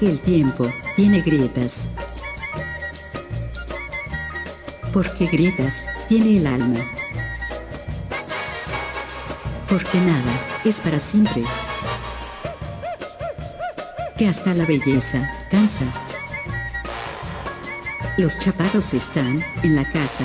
El tiempo tiene grietas. Porque grietas tiene el alma. Porque nada es para siempre. Que hasta la belleza cansa. Los chaparros están en la casa.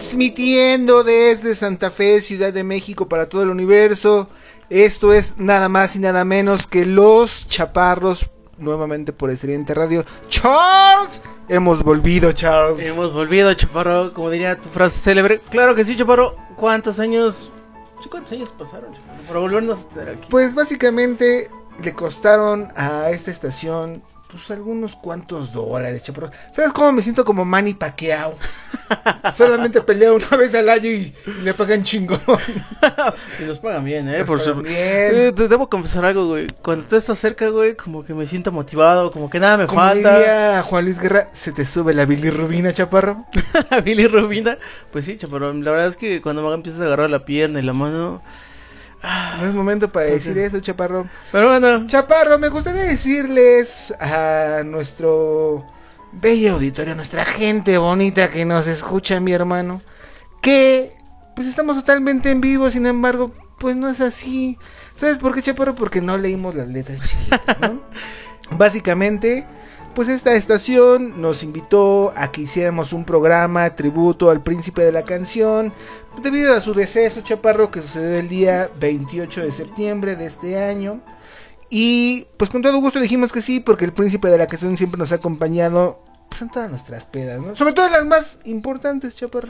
Transmitiendo desde Santa Fe, Ciudad de México, para todo el universo. Esto es nada más y nada menos que Los Chaparros, nuevamente por Estridente Radio. ¡Charles! Hemos volvido, Charles. Hemos volvido, Chaparro, como diría tu frase célebre. Claro que sí, Chaparro. ¿Cuántos años? ¿Cuántos años pasaron, Chaparro? Para volvernos a tener aquí. Pues básicamente le costaron a esta estación pues algunos cuantos dólares, chaparro. ¿Sabes cómo me siento como Manny Pacquiao? Solamente peleo una vez al año y, y le pagan chingón. y nos pagan bien, ¿eh? Nos Por pagan su- bien. Eh, te debo confesar algo, güey. Cuando tú estás cerca, güey, como que me siento motivado, como que nada me Como falta. diría Juan Luis Guerra, se te sube la bilirrubina, chaparro. Billy Rubina. Pues sí, Chaparro. La verdad es que cuando me empiezas a agarrar la pierna y la mano. No es momento para decir eso, chaparro. Pero bueno, Chaparro, me gustaría decirles a nuestro bello auditorio, a nuestra gente bonita que nos escucha, mi hermano, que pues estamos totalmente en vivo, sin embargo, pues no es así. ¿Sabes por qué, Chaparro? Porque no leímos las letras chiquitas, ¿no? Básicamente, pues esta estación nos invitó a que hiciéramos un programa tributo al príncipe de la canción, debido a su deceso, Chaparro, que sucedió el día 28 de septiembre de este año. Y pues con todo gusto dijimos que sí, porque el príncipe de la canción siempre nos ha acompañado pues, en todas nuestras pedas, ¿no? Sobre todo las más importantes, Chaparro.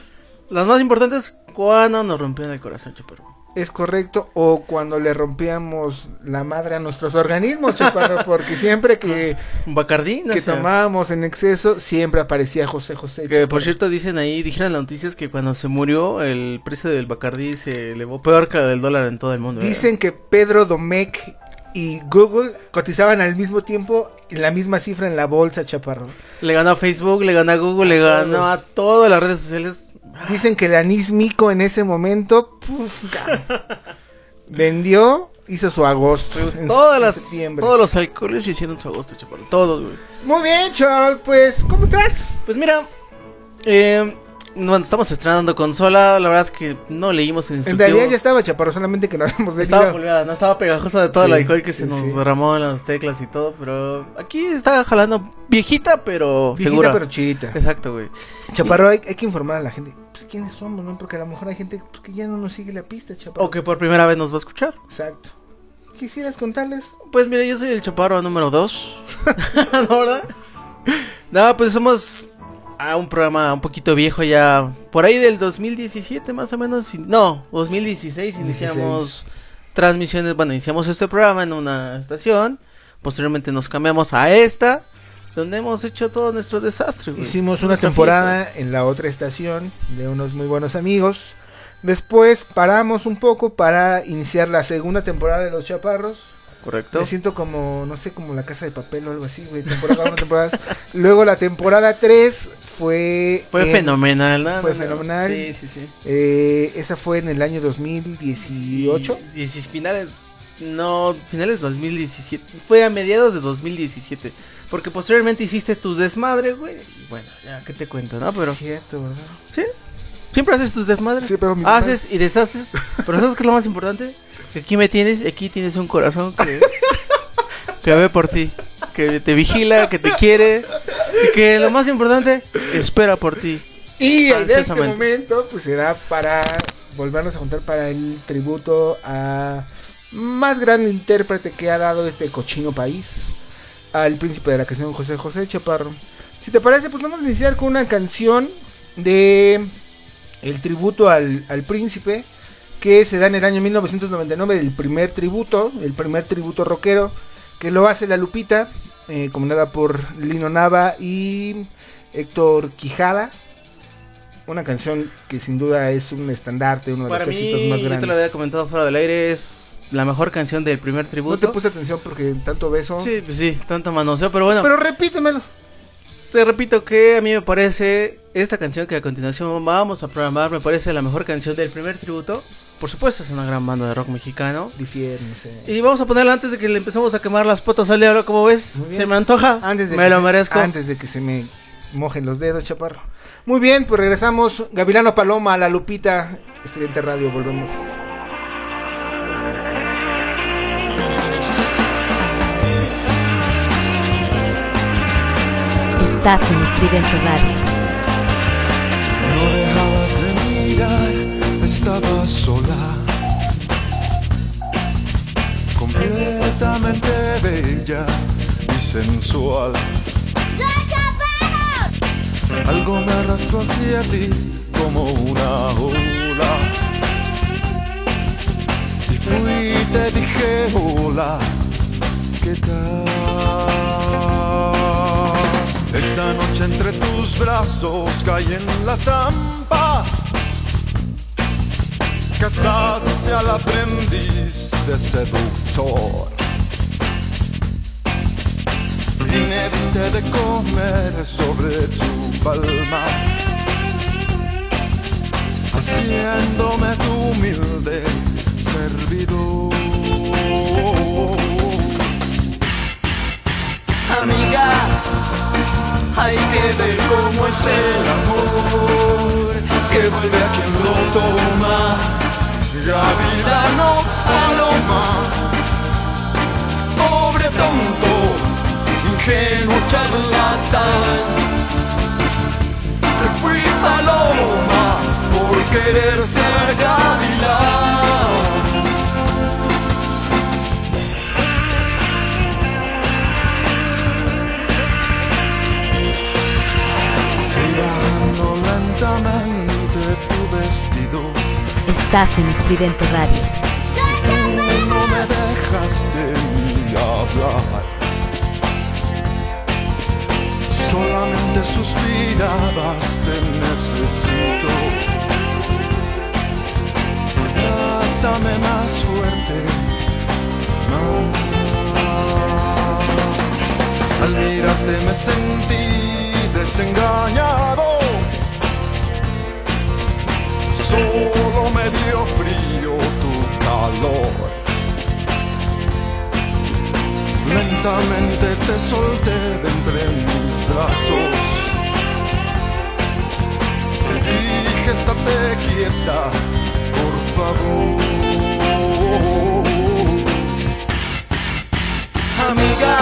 las más importantes, cuando nos rompían el corazón, Chaparro. Es correcto, o cuando le rompíamos la madre a nuestros organismos, Chaparro, porque siempre que, Un Bacardí, no que tomábamos en exceso, siempre aparecía José José. Que por cierto dicen ahí, dijeron las noticias que cuando se murió el precio del Bacardí se elevó peor que el del dólar en todo el mundo. ¿eh? Dicen que Pedro Domecq y Google cotizaban al mismo tiempo en la misma cifra en la bolsa, Chaparro. Le ganó a Facebook, le ganó a Google, le ganó a todas las redes sociales. Dicen que el anís mico en ese momento puf, vendió, hizo su agosto. en- Todas las, septiembre. todos los alcoholes hicieron su agosto, chaparro. Todos, güey. Muy bien, Charles, pues, ¿cómo estás? Pues mira, eh, bueno, estamos estrenando consola. La verdad es que no leímos el En instructivo. realidad ya estaba Chaparro, solamente que no habíamos Estaba venido. polveada, no estaba pegajosa de todo Sí, el alcohol que se nos sí. derramó en las teclas y todo, pero aquí está jalando viejita, pero Viejita, segura. pero chidita. Exacto, güey. Chaparro, hay, hay que informar a la gente. Pues, ¿quiénes somos, no? Porque a lo mejor hay gente pues, que ya no nos sigue la pista, Chaparro. O que por primera vez nos va a escuchar. Exacto. ¿Quisieras contarles? Pues mira, yo soy el chaparro número 2. ¿No, verdad? No, pues somos a un programa un poquito viejo ya. Por ahí del 2017 más o menos. No, 2016 iniciamos transmisiones. Bueno, iniciamos este programa en una estación. Posteriormente nos cambiamos a esta. Donde hemos hecho todo nuestro desastre. güey. Hicimos una Nuestra temporada en la otra estación de unos muy buenos amigos. Después paramos un poco para iniciar la segunda temporada de Los Chaparros. Correcto. Me siento como, no sé, como la casa de papel o algo así, güey. Temporada uno, temporadas. Luego la temporada 3 fue... Fue en- fenomenal, ¿no? fue No, no. fenomenal. Sí, sí, sí. eh, esa fue en el año 2018. Y- dieci- finales. No, finales de 2017. Fue a mediados de 2017. Porque posteriormente hiciste tu desmadre, güey. Bueno, ya, ¿qué te cuento, no? Pero. Cierto, ¿verdad? ¿Sí? ¿Siempre haces tus desmadres? Siempre hago mis Haces y deshaces. Pero ¿sabes qué es lo más importante? Que aquí me tienes, aquí tienes un corazón que. que ve por ti. Que te vigila, que te quiere. Y que lo más importante, espera por ti. Y de este momento, pues será para volvernos a juntar para el tributo a más gran intérprete que ha dado este cochino país, al príncipe de la canción José José Chaparro. Si te parece, pues vamos a iniciar con una canción de el tributo al, al príncipe que se da en el año 1999, el primer tributo, el primer tributo rockero, que lo hace la Lupita, eh, por Lino Nava y Héctor Quijada. Una canción que sin duda es un estandarte, uno de Para los éxitos más yo te grandes. lo había comentado fuera del aire, es la mejor canción del primer no tributo. te puse atención porque tanto beso. Sí, pues sí, tanto manoseo, pero bueno, Pero repítemelo. te repito que a mí me parece esta canción que a continuación vamos a programar, me parece la mejor canción del primer tributo. Por supuesto, es una gran banda de rock mexicano. Difiérnese. Y vamos a ponerla antes de que le empecemos a quemar las potas al diablo, como ves. Se me antoja. Antes de me que lo se- merezco. Antes de que se me mojen los dedos, chaparro. Muy bien, pues regresamos. Gavilano Paloma, La Lupita, Estudiante Radio, volvemos. Estás en Estridente Radio. Estaba sola. Completamente bella y sensual. Algo me arrastró hacia ti como una ola. Y fui y te dije hola, ¿qué tal? Esta noche entre tus brazos caí en la trampa. Casaste al aprendiz de seductor. Y me diste de comer sobre tu palma. Haciéndome tu humilde servidor. Amiga, hay que ver cómo es el amor que vuelve a quien lo toma. Gavilano, paloma, pobre tonto, ingenuo charlatán. Que fui paloma por querer ser gavilán. Estás en Estridente Radio. No me dejaste ni hablar. Solamente suspirabas, te necesito. Abrázame más fuerte, más. Al mirarte me sentí desengañado. Solo me dio frío tu calor. Lentamente te solté de entre mis brazos. Te dije, estate quieta, por favor. Amiga,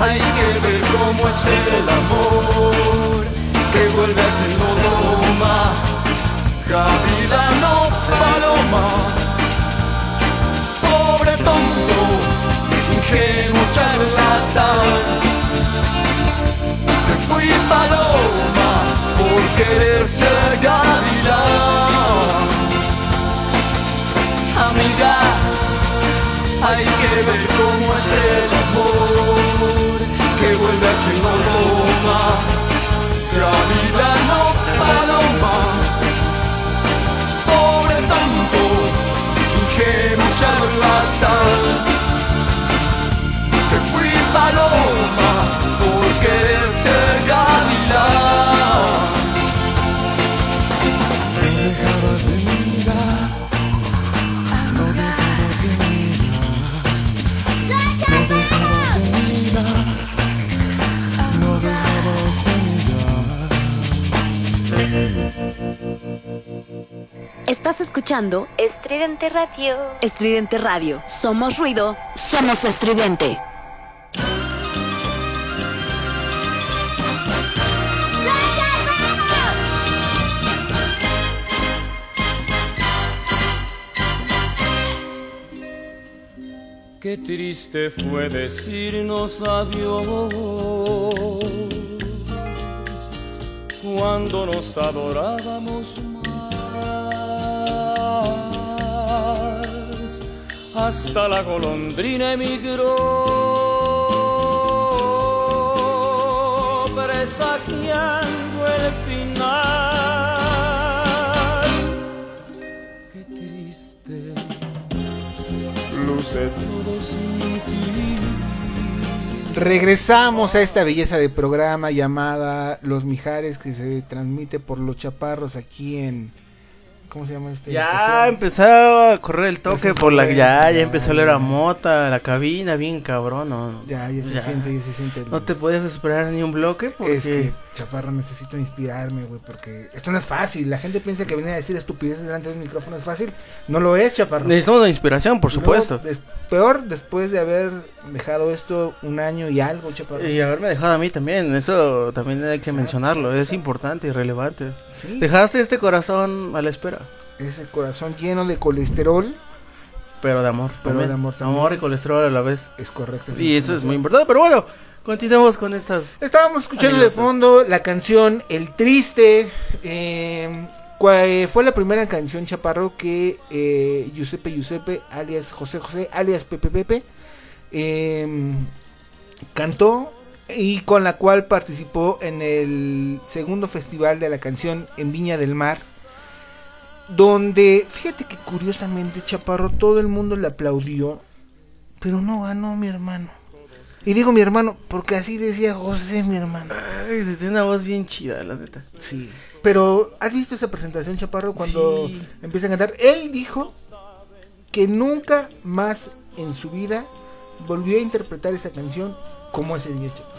hay que ver cómo es el amor que vuelve a quien lo toma. Gavilano, paloma, pobre tonto, ingenuo charlatán. Que fui paloma por querer ser gavilán. Amiga, hay que ver cómo es el amor que vuelve a quien lo toma. Gavilano, ingenuo charlatán. Que fui paloma Estás escuchando Estridente Radio. Estridente Radio. Somos ruido, somos estridente. Qué triste fue decirnos adiós cuando nos adorábamos Hasta la golondrina emigró, presagiando el final. Qué triste luce todo sin ti. Regresamos a esta belleza de programa llamada Los Mijares que se transmite por los chaparros aquí en... ¿Cómo se llama este? Ya empezó a correr el toque por la ya, ya empezó a oler a mota, la cabina, bien cabrón, no. Ya, ya se Ya. siente, ya se siente. el- No te podías esperar ni un bloque porque Es que, chaparro, necesito inspirarme, güey, porque esto no es fácil. La gente piensa que venir a decir estupideces delante de un micrófono es fácil. No lo es, chaparro. necesitamos una inspiración, por luego, supuesto. des- peor después de haber dejado esto un año y algo, chaparro. Y haberme dejado a mí también, eso también hay que Exacto, mencionarlo, es importante y relevante. Sí, Dejaste este corazón a la espera, ese corazón lleno de colesterol pero de amor. Pero también. de amor también. Amor y colesterol a la vez. es correcto. Y eso es muy importante, pero bueno, continuemos con estas... Estábamos escuchando de fondo la canción El Triste. eh, cua- fue la primera canción chaparro que eh, Giuseppe Giuseppe, alias José José, alias Pepe Pepe, eh, cantó y con la cual participó en el segundo festival de la canción en Viña del Mar. Donde, fíjate que curiosamente, Chaparro, todo el mundo le aplaudió, pero no ganó mi hermano. Y digo mi hermano, porque así decía José, mi hermano. Ay, se tiene una voz bien chida, la neta. Sí. Pero, ¿has visto esa presentación, Chaparro? Cuando Sí. empieza a cantar. Él dijo que nunca más en su vida volvió a interpretar esa canción como ese día, Chaparro.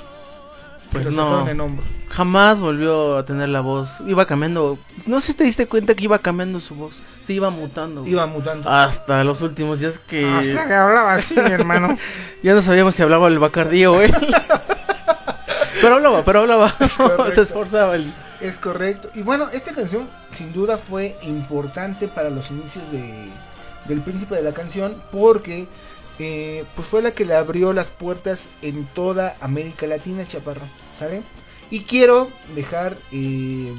Pues no. fueron en hombros. Jamás volvió a tener la voz. Iba cambiando. No sé si te diste cuenta que iba cambiando su voz. Se iba mutando. güey. Iba mutando. Hasta los últimos días que. Hasta que hablaba así, mi hermano. Ya no sabíamos si hablaba el bacardío, güey. pero hablaba, pero hablaba. Se esforzaba el. Es correcto. Y bueno, esta canción sin duda fue importante para los inicios de, del príncipe de la canción porque eh, pues fue la que le abrió las puertas en toda América Latina, Chaparro, ¿sale? Y quiero dejar eh,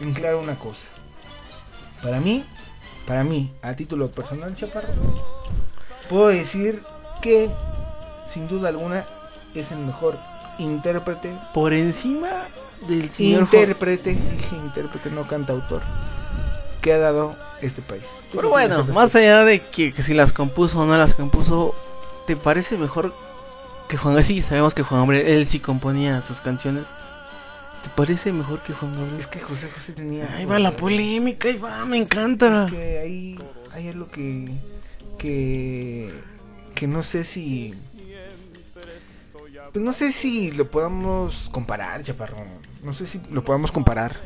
en claro una cosa. Para mí, para mí, a título personal, Chaparro, puedo decir que sin duda alguna es el mejor intérprete Por encima del señor. Intérprete, dije intérprete, no cantautor, que ha dado este país. ¿Tú Pero bueno, más allá de que, que si las compuso o no las compuso, ¿te parece mejor que Juan Sí, sabemos que Juan Gabriel, él sí componía sus canciones. ¿Te parece mejor que Juan Gabriel? Es que José José tenía. Ahí va la polémica, ahí va, me encanta. Es que ahí hay algo que. que. que no sé si. Pues no sé si lo podamos comparar, Chaparro. No sé si lo podamos comparar.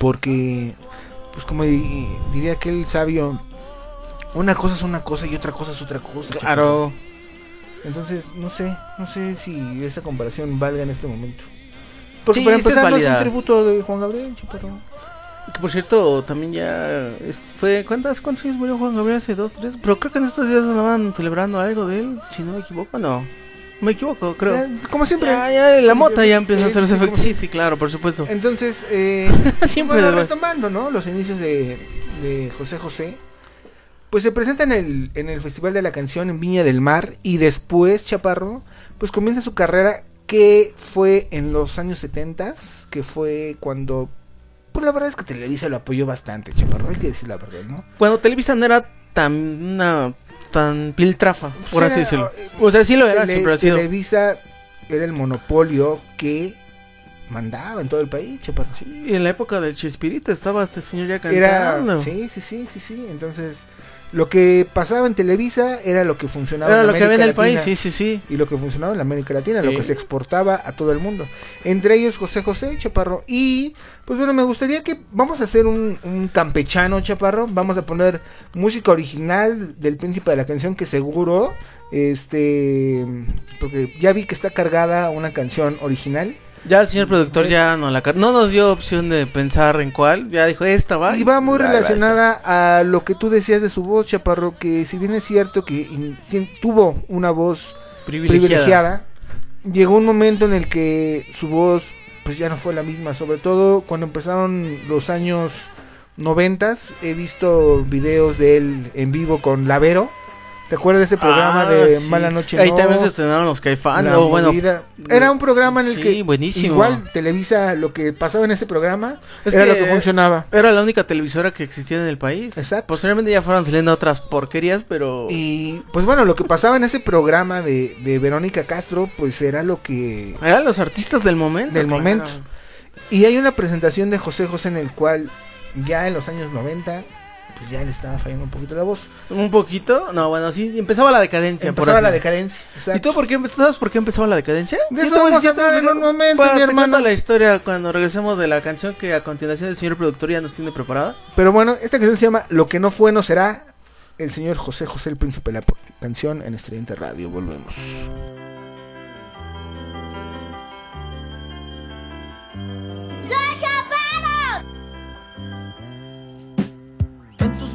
Porque. Pues como di- diría aquel sabio. Una cosa es una cosa y otra cosa es otra cosa. Claro. Entonces, no sé, no sé si esa comparación valga en este momento. Porque Sí, para sí es empezar, no es un tributo de Juan Gabriel, Chaparro. Que por cierto, también ya fue ¿cuántas cuántos años murió Juan Gabriel hace dos, tres? Pero creo que en estos días andaban celebrando algo de él, si no me equivoco, no. Me equivoco, creo. Ya, como siempre. Ya, ya, la mota ya empieza a hacer ese sí, efecto. Sí, sí, claro, por supuesto. Entonces, eh, Siempre bueno, retomando, ¿no? Los inicios de, de José José. Pues se presenta en el, en el Festival de la Canción en Viña del Mar y después Chaparro, pues comienza su carrera que fue en los años 70, que fue cuando, pues la verdad es que Televisa lo apoyó bastante, Chaparro, hay que decir la verdad, ¿no? Cuando Televisa no era tan una tan piltrafa, por Pues así era, decirlo. O sea, sí lo era, Tele- siempre ha sido. Televisa era el monopolio que mandaba en todo el país, Chaparro. Sí, en la época del Chespirito estaba este señor ya Era, cantando. sí, sí, sí, sí, sí. Entonces, lo que pasaba en Televisa era lo que funcionaba Era en lo que había en el América país, Latina sí, sí, sí. Y lo que funcionaba en la América Latina, lo que se exportaba a todo el mundo. Entre ellos José José, Chaparro. Y, pues bueno, me gustaría que vamos a hacer un, un campechano, Chaparro. Vamos a poner música original del príncipe de la canción, que seguro, este, porque ya vi que está cargada una canción original. Ya el señor productor ya no la no nos dio opción de pensar en cuál, ya dijo esta va. Y va muy la- la- relacionada a lo que tú decías de su voz, Chaparro, que si bien es cierto que in- tuvo una voz privilegiada. privilegiada, llegó un momento en el que su voz pues ya no fue la misma, sobre todo cuando empezaron los años noventas, he visto videos de él en vivo con Lavero. ¿Te acuerdas de ese programa Ah, de sí. Mala Noche Ahí No? también se estrenaron los Caifanes, La o bueno. Era un programa en el sí, que buenísimo. igual Televisa lo que pasaba en ese programa Es era que- lo que funcionaba. Era la única televisora que existía en el país. Exacto. Posteriormente ya fueron saliendo otras porquerías, pero Y pues bueno, lo que pasaba en ese programa de, de Verónica Castro, pues era lo que... eran los artistas del momento. Del momento. Y hay una presentación de José José en el cual ya en los años 90, pues ya le estaba fallando un poquito la voz. Un poquito, no, bueno, sí, empezaba la decadencia. Empezaba la decadencia. ¿Y exacto. tú por qué, sabes por qué empezaba la decadencia? De eso vamos a hablar en un momento, para- mi hermano. la historia cuando regresemos de la canción que a continuación el señor productor ya nos tiene preparada. Pero bueno, esta canción se llama Lo que no fue no será. El señor José José, el príncipe de la canción en Estudiante Radio. Volvemos.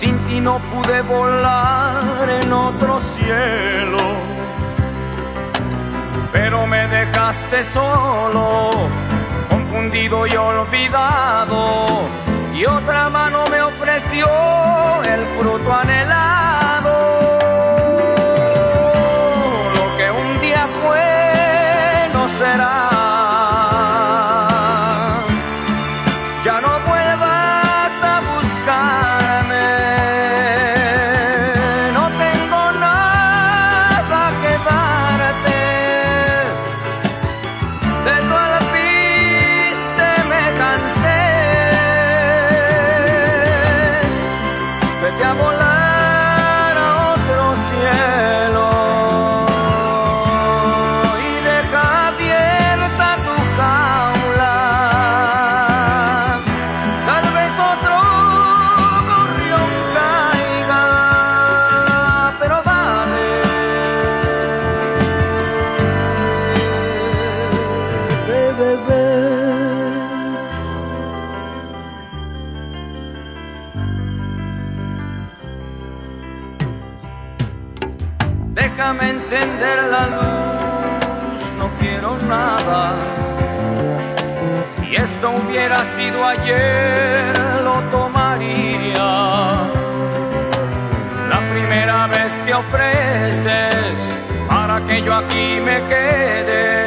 Sin ti no pude volar en otro cielo. Pero me dejaste solo, confundido y olvidado. Y otra mano me ofreció el fruto anhelado. Ayer, lo tomaría. La primera vez que ofreces para que yo aquí me quede,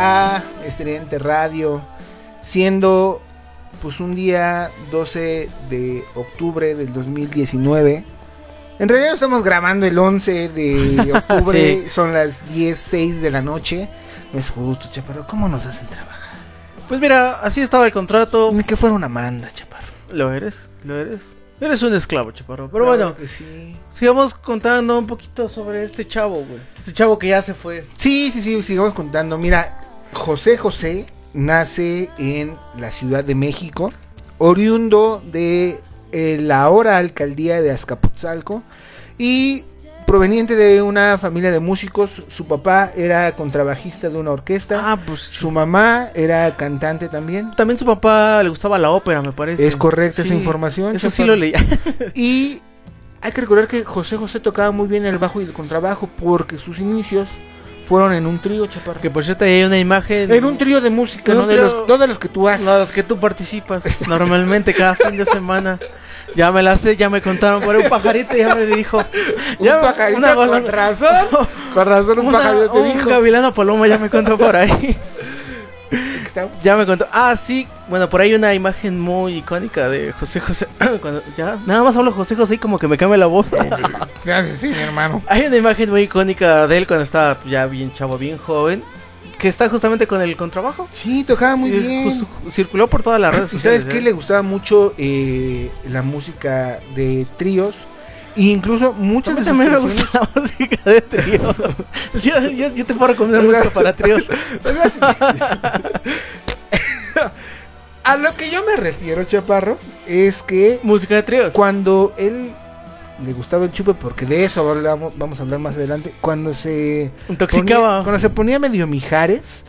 A Estridente Radio, siendo pues un día 12 de octubre del 2019. En realidad estamos grabando el 11 de octubre, Sí. son las 10.06 de la noche. No es justo, chaparro. ¿Cómo nos hacen trabajar? Pues mira, así estaba el contrato. Ni que fuera una manda, chaparro. Lo eres, lo eres. Eres un esclavo, chaparro. Pero Claro bueno, sí. sigamos contando un poquito sobre este chavo, güey. Este chavo que ya se fue. Sí, sí, sí, sigamos contando. Mira, José José nace en la Ciudad de México, oriundo de eh, la ahora alcaldía de Azcapotzalco y proveniente de una familia de músicos. Su papá era contrabajista de una orquesta. Ah, pues Su mamá era cantante también. También su papá le gustaba la ópera, me parece. Es correcta esa información. Eso sí lo leía. Y hay que recordar que José José tocaba muy bien el bajo y el contrabajo porque sus inicios fueron en un trío, chaparro. que por cierto ahí hay una imagen. En un trío de música, ¿no? un De trío- los, no de los que tú haces. No, los que tú participas normalmente cada fin de semana. Ya me la sé, ya me contaron por un pajarito, ya me dijo. Un ya pajarito una con razón. Con razón un una- pajarito te un dijo. gavilano paloma ya me contó por ahí. Ya me contó. Ah, sí. Bueno, por ahí una imagen muy icónica de José José. Cuando ya nada más hablo José José y como que me cambia la voz. Así, mi hermano. Hay una imagen muy icónica de él cuando estaba ya bien chavo, bien joven. Que está justamente con el contrabajo. Sí, tocaba muy Y bien. circuló por todas las redes ¿Y sociales. sabes qué? ¿eh? Le gustaba mucho eh, la música de tríos. E incluso A muchas mí de sus también me canciones- gusta la música de trío. yo, yo- yo te puedo recomendar música para tríos. A lo que yo me refiero, Chaparro, es que música de tríos. cuando él le gustaba el chupe, porque de eso hablamos, vamos a hablar más adelante, cuando se Intoxicaba. ponía- cuando se ponía medio mijares,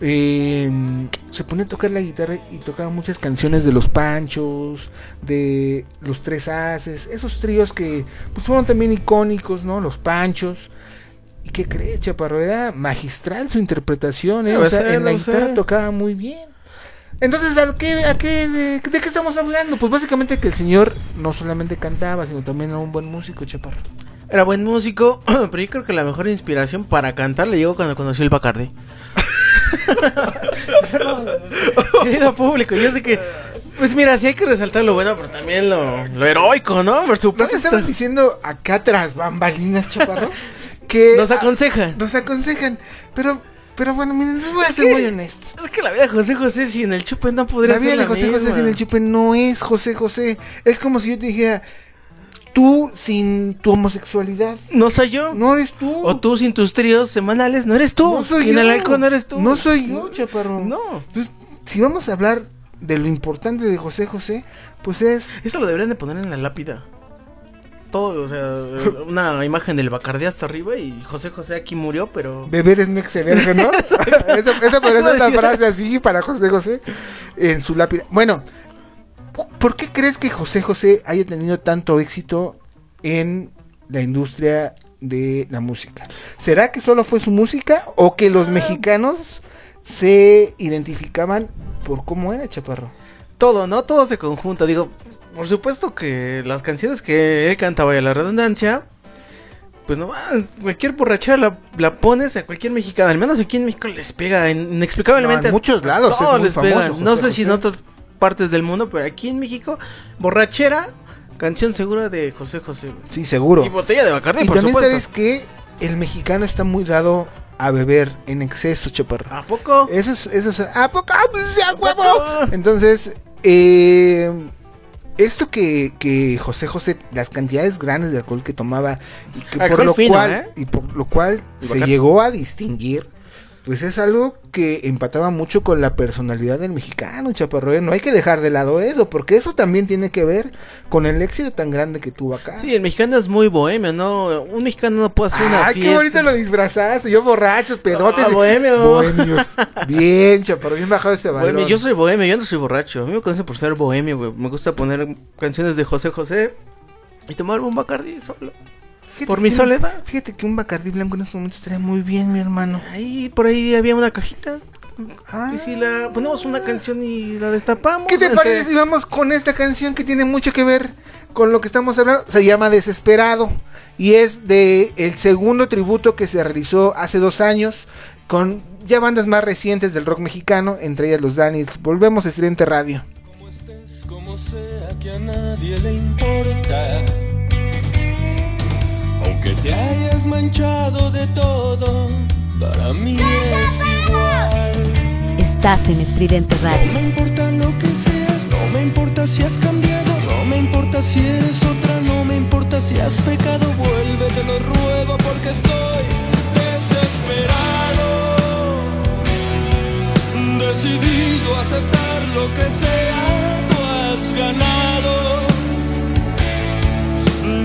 eh, se ponía a tocar la guitarra y tocaba muchas canciones de los Panchos, de los Tres Haces, esos tríos que pues fueron también icónicos, ¿no? Los Panchos. ¿Y qué crees, Chaparro? Era magistral su interpretación, ¿eh? O sea, en la guitarra tocaba muy bien. Entonces, ¿a qué, a qué, de, de qué estamos hablando? Pues básicamente que el señor no solamente cantaba, sino también era un buen músico, Chaparro. Era buen músico, pero yo creo que la mejor inspiración para cantar le llegó cuando conoció el Bacardi. Querido público, yo sé que. Pues mira, sí hay que resaltar lo bueno, pero también lo, lo heroico, ¿no? Por supuesto. estaban diciendo acá tras bambalinas, Chaparro, que Nos aconsejan. nos aconsejan. Pero, pero bueno, miren, les voy a ser muy honesto. Es que la vida de José José sin el chupe no podría La vida ser de la José José misma. sin el chupe no es José José. Es como si yo te dijera, tú sin tu homosexualidad, No soy yo. no eres tú. O tú sin tus tríos semanales, no eres tú. No soy sin yo. el alcohol no eres tú. No soy yo, Chaparro. No. Entonces, si vamos a hablar de lo importante de José José, pues es Eso lo deberían de poner en la lápida. Todo, o sea, una imagen del Bacardí hasta arriba y José José aquí murió, pero... beber es no excederse, ¿no? esa, esa podría ser una frase así para José José en su lápida. Bueno, ¿por qué crees que José José haya tenido tanto éxito en la industria de la música? ¿Será que solo fue su música o que los mexicanos se identificaban por cómo era Chaparro? Todo, ¿no? Todo se conjunta. Digo, por supuesto que las canciones que él cantaba y la redundancia, pues no, ah, cualquier borrachera la, la pones a cualquier mexicano, al menos aquí en México les pega in- inexplicablemente. No, en muchos lados es todos muy les pega. famoso No José sé si en José. Partes del mundo, pero aquí en México, borrachera, canción segura de José José. güey. Sí, seguro. Y botella de Bacardi, Y por también supuesto. sabes que el mexicano está muy dado a beber en exceso, Chaparro. ¿A poco? Eso es, eso es, ¿a poco? ¡Ah, pues a huevo! Entonces, eh, esto que, que José José, las cantidades grandes de alcohol que tomaba y que por Alcohol lo fino, cual, ¿eh? y por lo cual se llegó a distinguir, pues es algo que empataba mucho con la personalidad del mexicano, Chaparro. ¿eh? No hay que dejar de lado eso, porque eso también tiene que ver con el éxito tan grande que tuvo acá. Sí, el mexicano es muy bohemio, ¿no? Un mexicano no puede hacer una Ay, fiesta. qué bonito lo disfrazaste. Yo borrachos, pedotes. Ah, bohemio. Bohemios. Bien, chaparro, bien bajado este balón. Bohemio, yo soy bohemio, yo no soy borracho. A mí me conocen por ser bohemio, güey. Me gusta poner canciones de José José y tomar un Bacardi solo. Fíjate por mi soledad. Fíjate que un Bacardí blanco en estos momentos estaría muy bien, mi hermano. Ahí, por ahí había una cajita. Ah. ¿Y si la ponemos una canción y la destapamos? ¿Qué te Este, parece si vamos con esta canción que tiene mucho que ver con lo que estamos hablando? Se llama Desesperado y es de el segundo tributo que se realizó hace dos años con ya bandas más recientes del rock mexicano, entre ellas los Danis. Volvemos a Estridente Radio. como sea que a nadie le importa. Te hayas manchado de todo, para mí es igual. Estás en Estridente No Radio. me importa lo que seas, no me importa si has cambiado, no me importa si eres otra, no me importa si has pecado, vuelve, te lo ruego porque estoy desesperado, decidido a aceptar lo que sea, tú has ganado.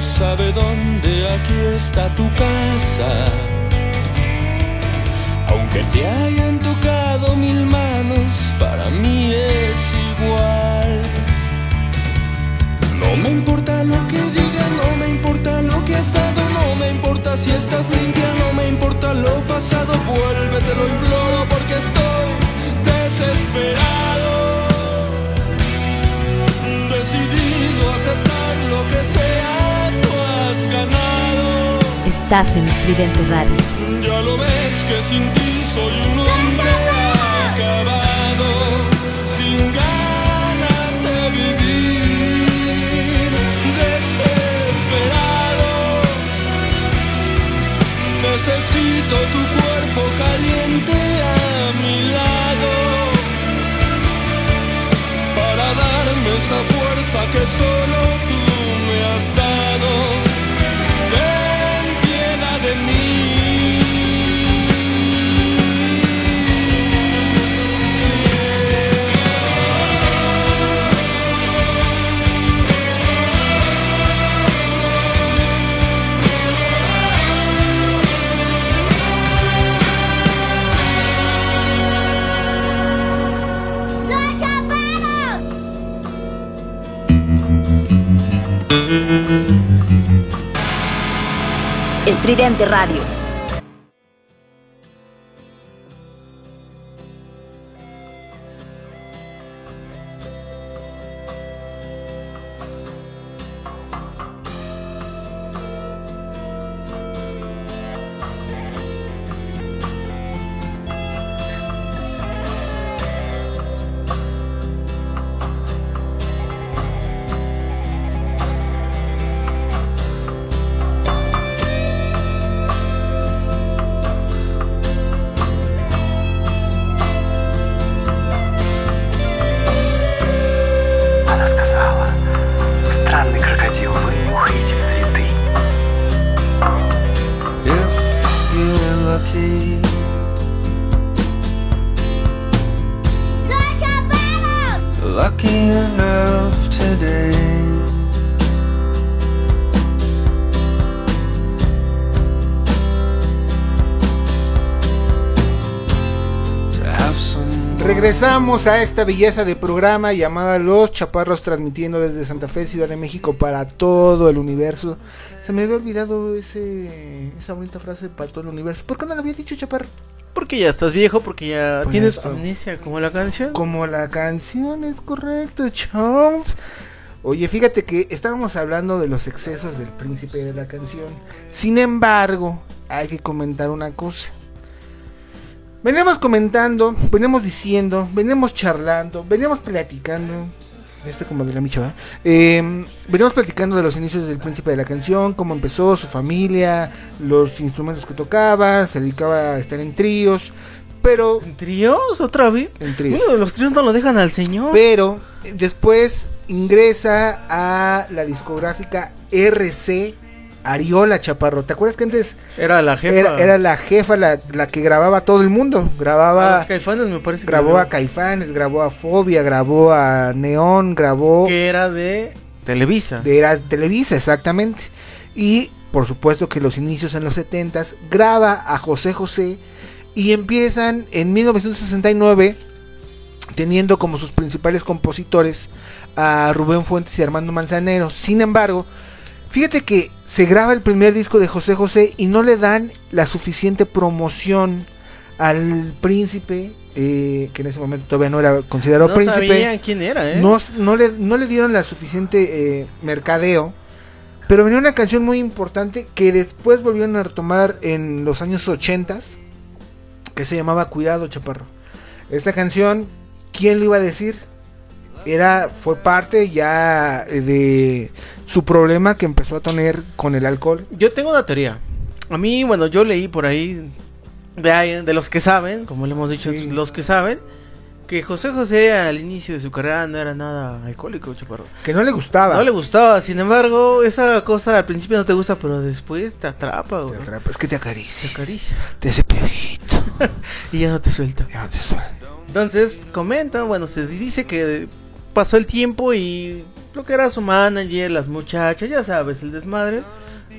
Sabe dónde, aquí está tu casa. Aunque te hayan tocado mil manos, para mí es igual. No me importa lo que digan, no me importa lo que has dado, no me importa si estás limpia, no me importa lo pasado, vuelve, te lo imploro porque estoy Estás en Estridente Radio. Ya lo ves que sin ti soy un Estridente Radio. Regresamos a esta belleza de programa llamada Los Chaparros transmitiendo desde Santa Fe, Ciudad de México para todo el universo. Se me había olvidado ese, esa bonita frase para todo el universo. ¿Por qué no lo había dicho, Chaparro? Porque ya estás viejo, porque ya Pues tienes esto. amnesia como la canción. Como la canción es correcto, Charles. Oye, fíjate que estábamos hablando de los excesos del príncipe de la canción. Sin embargo, hay que comentar una cosa. Venimos comentando, venimos diciendo, venimos charlando, venimos platicando. Este como de la micha, ¿va? Eh, venimos platicando de los inicios del príncipe de la canción, cómo empezó, su familia, los instrumentos que tocaba, se dedicaba a estar en tríos. Pero ¿En tríos otra vez? En tríos. De los tríos no lo dejan al señor. Pero después ingresa a la discográfica RC Ariola Chaparro. ¿Te acuerdas que antes Era la jefa. era, era la jefa la, la que grababa a todo el mundo? A Grababa, los Caifanes me parece que grabó a Caifanes, grabó a Fobia, grabó a Neón, grabó que era de Televisa. de era Televisa, exactamente. Y por supuesto que los inicios en los 70s graba a José José y empiezan en 1969 teniendo como sus principales compositores a Rubén Fuentes y Armando Manzanero. Sin embargo, fíjate que se graba el primer disco de José José y no le dan la suficiente promoción al príncipe, eh, que en ese momento todavía no era considerado no príncipe. sabían quién era, ¿eh? No, no, le, no le dieron la suficiente eh, mercadeo. Pero venía una canción muy importante que después volvieron a retomar en los años 80 que se llamaba Cuidado Chaparro. Esta canción, ¿quién lo iba a decir? Era, fue parte ya de su problema que empezó a tener con el alcohol. Yo tengo una teoría. A mí, bueno, yo leí por ahí de, de los que saben, como le hemos dicho, Sí. los que saben, que José José al inicio de su carrera no era nada alcohólico, chaparro. Que no le gustaba. No le gustaba, sin embargo, esa cosa al principio no te gusta, pero después te atrapa, Te güey. atrapa, es que te Te acaricia. acaricia Te hace piojito. y ya no te suelta. Ya no te suelta. Entonces, comentan, bueno, se dice que pasó el tiempo y lo que era su manager, las muchachas, ya sabes, el desmadre.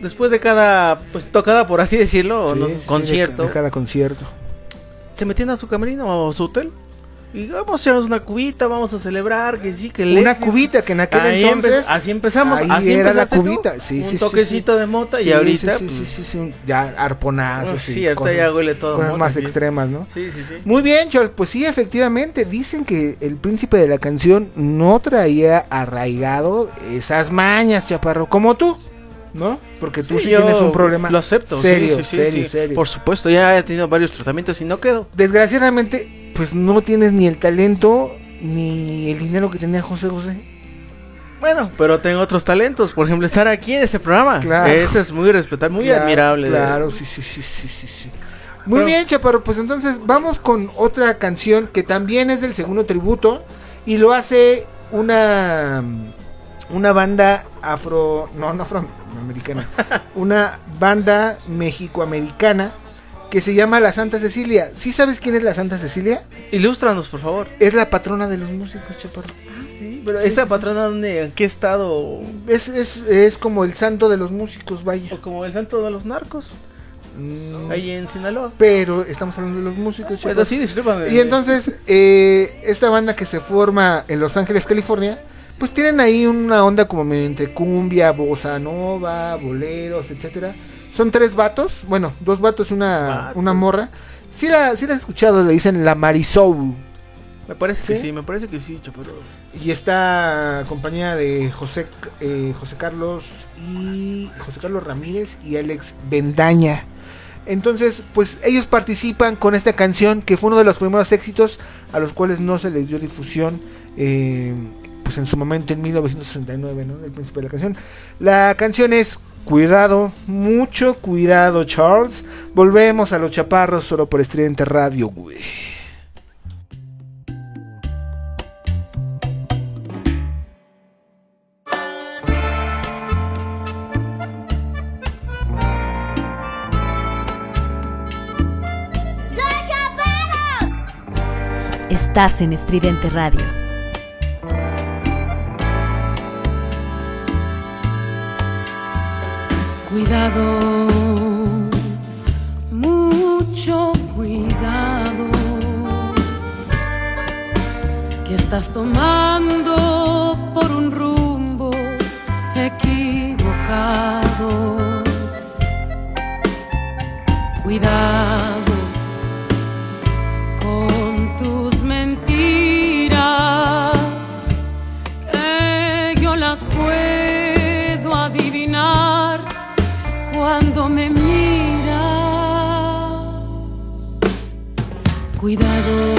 Después de cada, pues tocada, por así decirlo, o no, sí, sí, de- concierto, de cada concierto. se metían a su camerino o a su hotel. Y vamos a echarnos una cubita, vamos a celebrar, que sí, que el Una cubita que en aquel Ahí entonces. empe- así empezamos, ahí así era la tú, cubita. Sí, un sí, sí, toquecito sí. de mota Sí, y ahorita, Sí, sí, pues, sí, sí, Ya arponazos. Y sí, ahorita ya huele todo Cosas mota, más extremas, ¿no? Sí, sí, sí. Muy bien, Chol. Pues sí, efectivamente. Dicen que el príncipe de la canción no traía arraigado esas mañas, chaparro. Como tú, ¿no? Porque tú sí, tienes un problema Lo acepto, serio, sí, sí, serio, serio. Por supuesto, ya he tenido varios tratamientos y no quedo. Desgraciadamente, pues no tienes ni el talento ni el dinero que tenía José José. Bueno, pero tengo otros talentos, por ejemplo, estar aquí en este programa. Claro. Eso es muy respetable, muy Claro, admirable. Claro, sí, sí, sí, sí, sí, sí. Muy Pero- bien, Chaparro, pues entonces vamos con otra canción que también es del segundo tributo y lo hace una una banda afro, no, no afroamericana, una banda mexicoamericana que se llama La Santa Cecilia. ¿Sí sabes quién es la Santa Cecilia? Ilústranos, por favor. Es la patrona de los músicos, Chaparro. Pero Sí, esa sí, sí. patrona, ¿dónde, ¿en qué estado? Es, es, es como el santo de los músicos, vaya. O como el santo de los narcos, Mm, ahí en Sinaloa. pero estamos hablando de los músicos, Chaparro. Bueno, sí, discúlpame. Y entonces, eh, esta banda que se forma en Los Ángeles, California, pues tienen ahí una onda como entre cumbia, bossa nova, boleros, etcétera. Son tres vatos, bueno, dos vatos y una, Vato. una morra. Sí la, sí la he escuchado, le dicen la Marisol. Me parece que ¿Sí? sí, me parece que sí, chaparro. Y está compañía de José, eh, José Carlos y José Carlos Ramírez y Alex Bendaña. Entonces, pues ellos participan con esta canción que fue uno de los primeros éxitos a los cuales no se les dio difusión, eh, pues en su momento en 1969, ¿no? Del príncipe de la canción. La canción es Cuidado, mucho cuidado, Charles. Volvemos a los chaparros solo por Estridente Radio, güey. Estás en Estridente Radio. Cuidado, mucho cuidado, que estás tomando por un rumbo equivocado. Cuidado con tus mentiras, que yo las puedo cuando me miras. Cuidado,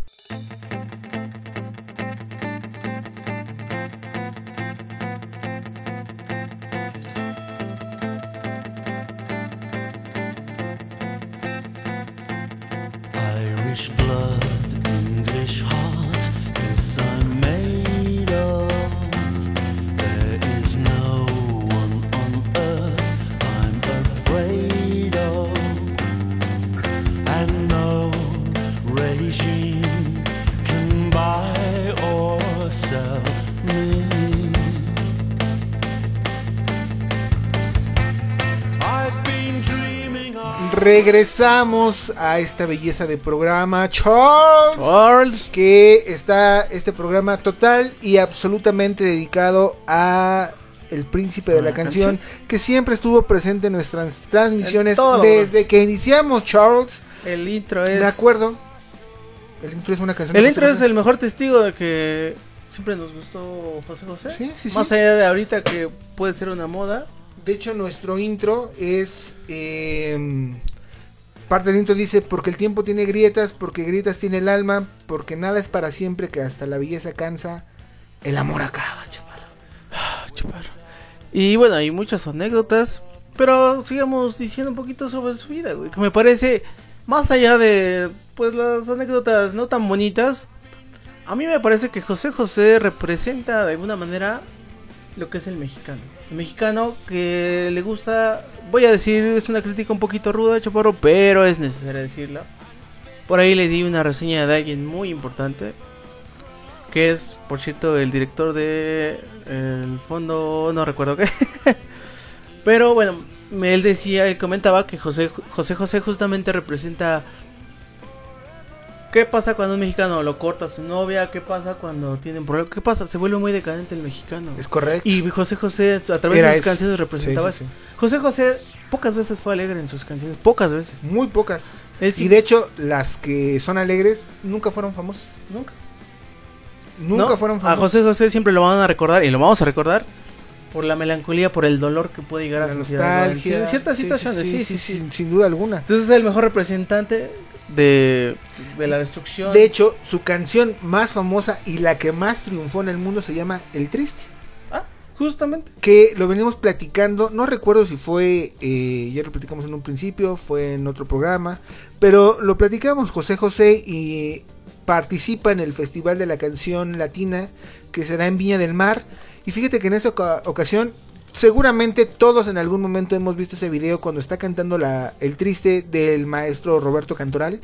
Regresamos a esta belleza de programa, Charles. Charles. Que está este programa total y absolutamente dedicado a el príncipe de la canción, canción. que siempre estuvo presente en nuestras transmisiones todo. desde que iniciamos, Charles. El intro es. De acuerdo. El intro es una canción. El intro es el mejor testigo de que siempre nos gustó José José. Sí, sí, sí. Más allá de ahorita que puede ser una moda. De hecho, nuestro intro es. eh, parte del dice: Porque el tiempo tiene grietas, porque grietas tiene el alma, porque nada es para siempre, que hasta la belleza cansa, el amor acaba. Ah, chaparro. Y bueno, hay muchas anécdotas. Pero sigamos diciendo un poquito sobre su vida, güey. Que me parece, más allá de pues las anécdotas no tan bonitas, a mí me parece que José José representa de alguna manera lo que es el mexicano. Mexicano que le gusta, voy a decir, es una crítica un poquito ruda, chaparro, pero es necesario decirla. Por ahí le di una reseña de alguien muy importante, que es, por cierto, el director de el fondo, no recuerdo qué. Pero bueno, él decía, él comentaba que José José, José justamente representa ¿Qué pasa cuando un mexicano lo corta a su novia? ¿Qué pasa cuando tienen problemas? ¿Qué pasa? Se vuelve muy decadente el mexicano. Es correcto. Y José José a través Era de sus eso. canciones representaba Sí, sí. José José pocas veces fue alegre en sus canciones, pocas veces. Muy pocas. Es- Y de hecho, las que son alegres nunca fueron famosas. Nunca. Nunca ¿no? fueron A famosas. José José siempre lo van a recordar y lo vamos a recordar por la melancolía, por el dolor que puede llegar La a su ciudad, nostalgia. en ciertas Sí, sí, situaciones. sí, Sí, sin duda alguna. Entonces es el mejor representante de, de la destrucción. De hecho, su canción más famosa y la que más triunfó en el mundo se llama El Triste. Ah, justamente. Que lo venimos platicando, no recuerdo si fue, eh, ya lo platicamos en un principio, fue en otro programa, pero lo platicamos José José y participa en el Festival de la Canción Latina que se da en Viña del Mar. Y fíjate que en esta oca- ocasión, seguramente todos en algún momento hemos visto ese video cuando está cantando la, el triste del maestro Roberto Cantoral.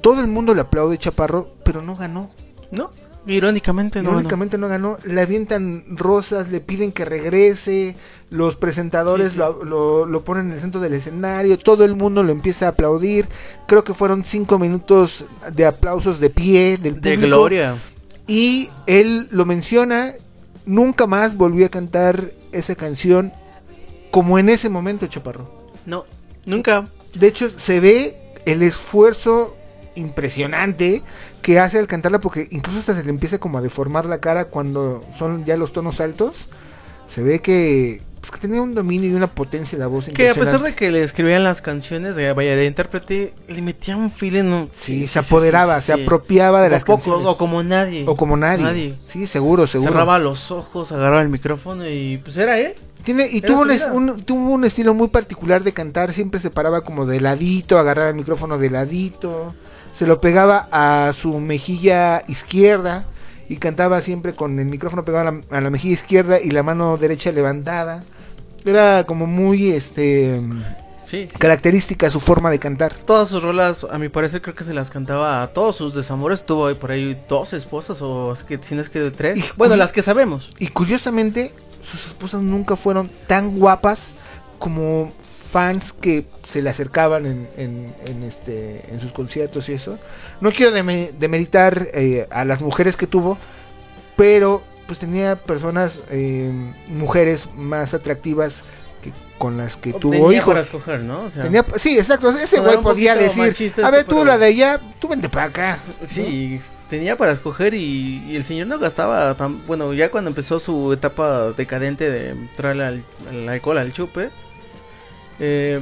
Todo el mundo le aplaude Chaparro, pero no ganó. ¿No? Irónicamente no. Irónicamente no ganó. Le avientan rosas, le piden que regrese. Los presentadores Sí, sí. Lo, lo- lo ponen en el centro del escenario. Todo el mundo lo empieza a aplaudir. Creo que fueron cinco minutos de aplausos de pie del De público. gloria. Y él lo menciona. Nunca más volvió a cantar esa canción como en ese momento, Chaparro. No, nunca. De hecho, se ve el esfuerzo impresionante que hace al cantarla porque incluso hasta se le empieza como a deformar la cara cuando son ya los tonos altos. Se ve que, pues, que tenía un dominio y una potencia de la voz Que a pesar de que le escribían las canciones de vaya el intérprete, le metía un feeling. ¿no? Sí, se apoderaba, se apropiaba de Como las poco, canciones. O como nadie. O como nadie. Sí, seguro, seguro. Cerraba los ojos, agarraba el micrófono y pues era él. Tiene, y tuvo un, un- tuvo un estilo muy particular de cantar, siempre se paraba como de ladito, agarraba el micrófono de ladito, se lo pegaba a su mejilla izquierda y cantaba siempre con el micrófono pegado a la, a la mejilla izquierda y la mano derecha levantada. Era como muy este Sí. característica su forma de cantar. Todas sus rolas, a mi parecer, creo que se las cantaba a todos sus desamores. Tuvo ahí por ahí dos esposas, o es que, si no es que tres. Bueno, las que sabemos. Y curiosamente, sus esposas nunca fueron tan guapas como fans que se le acercaban en, en- en este, en sus conciertos y eso. No quiero deme- demeritar eh, a las mujeres que tuvo, pero pues tenía personas, eh, mujeres más atractivas que con las que tuvo Tenía hijos. para escoger, ¿no? O sea, Tenía- sí, exacto. Ese güey podía decir, a ver, tú la de allá, tú vente para acá. Sí, tenía para escoger y, y el señor no gastaba tan... Bueno, ya cuando empezó su etapa decadente de entrar al, al alcohol, al chupe, eh,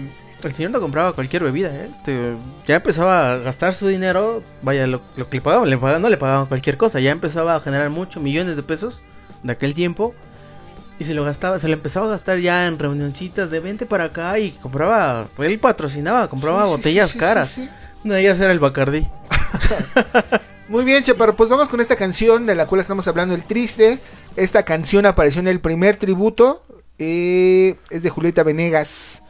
el señor no compraba cualquier bebida, ¿eh? Te- ya empezaba a gastar su dinero, vaya, lo, lo que le pagaban, le pagaban, no le pagaban cualquier cosa, ya empezaba a generar muchos millones de pesos de aquel tiempo. Y se lo gastaba, se lo empezaba a gastar ya en reunioncitas de vente para acá y compraba, él patrocinaba, compraba Sí, botellas sí, sí, caras. Una de ellas era el Bacardí. Muy bien, Chaparro, pues vamos con esta canción de la cual estamos hablando, El Triste. Esta canción apareció en el primer tributo, eh, es de Julieta Venegas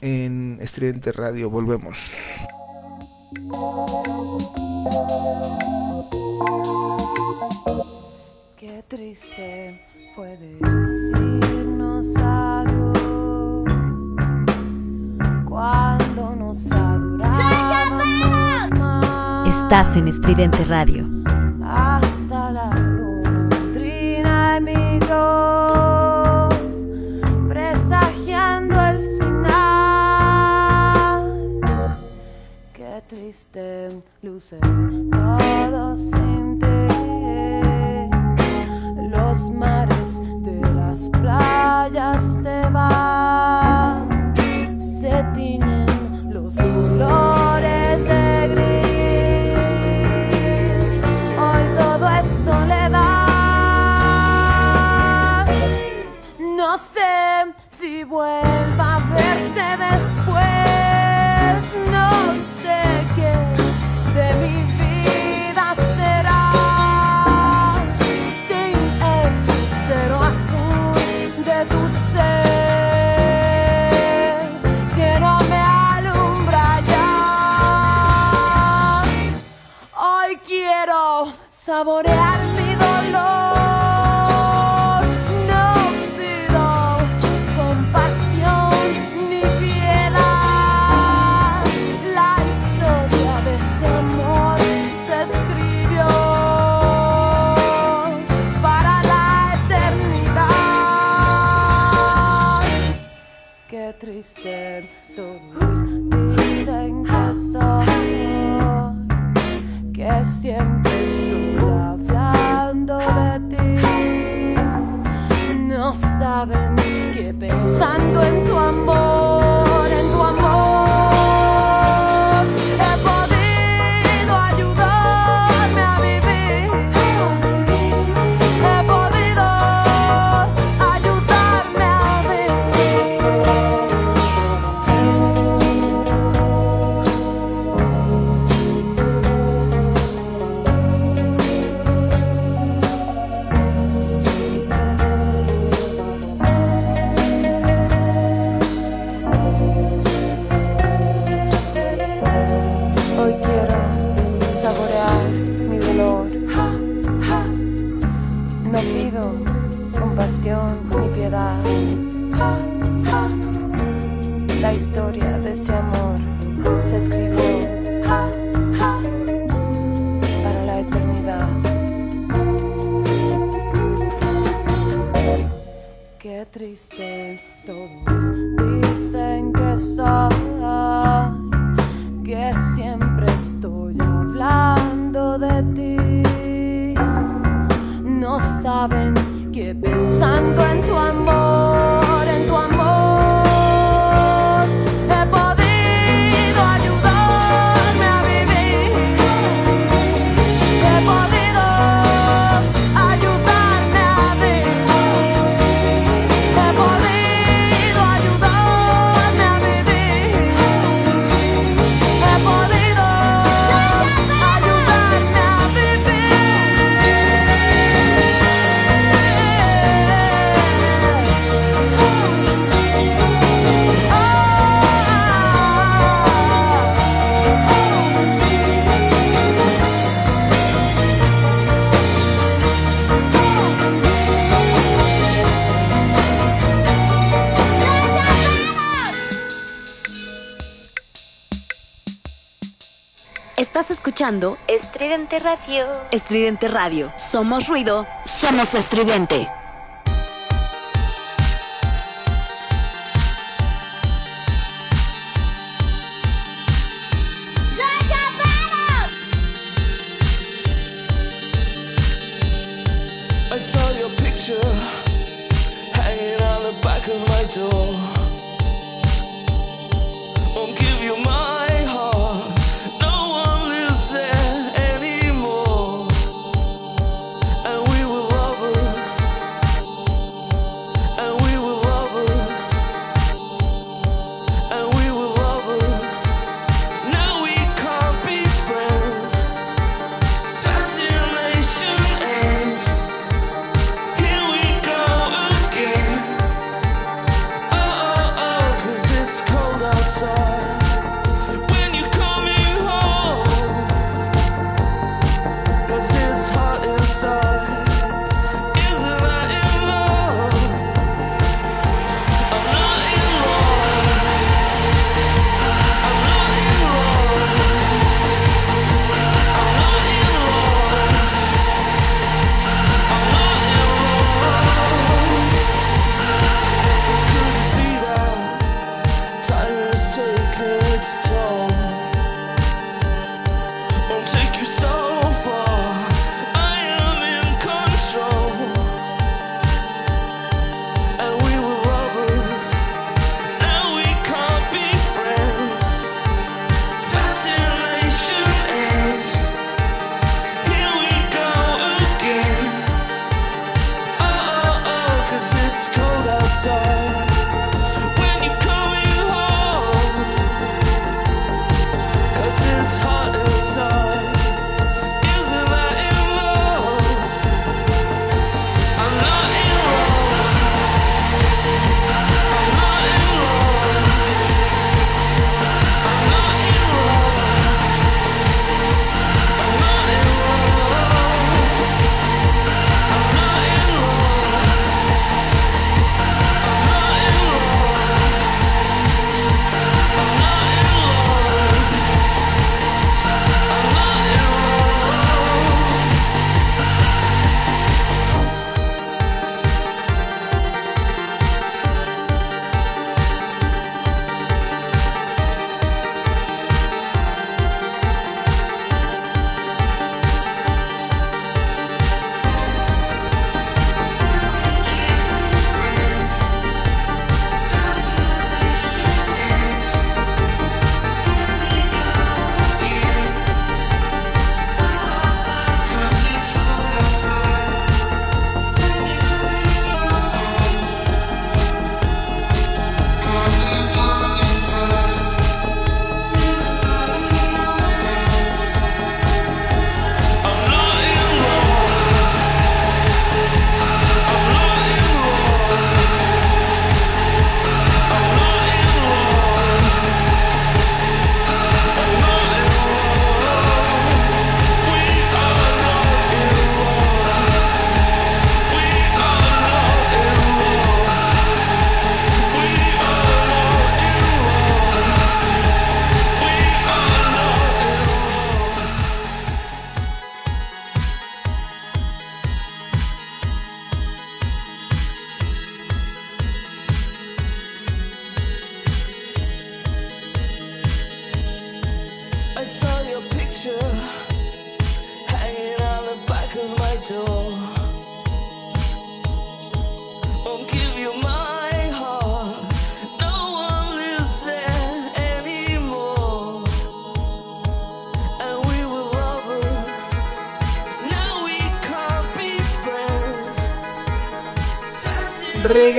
en Estridente Radio. Volvemos. Qué triste fue decirnos adiós cuando nos adorábamos más. Estás en Estridente Radio. hasta la Qué triste luce todo sin ti. Los mares de las playas se van, se tiñen los colores de gris. Hoy todo es soledad. No sé si vuelva saborear escuchando Estridente Radio. Estridente Radio. Somos ruido, somos estridente.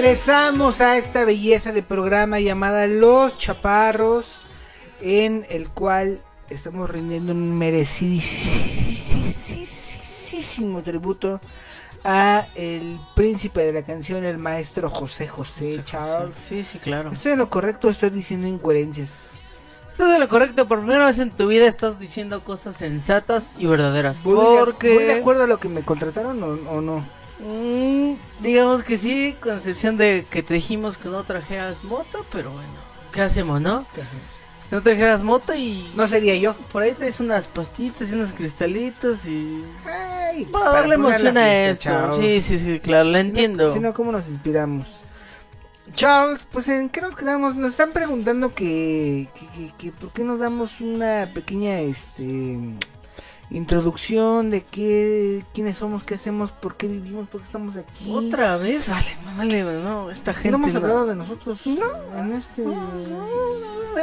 Regresamos a esta belleza de programa llamada Los Chaparros, en el cual estamos rindiendo un merecidísimo tributo a el príncipe de la canción, el maestro José José Charles. Sí, sí, claro. ¿Estoy en lo correcto estoy diciendo incoherencias? Estás de lo correcto, por primera vez en tu vida estás diciendo cosas sensatas y verdaderas. ¿Voy Porque... de acuerdo a lo que me contrataron o, o no? Mm, digamos que sí, con excepción de que te dijimos que no trajeras moto, pero bueno, ¿qué hacemos, no? ¿Qué hacemos? No trajeras moto y No sería yo. por ahí traes unas pastitas y unos cristalitos y... Ay, pues, Para darle emoción a esto. Sí, sí, sí, claro, lo entiendo. Si no, ¿cómo nos inspiramos? Charles, pues en qué nos quedamos? Nos están preguntando que, que, que- que por qué nos damos una pequeña este introducción de qué quiénes somos, qué hacemos, por qué vivimos, por qué estamos aquí. Otra vez, vale, vale, no, esta gente no hemos no- hablado de nosotros en este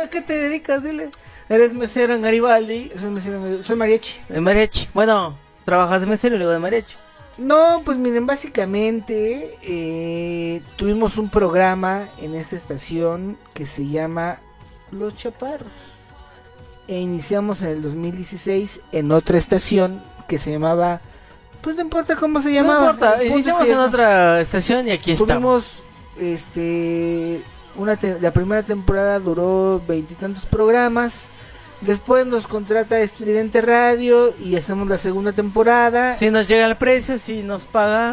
¿A qué te dedicas? Dile. Eres mesero en Garibaldi. soy, mesero- soy mariachi. En mariachi. Bueno, trabajas de mesero y luego de mariachi. No, pues miren, básicamente eh, tuvimos un programa en esta estación que se llama Los Chaparros. E iniciamos en el 2016 en otra estación que se llamaba, pues no importa cómo se llamaba. no importa, iniciamos en otra estación y aquí estamos. Este, una te- la primera temporada duró veintitantos programas. Después nos contrata Estridente Radio y hacemos la segunda temporada. Si nos llega el precio, si nos paga.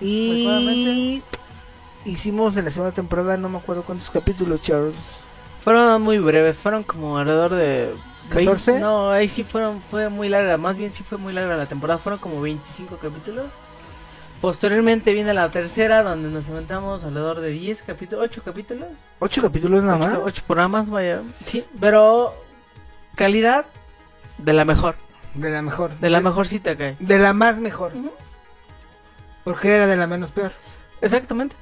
Y hicimos en la segunda temporada, no me acuerdo cuántos capítulos, Charles. Fueron muy breves, fueron como alrededor de... 14? 20 no, ahí sí fueron, fue muy larga, más bien sí fue muy larga la temporada, fueron como 25 capítulos. Posteriormente viene la tercera, donde nos inventamos alrededor de 10 capítulos, 8 capítulos. ¿Ocho capítulos nada más? 8, programas, vaya. Sí, pero calidad de la mejor, De la mejor. de la mejor cita que hay. De la más mejor. Porque era de la menos peor. Exactamente.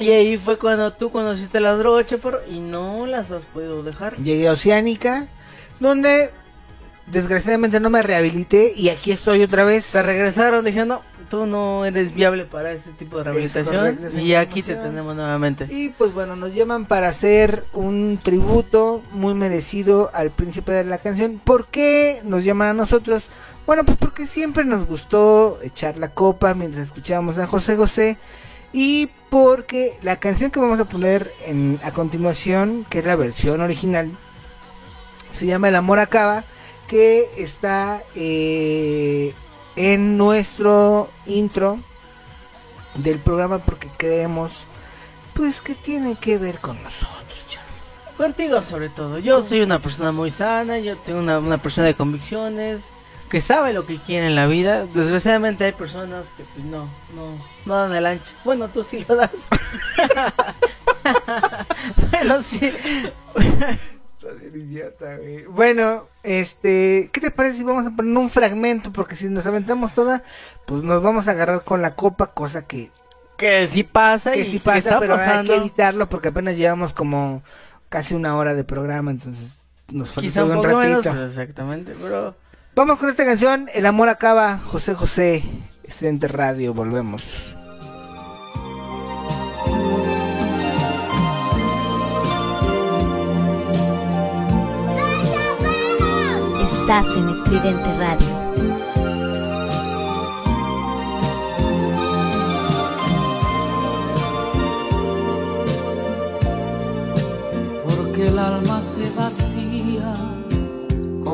Y ahí fue cuando tú conociste las drogas, Chaparro, y no las has podido dejar. Llegué a Oceánica, donde desgraciadamente no me rehabilité y aquí estoy otra vez. Te regresaron diciendo, tú no eres viable para este tipo de rehabilitación. correcto, y aquí te tenemos nuevamente. Y pues bueno, nos llaman para hacer un tributo muy merecido al príncipe de la canción. ¿Por qué nos llaman a nosotros? Bueno, pues porque siempre nos gustó echar la copa mientras escuchábamos a José José. Y porque la canción que vamos a poner en, a continuación, que es la versión original, se llama El amor acaba, que está eh, en nuestro intro del programa porque creemos pues que tiene que ver con nosotros, Charles. Contigo sobre todo. Yo soy una persona muy sana, yo tengo una, una persona de convicciones, que sabe lo que quiere en la vida. Desgraciadamente hay personas que pues, no, no, no dan el ancho. Bueno, tú sí lo das. Pero sí. Bueno, este, ¿qué te parece si vamos a poner un fragmento? Porque si nos aventamos toda, pues nos vamos a agarrar con la copa, cosa que, Que sí pasa que y sí que pasa, está pero hay que evitarlo porque apenas llevamos como casi una hora de programa, entonces nos falta un poco menos, ratito. pero exactamente, pero... Vamos con esta canción, El amor acaba, José José, Estudiante Radio, volvemos. Estás en Estridente Radio. porque el alma se vacía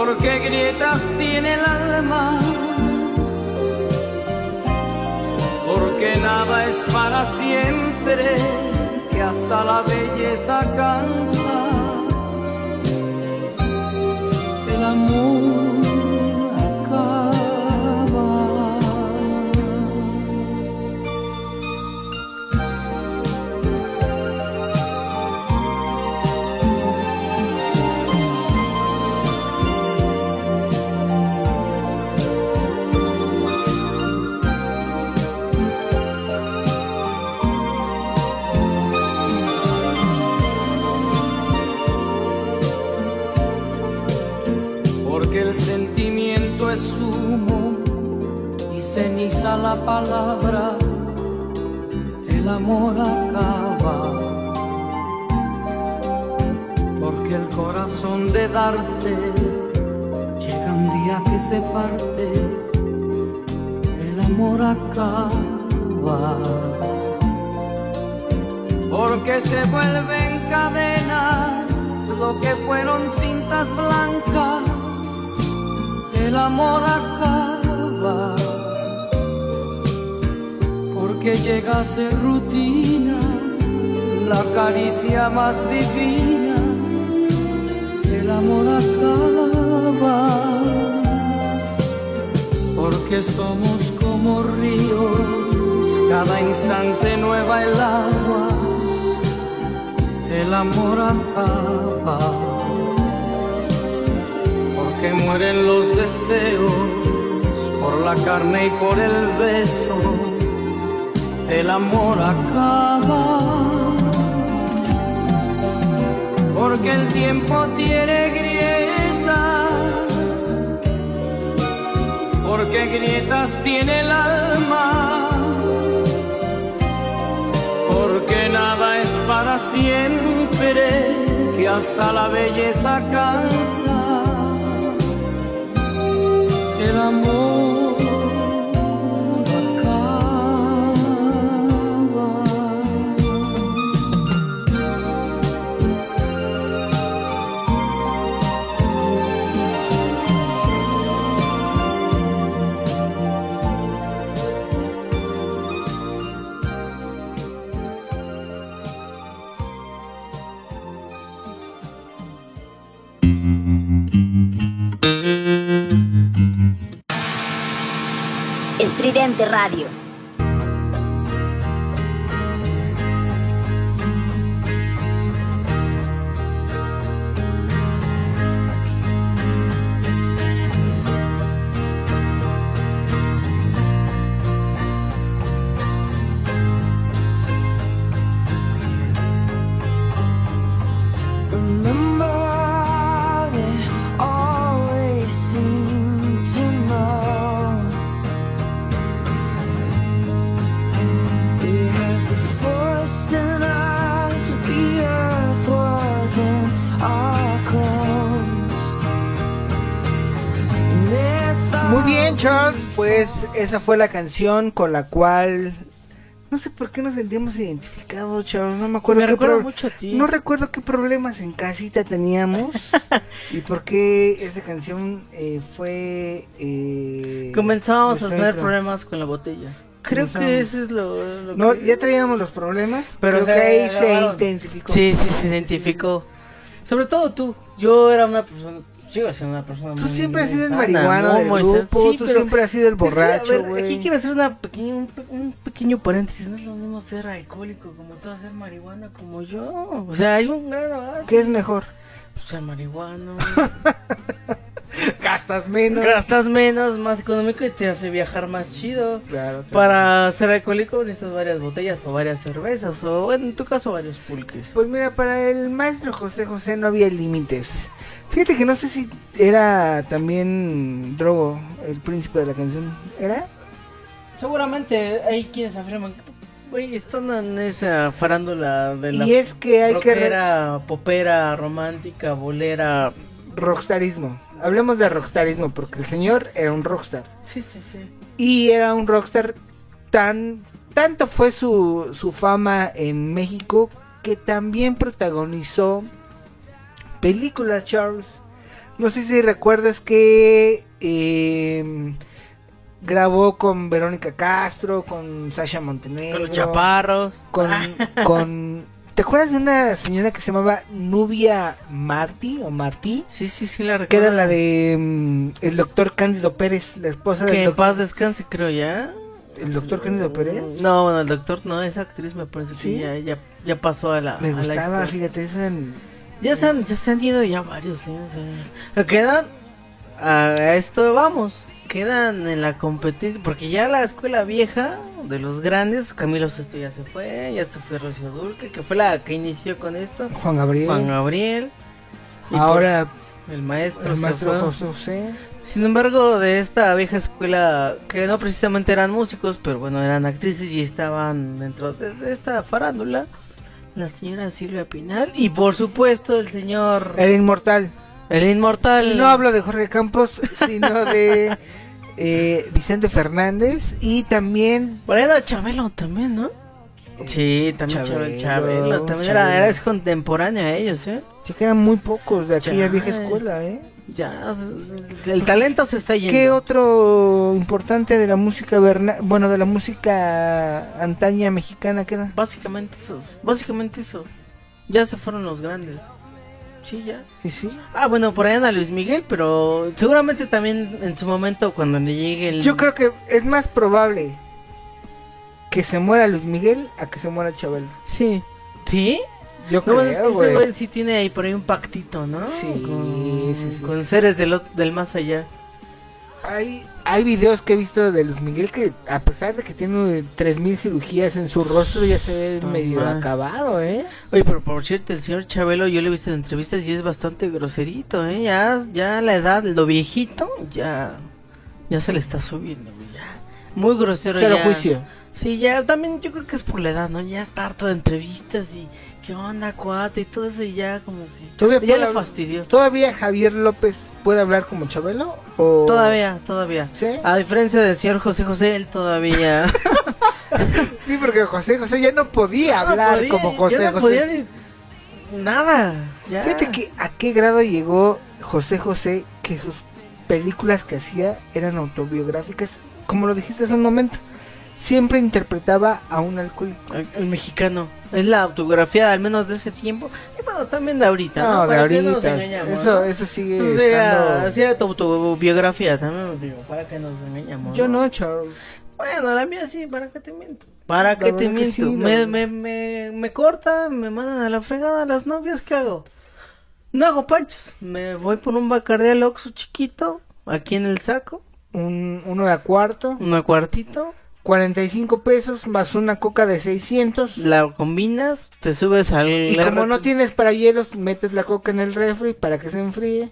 porque grietas tiene el alma, porque nada es para siempre, que hasta la belleza cansa. El amor amor acaba porque llega a ser rutina la caricia más divina el amor acaba porque somos como ríos cada instante nueva el agua el amor acaba que mueren los deseos por la carne y por el beso, el amor acaba. Porque el tiempo tiene grietas, porque grietas tiene el alma, porque nada es para siempre, que hasta la belleza cansa el amor Charles. Pues esa fue la canción con la cual. No sé por qué nos sentíamos identificados, Charles. No me acuerdo. Me qué recuerda pro- mucho a ti. No recuerdo qué problemas en casita teníamos. y por qué esa canción eh, fue. Eh, Comenzamos a tener intro. problemas con la botella. Creo que eso es lo, lo No, que- ya traíamos los problemas. Pero que ahí se intensificó. Sí, sí, se identificó. Sobre todo tú. Yo era una persona. Sigo siendo una persona. Tú muy- siempre has sido el sana, marihuano muy- del grupo, sí, tú pero- siempre has sido el a borracho, ver, güey. Aquí quiero hacer una pequeña, un, pe- un pequeño paréntesis. No es lo mismo ser alcohólico como tú, ser marihuana como yo. O sea, hay un gran avance. ¿Qué es mejor? Ser marihuano. Gastas menos. Gastas menos, más económico y te hace viajar más chido. Claro, sí. Para ser alcohólico necesitas varias botellas o varias cervezas o en tu caso varios pulques. Pues mira, para el maestro José José no había límites. Fíjate que no sé si era también Drogo, el príncipe de la canción. ¿Era? Seguramente hay quienes afirman que güey, están en esa farándula de la Y es que hay que rockera, popera, romántica, bolera. rockstarismo. Hablemos de rockstarismo porque el señor era un rockstar. Sí, sí, sí. Y era un rockstar tan... Tanto fue su, su fama en México que también protagonizó películas, Charles. No sé si recuerdas que eh, grabó con Verónica Castro, con Sasha Montenegro. Con los chaparros. Con, con... ¿Te acuerdas de una señora que se llamaba Nubia Martí o Martí? Sí, sí, sí, la Que recuerdo. era la de mm, el doctor Cándido Pérez, la esposa Que del en paz descanse, creo ya. el doctor Cándido Pérez. No, bueno, el doctor no, esa actriz me parece ¿Sí? que ya, ya, ya pasó a la. Me a la gustaba, historia. fíjate, esa en- Ya se, han, ya se han ido ya varios, ¿eh? O sea, quedan. A esto vamos. Quedan en la competencia. Porque ya la escuela vieja de los grandes. Camilo Sesto ya se fue. Ya se fue Rocío Dulce. Que fue la que inició con esto. Juan Gabriel. Juan Gabriel. Y Ahora pues, el maestro, el maestro José. Sin embargo, de esta vieja escuela, que no precisamente eran músicos, pero bueno, eran actrices y estaban dentro de, de esta farándula, la señora Silvia Pinal y por supuesto el señor... El inmortal. El inmortal. No hablo de Jorge Campos, sino de eh, Vicente Fernández y también Por ahí era Chabelo también, ¿no? Sí, también Chabelo, Chabelo. Chabelo también era, Chabelo. era es contemporáneo a ellos, ¿eh? se quedan muy pocos de aquella Ya. vieja escuela, ¿eh? Ya, el talento se está yendo. ¿Qué otro importante de la música verna bueno, de la música antaña mexicana queda? Básicamente esos, básicamente eso. Ya se fueron los grandes. Sí, ya. Sí, sí. Ah, bueno, por ahí anda Luis Miguel, pero seguramente también en su momento cuando le llegue el... Yo creo que es más probable que se muera Luis Miguel a que se muera Chabelo. Sí. ¿Sí? Yo No, creo, es que ese güey. sí tiene ahí por ahí un pactito, ¿no? Sí, con, sí, sí. con seres del, del más allá. Hay, hay videos que he visto de Luis Miguel que a pesar de que tiene 3000 cirugías en su rostro ya se ve Toma. medio acabado, ¿eh? Oye, pero por cierto, el señor Chabelo, yo le he visto en entrevistas y es bastante groserito, ¿eh? Ya, ya la edad, lo viejito, ya, ya se le está subiendo, ya. Muy grosero Cero ya. juicio. Sí, ya, también yo creo que es por la edad, ¿no? Ya está harto de entrevistas y qué onda, cuate, y todo eso y ya como que... ¿Todavía, ya hab- fastidió. ¿Todavía Javier López puede hablar como Chabelo? ¿O... Todavía, todavía. ¿Sí? A diferencia del señor José José, él todavía... Sí, porque José José ya no podía hablar podía, como José ya no José. podía ni- Nada. Ya. Fíjate que a qué grado llegó José José que sus películas que hacía eran autobiográficas, como lo dijiste hace un momento. Siempre interpretaba a un alcohólico. El, el mexicano. Es la autografía, al menos de ese tiempo. Y bueno, también de ahorita. No, No, de ¿Para qué nos ahorita. Eso, no? eso sigue Pues era, estando... era tu autobiografía también, digo, para que nos engañamos. Yo no, Charles. Bueno, la mía sí, ¿para qué te miento? ¿Para qué te que miento? sí, me, me, me, me cortan, me mandan a la fregada a las novias, ¿qué hago? No hago panchos. Me voy por un Bacardi al Oxxo chiquito, aquí en el saco, Un, uno de a cuarto, un cuartito, 45 pesos más una coca de 600. la combinas, te subes al... Y como no tienes para hielos, metes la coca en el refri para que se enfríe.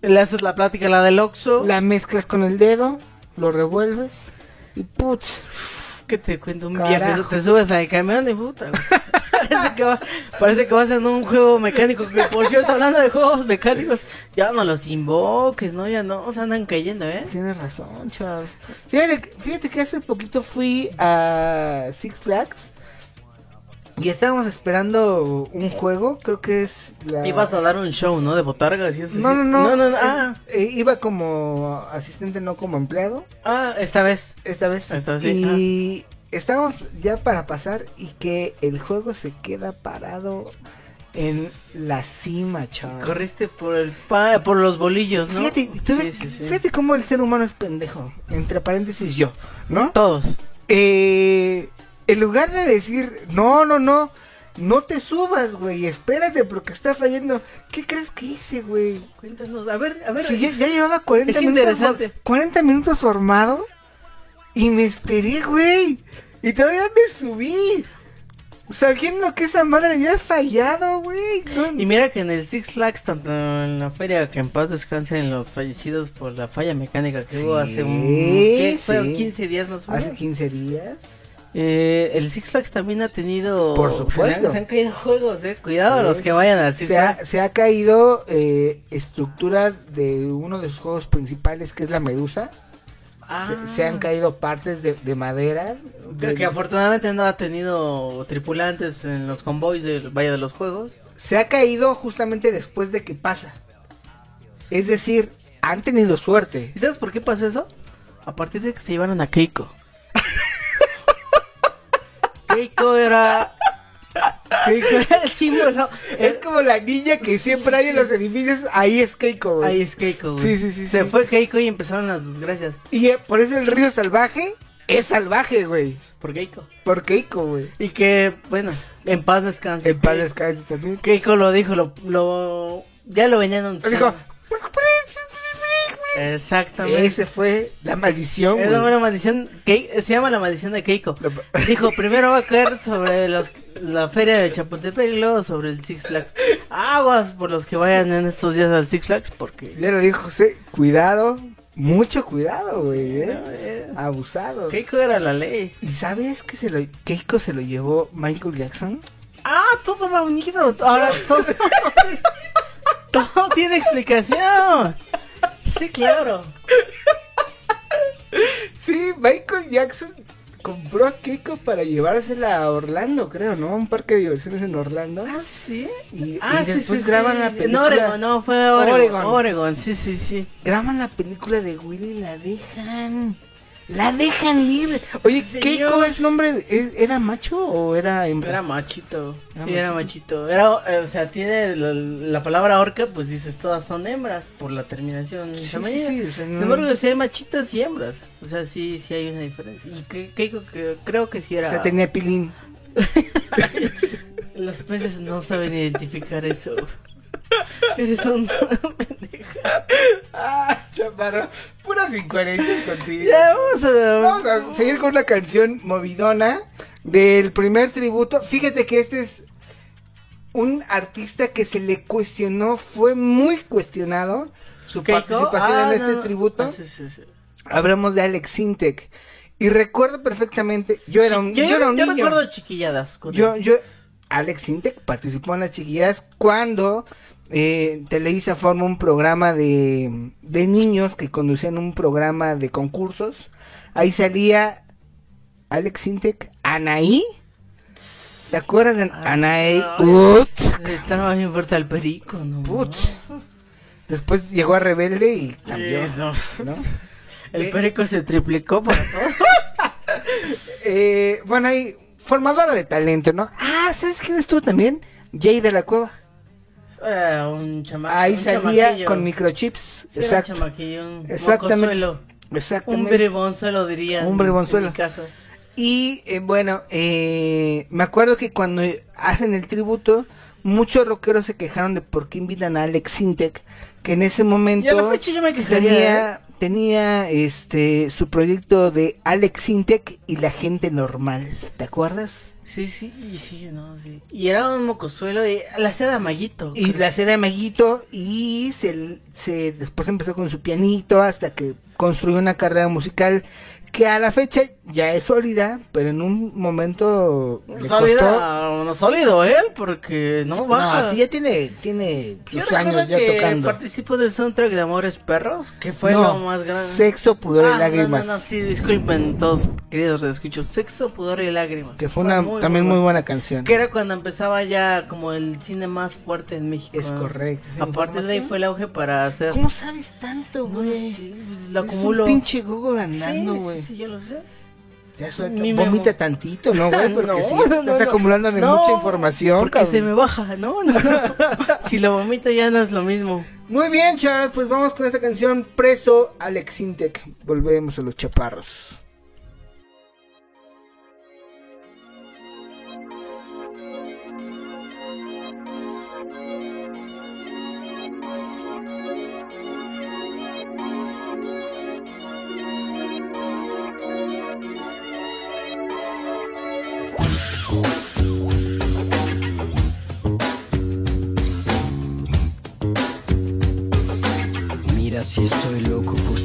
Le haces la plática la del Oxxo. La mezclas con el dedo, lo revuelves y putz. que te cuento un Carajo. viaje, te subes al camión y puta. parece, que va, parece que vas en un juego mecánico. Que por cierto, hablando de juegos mecánicos, ya no los invoques, ¿no? Ya no, se andan cayendo, ¿eh? Tienes razón, Charles. Fíjate, que- fíjate que hace poquito fui a Six Flags y estábamos esperando un juego, creo que es la... Ibas a dar un show, ¿no? De botargas y eso. No, no, no. No, no, no, Ah, Eh, iba como asistente, no como empleado. ah, esta vez. Esta vez. Esta vez sí, Y estábamos ya para pasar y que el juego se queda parado en la cima, Charles. Corriste por el pa por los bolillos, ¿no? Fíjate, Sí, sí, sí. fíjate cómo el ser humano es pendejo. Entre paréntesis yo, ¿no? Todos. Eh, en lugar de decir, no, no, no, no te subas, güey, espérate porque está fallando. ¿Qué crees que hice, güey? Cuéntanos, a ver, a ver. Sí, ya, ya llevaba 40 Es minutos. interesante. for- 40 minutos formado. Y me esperé, güey. Y todavía me subí. Sabiendo que esa madre había fallado, güey. Y mira que en el Six Flags, tanto en la feria que en paz descansen los fallecidos por la falla mecánica que hubo hace un... ¿qué? Sí. 15 días más o menos. Hace 15 días. Eh, el Six Flags también ha tenido... Por Se supuesto. han, se han caído juegos, eh. Cuidado los que vayan al Six se ha, Flags. se ha caído eh, estructuras de uno de sus juegos principales, que es la Medusa. Se, se han caído partes de, de madera. Creo de- que afortunadamente no ha tenido tripulantes en los convoys del Valle de los Juegos. se ha caído justamente después de que pasa. Es decir, han tenido suerte. ¿Y sabes por qué pasó eso? A partir de que se llevaron a Keiko. Keiko era... Símbolo. Es como la niña que siempre hay en los edificios. Ahí es Keiko, güey. Ahí es Keiko, güey. Sí, sí, sí. Se sí. fue Keiko y empezaron las desgracias. Y eh, por eso el río salvaje es salvaje, güey. Por Keiko. Por Keiko, güey. Y que, bueno, en paz descanse. En paz descanse también. Keiko lo dijo, lo, lo ya lo venían anunciando. Dijo, Exactamente. ese fue la maldición, Es una maldición. Kei- se llama la maldición de Keiko. Dijo, primero va a caer sobre los, la feria de Chapultepec y luego sobre el Six Flags. Aguas por los que vayan en estos días al Six Flags porque... Ya lo dijo José, cuidado, mucho cuidado, güey, eh. eh. Abusado. Keiko era la ley. ¿Y sabes que se lo, Keiko se lo llevó Michael Jackson? Ah, todo va unido. Ahora todo... todo tiene explicación. Sí, claro. Sí, Michael Jackson compró a Keiko para llevársela a Orlando, creo, ¿no? Un parque de diversiones en Orlando. Ah, sí. Y, Ah, y sí, después sí, graban sí. la En película. Oregon, no, fue Oregon. Oregon. Oregon. sí, sí, sí. Graban la película de Willy y la dejan. La dejan libre. Oye, Sí, ¿Keiko es nombre? es- ¿Era macho o era hembra? Era machito. Era sí, era machito. Era, o sea, tiene la, la palabra orca, pues dices, todas son hembras por la terminación Sí, sí, sí, o sea, no- Sin embargo, sí hay machitas y hembras. O sea, sí, sí hay una diferencia. Y que, Keiko, que creo que sí era. O sea, tenía pilín. Los peces no saben identificar eso. Eres un pendeja. Ah, chaparro. Puras incoherencias contigo. Ya, vamos a. Vamos a seguir con una canción movidona del primer tributo. Fíjate que este es un artista que se le cuestionó, fue muy cuestionado su Keiko. participación Ah, en este no. tributo. Ah, sí, sí, sí. Hablamos de Alex Sintek. Y recuerdo perfectamente, yo era un, Yo, yo era un yo niño. recuerdo chiquilladas. con Yo, él. yo, Alex Sintek participó en las chiquillas cuando eh, Televisa forma un programa de, de niños que conducían un programa de concursos. Ahí Alex Sintek, Anaí. ¿Te acuerdas de Anaí? Ay, Ut. Estaba bien fuerte al perico, ¿no? Put. Después llegó a Rebelde y cambió. Sí, no. ¿no? El Eh, perico se triplicó para todos. Eh, bueno, ahí, formadora de talento, ¿no? Ah, ¿sabes quién estuvo también? Jay de la Cueva. Era un chamaco. Ahí un salía con microchips. Sí, Exacto. un Exactamente. mocosuelo. Un Exactamente. bribonzuelo, diría. Un bribonzuelo. Y eh, bueno, eh, me acuerdo que cuando hacen el tributo, muchos rockeros se quejaron de por qué invitan a Alex Sintek, que en ese momento Y a la fecha yo me quejaría, tenía, tenía este su proyecto de Alex Sintek y la gente normal, ¿te acuerdas? Sí, sí, y sí, no, sí. Y era un mocosuelo y la hacía de amaguito. Y la hacía de amiguito y se, se después empezó con su pianito hasta que construyó una carrera musical que a la fecha ya es sólida, pero en un momento le costó- Sólida, no sólido él, porque no baja. No, sí ya tiene, tiene Yo sus años ya que tocando. participó del soundtrack de Amores Perros, que fue No, lo más grande. Sexo, pudor y Ah, lágrimas. No, no, no, sí, disculpen todos, queridos escucho Sexo, pudor y lágrimas. Que fue una también muy buena canción. Que era cuando empezaba ya como el cine más fuerte en México. Es correcto. A partir de ahí fue el auge para hacer. ¿Cómo sabes tanto, No güey? sé, pues, lo Es acumulo. un pinche Google andando, Sí, güey. sí, sí, yo lo sé. Ya suelta, Mi vomita tantito, ¿no, güey? Porque No, sí, no, estás no. acumulando No, mucha información, Porque cabrón. se me baja, ¿no? no. si lo vomito ya no es lo mismo. Muy bien, chavos, pues vamos con esta canción Preso Alex Intec. Volvemos a los chaparros. Mira si estoy loco por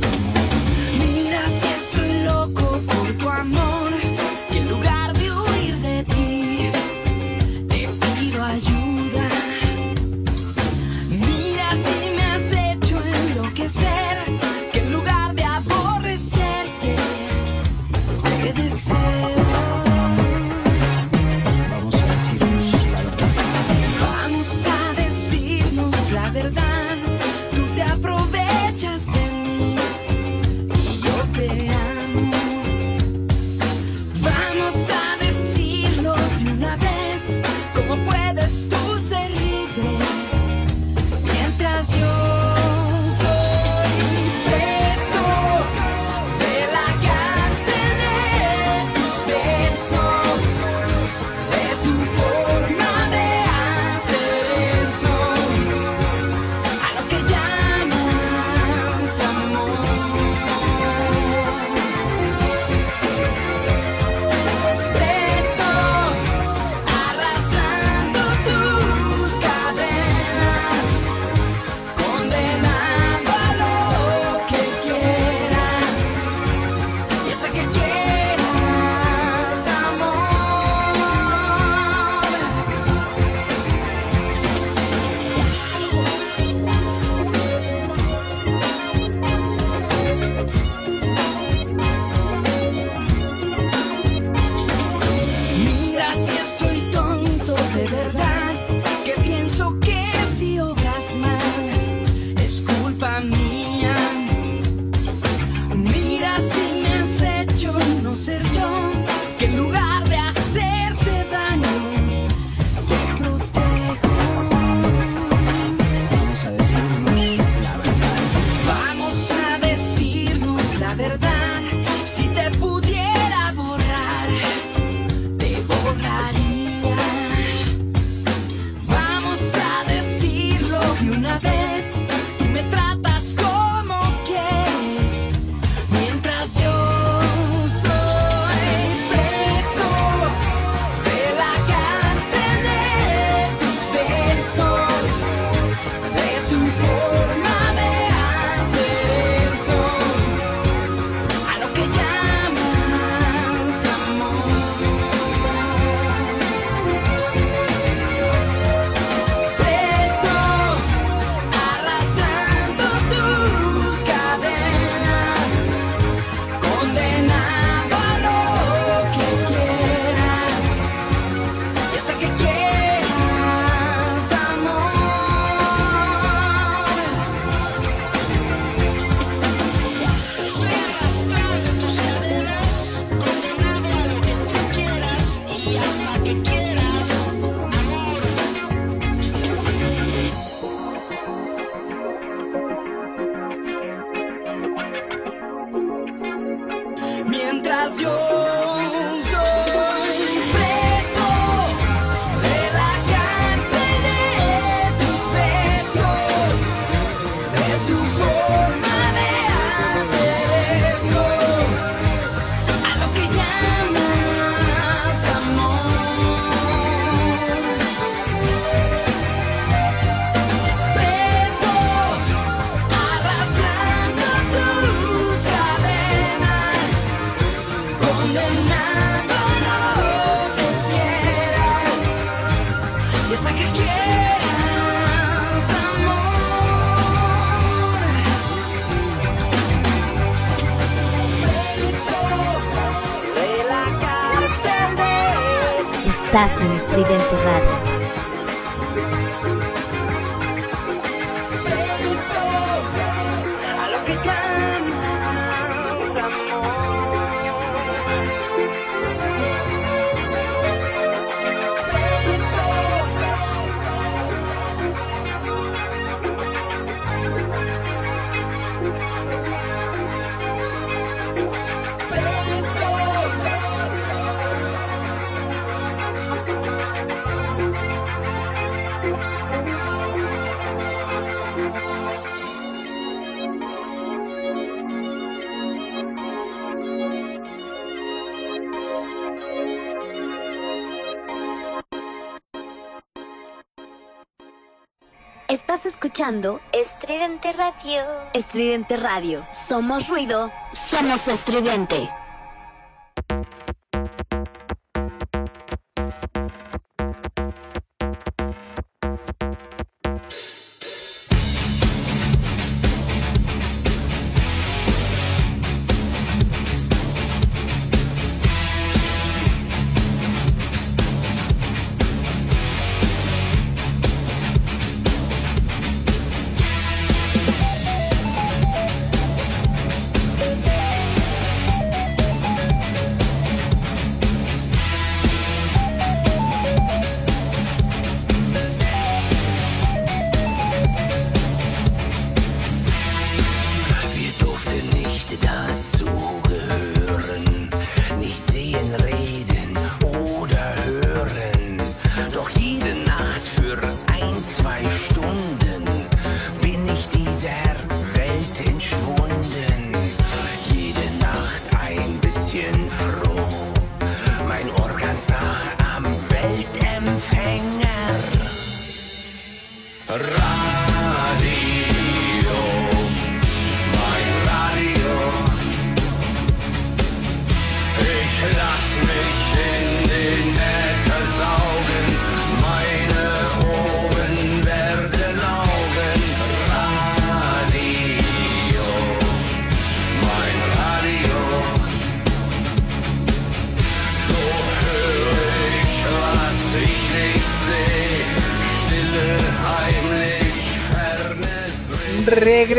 escuchando Estridente Radio. Estridente Radio. Somos ruido, somos estridente.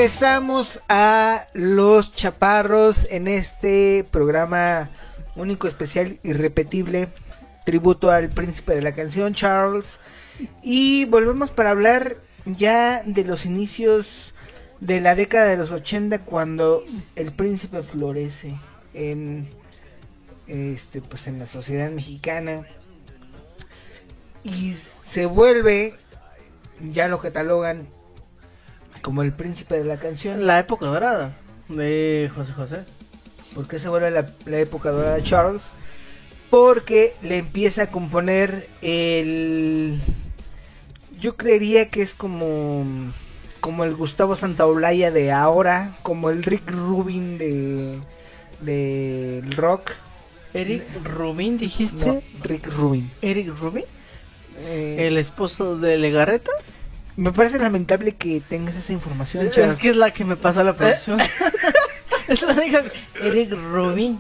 Regresamos a Los Chaparros en este programa único, especial, irrepetible, tributo al príncipe de la canción, Charles. Y volvemos para hablar ya de los inicios de la década de los 80 cuando el príncipe florece en este pues en la sociedad mexicana y se vuelve ya lo catalogan como el príncipe de la canción. La época dorada de José José. ¿Por qué se vuelve la, la época dorada de Charles? Porque le empieza a componer el... Yo creería que es como... Como el Gustavo Santaolalla de ahora, como el Rick Rubin de... de rock. Eric Rubin, dijiste. No, Rick Rubin. Eric Rubin, Eh, el esposo de Legarreta. Me parece lamentable que tengas esa información, Es Charles. que es la que me pasa la producción. es la única Eric Rubin.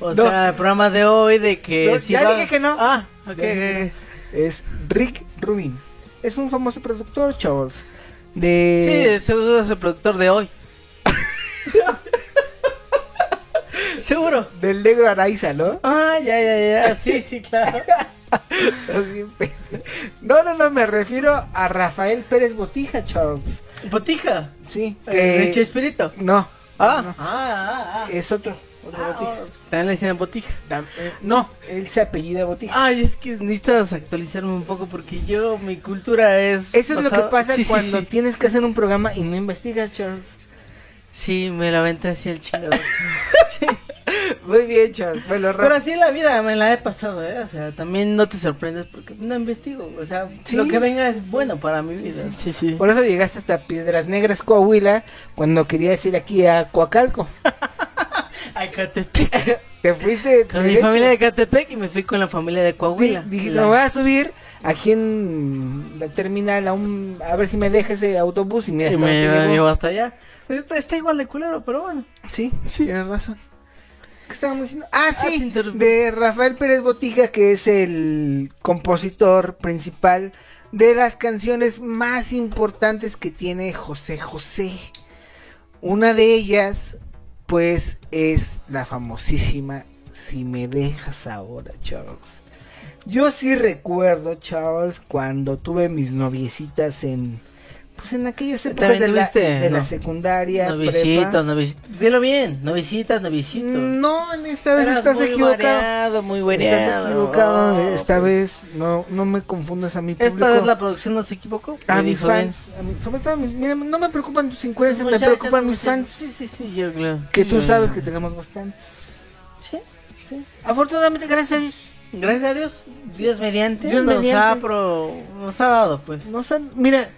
O No. sea, el programa de hoy de que No, si ya va- dije que no. Ah, ok. Es Rick Rubin. Es un famoso productor. Sí, De... seguro es el productor de hoy. Seguro. Del negro Araiza, ¿no? Ah, ya, ya, ya. Sí, sí, claro. No, no, no, me refiero a Rafael Pérez Botija, Charles. Botija. Sí. Eh, Richie Espirito. No. Ah, no, ah, ah, ah. es otro. otro Ah, Botija. oh, También le dicen Botija. Eh, no, él se apellida Botija. Ay, es que necesitas actualizarme un poco porque yo, mi cultura es. Eso es lo que pasa Sí, cuando sí. tienes que hacer un programa y no investigas, Charles. Sí, me la aventé así el chingado. sí. Muy bien, Charles. Bueno, Pero así en la vida me la he pasado, ¿eh? O sea, también no te sorprendes porque no investigo. O sea, Sí. lo que venga es bueno para mi vida. Sí, sí. Por eso llegaste hasta Piedras Negras, Coahuila, cuando querías ir aquí a Coacalco. A Catepec. Te fuiste Con mi derecho. familia de Catepec y me fui con la familia de Coahuila. Di- Dijiste, La- me voy a subir aquí en la terminal a, un, a ver si me deja ese autobús y mira, y me llevó hasta allá. Está, está igual de culero, pero bueno. Sí, tienes razón. ¿Qué estábamos diciendo? Ah, te sí, de Rafael Pérez Botija, que es el compositor principal de las canciones más importantes que tiene José José. Una de ellas, pues, es la famosísima Si me dejas ahora, Charles. Yo sí recuerdo, Charles, cuando tuve mis noviecitas en... Pues en aquellas épocas ¿También de la, de la secundaria. Novicitos, novicitos. Dilo bien, novicitas, novicitos. No, en esta vez Eras estás muy equivocado. variado, muy variado. Estás equivocado. Oh, esta pues. vez no, no me confundas a mi público. Esta vez la producción no se equivocó. a mis fans. a mi- sobre todo, a mis- mira, no me preocupan tus influencias, me preocupan mis fans. Sí, sí, sí, yo creo. Que tú sabes que tenemos bastantes. Sí. Sí. Afortunadamente, gracias a Dios. Gracias a Dios, Dios mediante, Dios nos, mediante. Ha pro- nos ha dado, pues. Nos han- mira,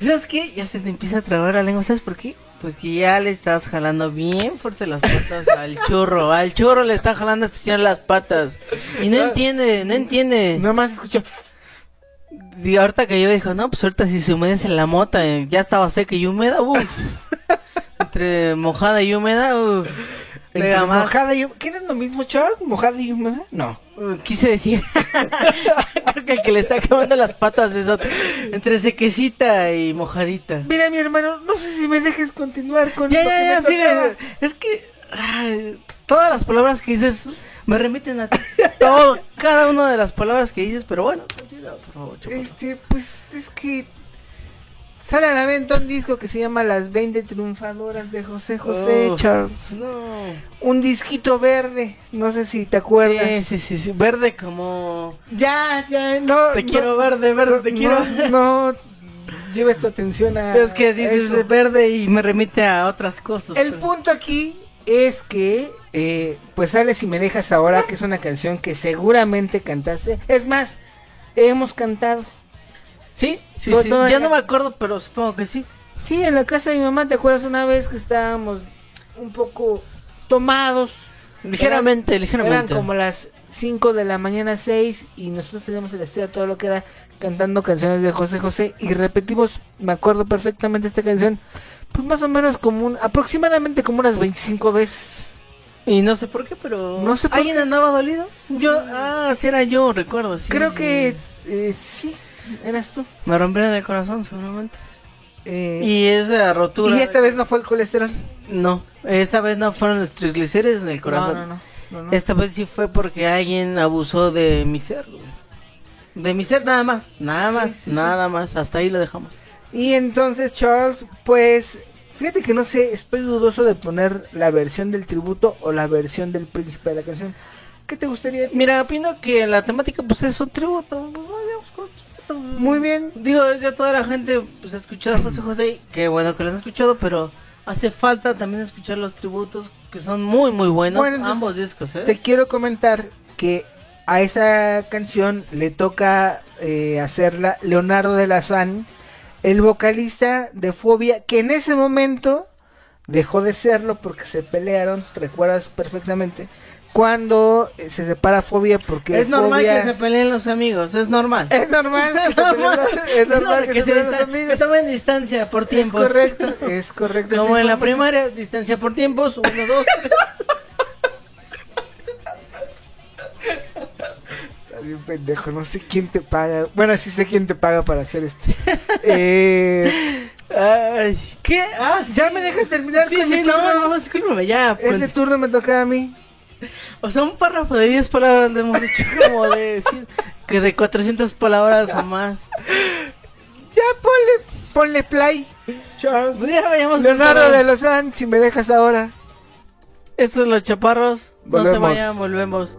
¿Sabes qué? Ya se te empieza a trabar la lengua, ¿sabes por qué? Porque ya le estás jalando bien fuerte las patas al churro. Al churro le está jalando a este señor las patas. Y no entiende, no entiende. Nada más escucha. Y ahorita que yo dijo, no, pues ahorita si se humedece la mota, eh, ya estaba seca y húmeda, uff. Entre mojada y húmeda, uff. Entre mojada y ¿Qué es lo mismo, Charles? ¿Mojada y húmeda? No. Quise decir, creo que el que le está acabando las patas es otro. Entre sequecita y mojadita. Mira, mi hermano, no sé si me dejes continuar con Ya, ya, ya, tocaba. Es que ay, todas las palabras que dices me remiten a ti. Todo, cada una de las palabras que dices, pero bueno, continúa, por favor, chaparro. Este, pues es que sale a la venta un disco que se llama Las 20 Triunfadoras de José José Oh, Charles. No. Un disquito verde, no sé si te acuerdas. Sí, sí, sí, sí, verde como... Ya, ya, no. Te no, quiero verde, verde, no, te quiero. No, no lleves tu atención a. Es que dices verde y me remite a otras cosas. El pero- punto aquí es que, eh, pues sale si me dejas ahora, que es una canción que seguramente cantaste. Es más, hemos cantado. Sí, sí, Todo- sí. todo Ya no me acuerdo, pero supongo que sí. Sí, en la casa de mi mamá, ¿te acuerdas una vez que estábamos un poco tomados? Ligeramente, Eran- ligeramente. Eran como las 5 de la mañana, 6, y nosotros teníamos el estudio todo lo que da cantando canciones de José José, y repetimos, me acuerdo perfectamente esta canción, pues más o menos como un, aproximadamente como unas 25 veces. Y no sé por qué, pero... No sé por ¿Alguien andaba dolido? Yo, ah, sí era yo, recuerdo, sí. Creo sí, que eh, sí, eras tú. Me rompieron el corazón, seguramente. Eh, Y esa rotura... y esta vez no fue el colesterol. No, esta vez no fueron los triglicéridos en el corazón. No, no, no, no. Esta vez sí fue porque alguien abusó de mi ser. De mi ser nada más, nada más, sí, sí. nada más. Hasta ahí lo dejamos. Y entonces, Charles, pues, fíjate que no sé, estoy dudoso de poner la versión del tributo o la versión del príncipe de la canción. ¿Qué te gustaría? Mira, opino que la temática pues es un tributo. pues, Muy bien. Digo, ya toda la gente pues ha escuchado a José José, qué bueno que lo han escuchado, pero hace falta también escuchar los tributos que son muy muy buenos, Bueno, entonces, ambos discos, ¿eh? Te quiero comentar que a esa canción le toca eh, hacerla Leonardo de Lazán, el vocalista de Fobia, que en ese momento dejó de serlo porque se pelearon, recuerdas perfectamente, cuando eh, se separa Fobia porque Es normal Fobia- que se peleen los amigos, es normal. Es normal que se peleen los- es normal que se peleen los amigos. tomen distancia por Es tiempos. correcto, es correcto. Como en la primaria, distancia por tiempos, uno, dos, tres. Estás bien pendejo, no sé quién te paga. Bueno, sí sé quién te paga para hacer esto. eh, Ay, ¿qué? Ah, sí. ¿Ya me dejas terminar Sí, con sí, mi no, turno? no, discúlpame, ya. Este pues. turno me toca a mí. O sea, un párrafo de 10 palabras le hemos hecho como de, que de 400 palabras o más. Ya ponle, ponle play. Charles. Pues ya vayamos. Leonardo de Lozán, si me dejas ahora. Estos los chaparros. No se Volvemos. vayan, volvemos.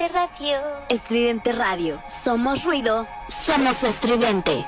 Estridente Radio. Estridente Radio. Somos ruido, somos estridente.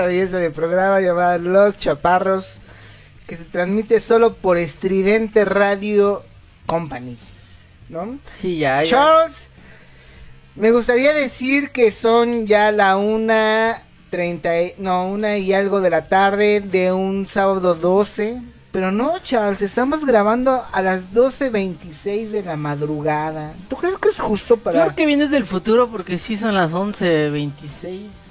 Esta belleza de programa llamada Los Chaparros, que se transmite solo por Estridente Radio Company. ¿No? Sí, ya, ya. Charles, me gustaría decir que son ya la una treinta, no, una y algo de la tarde de un sábado 12. Pero no, Charles, estamos grabando a las 12.26 de la madrugada. ¿Tú crees que es justo para...? creo que vienes del futuro porque sí son las 11.26.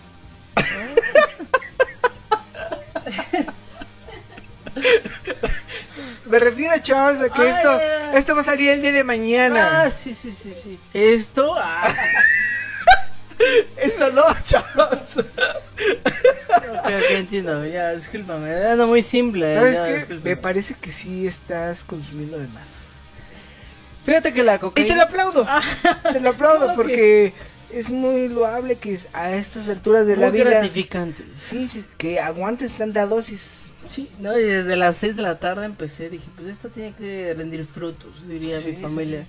Me refiero a Charles, a que Ay, esto, ay, esto va a salir el día de mañana. Ah, sí, sí, sí, sí. Esto, ah, Eso no, Charles. ok, ok, entiendo, ya, discúlpame, era muy simple. ¿Sabes ya, qué? discúlpame. Me parece que sí estás consumiendo de más. Fíjate que la Y cocaína... te lo aplaudo. te lo aplaudo Ok. porque es muy loable que a estas alturas de la muy vida. gratificante. Sí, sí, que aguantes tanta dosis. Sí, no, y desde las 6 de la tarde empecé, dije, pues esto tiene que rendir frutos, diría Sí, mi sí, familia.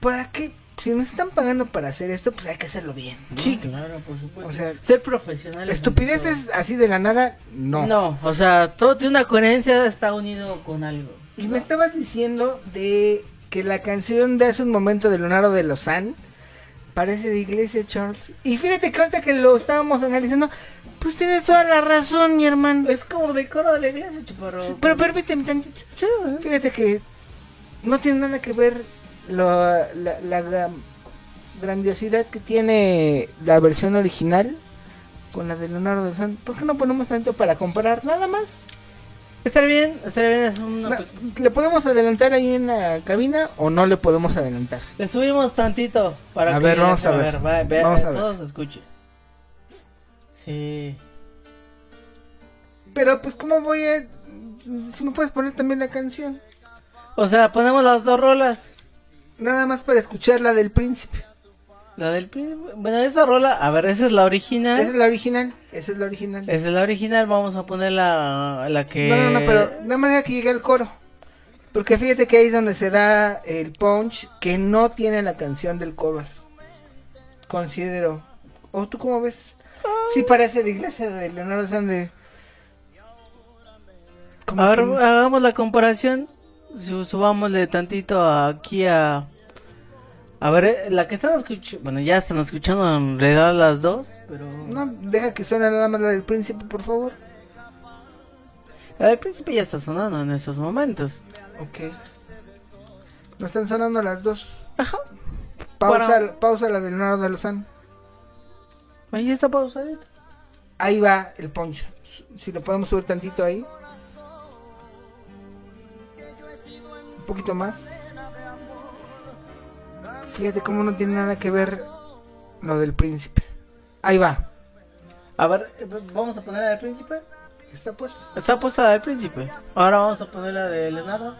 ¿Para qué? Si nos están pagando para hacer esto, pues hay que hacerlo bien. ¿no? Sí, claro, por supuesto. O sea, ser profesional. es Estupideces así de la nada, no. No, o sea, todo tiene una coherencia, está unido con algo. Y me estabas diciendo de que la canción de hace un momento de Leonardo de Lozán parece de Iglesia Charles. Y fíjate que ahorita que lo estábamos analizando, pues tienes toda la razón, mi hermano. Es como de coro de la iglesia, chaparro. Pero permíteme tantito. Fíjate que no tiene nada que ver lo- la, la gra- grandiosidad que tiene la versión original con la de Leonardo de Lozán. ¿Por qué no ponemos tanto para comparar? Nada más. Estaría bien, estaría bien. Es una... Na- ¿Le podemos adelantar ahí en la cabina o no le podemos adelantar? Le subimos tantito para A que ver, vamos a va- ver. va- vea- Vamos a ver. Todos escuchen. Sí. Pero pues cómo voy a... Si me puedes poner también la canción. O sea, ponemos las dos rolas. Nada más para escuchar la del príncipe. La del príncipe. Bueno, esa rola, a ver, esa es la original. Esa es la original. Esa es la original. Esa es la original, vamos a poner la, la que... No, no, no, pero de manera que llegue el coro. Porque fíjate que ahí es donde se da el punch que no tiene la canción del cover. Considero. ¿O tú cómo ves? Sí parece de iglesia de Leonardo Sande. A ver, hagamos la comparación. Su- Subámosle tantito aquí a... A ver, eh, la que están escuchando... Bueno, ya están escuchando en realidad las dos, pero... No, deja que suene nada más la del príncipe, por favor. La del príncipe ya está sonando en estos momentos. Ok. No están sonando las dos. Ajá. Pausa, pausa la de Leonardo de. Ahí está pausadita. Ahí va el poncho. Si lo podemos subir tantito ahí. Un poquito más. Fíjate cómo no tiene nada que ver lo del príncipe. Ahí va. A ver, vamos a poner la del príncipe. Está puesto. Está puesta la del príncipe. Ahora vamos a poner la de Leonardo.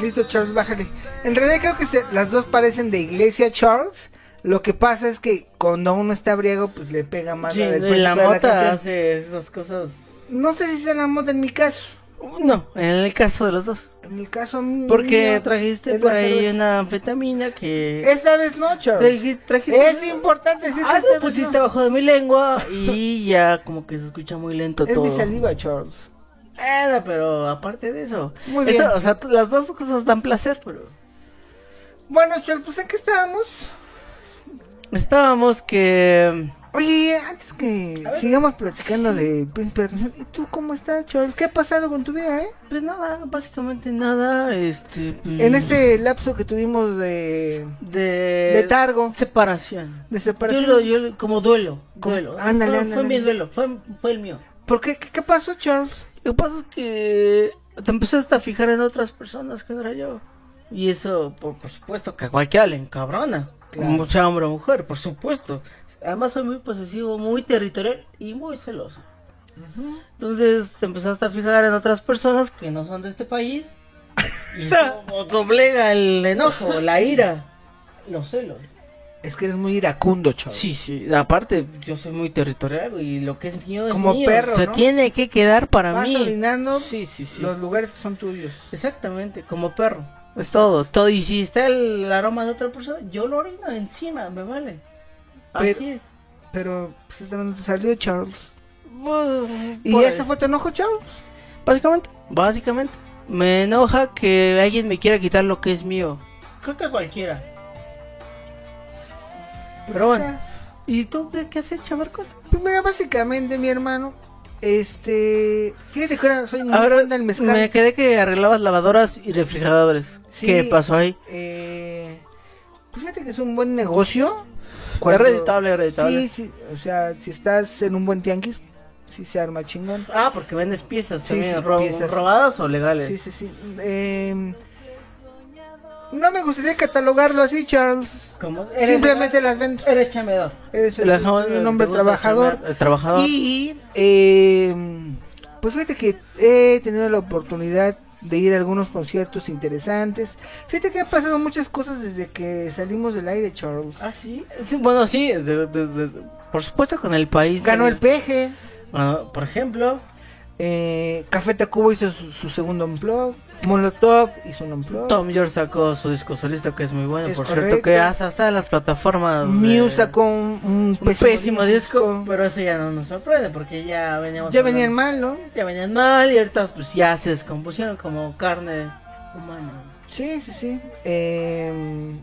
Listo, Charles, bájale. En realidad creo que se- las dos parecen de iglesia, Charles. Lo que pasa es que cuando uno está briego, pues le pega más Sí, la del la príncipe de la mota hace esas cosas. No sé si sea la moda en mi caso. No, en el caso de los dos. En el caso mío. Porque trajiste es por ahí cerveza. una anfetamina que... Esta vez no, Charles. Traji- trajiste- Es importante decir que esta vez pusiste no. abajo de mi lengua y ya como que se escucha muy lento Es todo. mi saliva, Charles. Bueno, pero aparte de eso. Muy bien. Eso, o sea, las dos cosas dan placer, pero... Bueno, Charles, pues ¿en qué estábamos? Estábamos que... Oye, antes que sigamos platicando de Príncipe de la Canción, ¿y tú cómo estás, Charles? ¿Qué ha pasado con tu vida, eh? Pues nada, básicamente nada, este... pues, En este lapso que tuvimos de De... letargo, Separación. de Yo separación. lo, yo lo- como duelo, duelo. ándale, fue, ándale. fue mi duelo, fue, fue el mío. ¿Por qué? ¿Qué, qué pasó, Charles? Lo que pasa es que te empezaste a fijar en otras personas que no era yo. Y eso, por, por supuesto, que a cualquiera le encabrona. Claro. Sea hombre o mujer, por supuesto. Además soy muy posesivo, muy territorial y muy celoso. Entonces te empezaste a fijar en otras personas que no son de este país. Y eso doblega el enojo, la ira, los celos. Es que eres muy iracundo, Charles. Sí, sí. Aparte, yo soy muy territorial y lo que es mío es Como mío. perro, Se ¿no? tiene que quedar para Vas mí. orinando Sí, sí, sí. los lugares que son tuyos. Exactamente, como perro. Es todo, todo. Y si está el aroma de otra persona, yo lo orino encima, me vale. Pero- Así es. Pero, pues te salió, Charles. Pues, ¿Y ese ahí. fue tu enojo, Charles? Básicamente, básicamente. Me enoja que alguien me quiera quitar lo que es mío. Creo que cualquiera. Pero O bueno. sea, ¿Y tú qué, qué has hecho, Marco? Pues mira, básicamente, mi hermano, este... Fíjate que ahora soy muy Ahora fan del mezcal. me quedé que arreglabas lavadoras y refrigeradores. Sí, ¿Qué pasó ahí? Eh, pues fíjate que es un buen negocio. Es reditable, es reditable. Sí, sí, o sea, si estás en un buen tianguis, sí se arma chingón. Ah, porque vendes piezas Sí, también, sí, ro- piezas. robadas o legales. Sí, sí, sí. Eh, no me gustaría catalogarlo así, Charles. ¿Cómo? Simplemente las vendo. Eres chamedor. Eres soy un hombre trabajador. el trabajador. Y, eh, pues fíjate que he tenido la oportunidad de ir a algunos conciertos interesantes. Fíjate que han pasado muchas cosas desde que salimos del aire, Charles. Ah, sí. Sí, Bueno, sí, de- de- de- por supuesto con el país. Ganó el peje. bueno, por ejemplo, Eh, Café Tacuba hizo su, su segundo blog. Molotov hizo un unplug. Tom York sacó su disco solista que es muy bueno, Es por cierto, que hasta en las plataformas. Muse sacó un, un pésimo, disco, pero eso ya no nos sorprende porque ya veníamos. Ya hablando- venían mal, ¿no? Ya venían mal y ahorita pues ya se descompusieron como carne humana. Sí, sí, sí. Eh,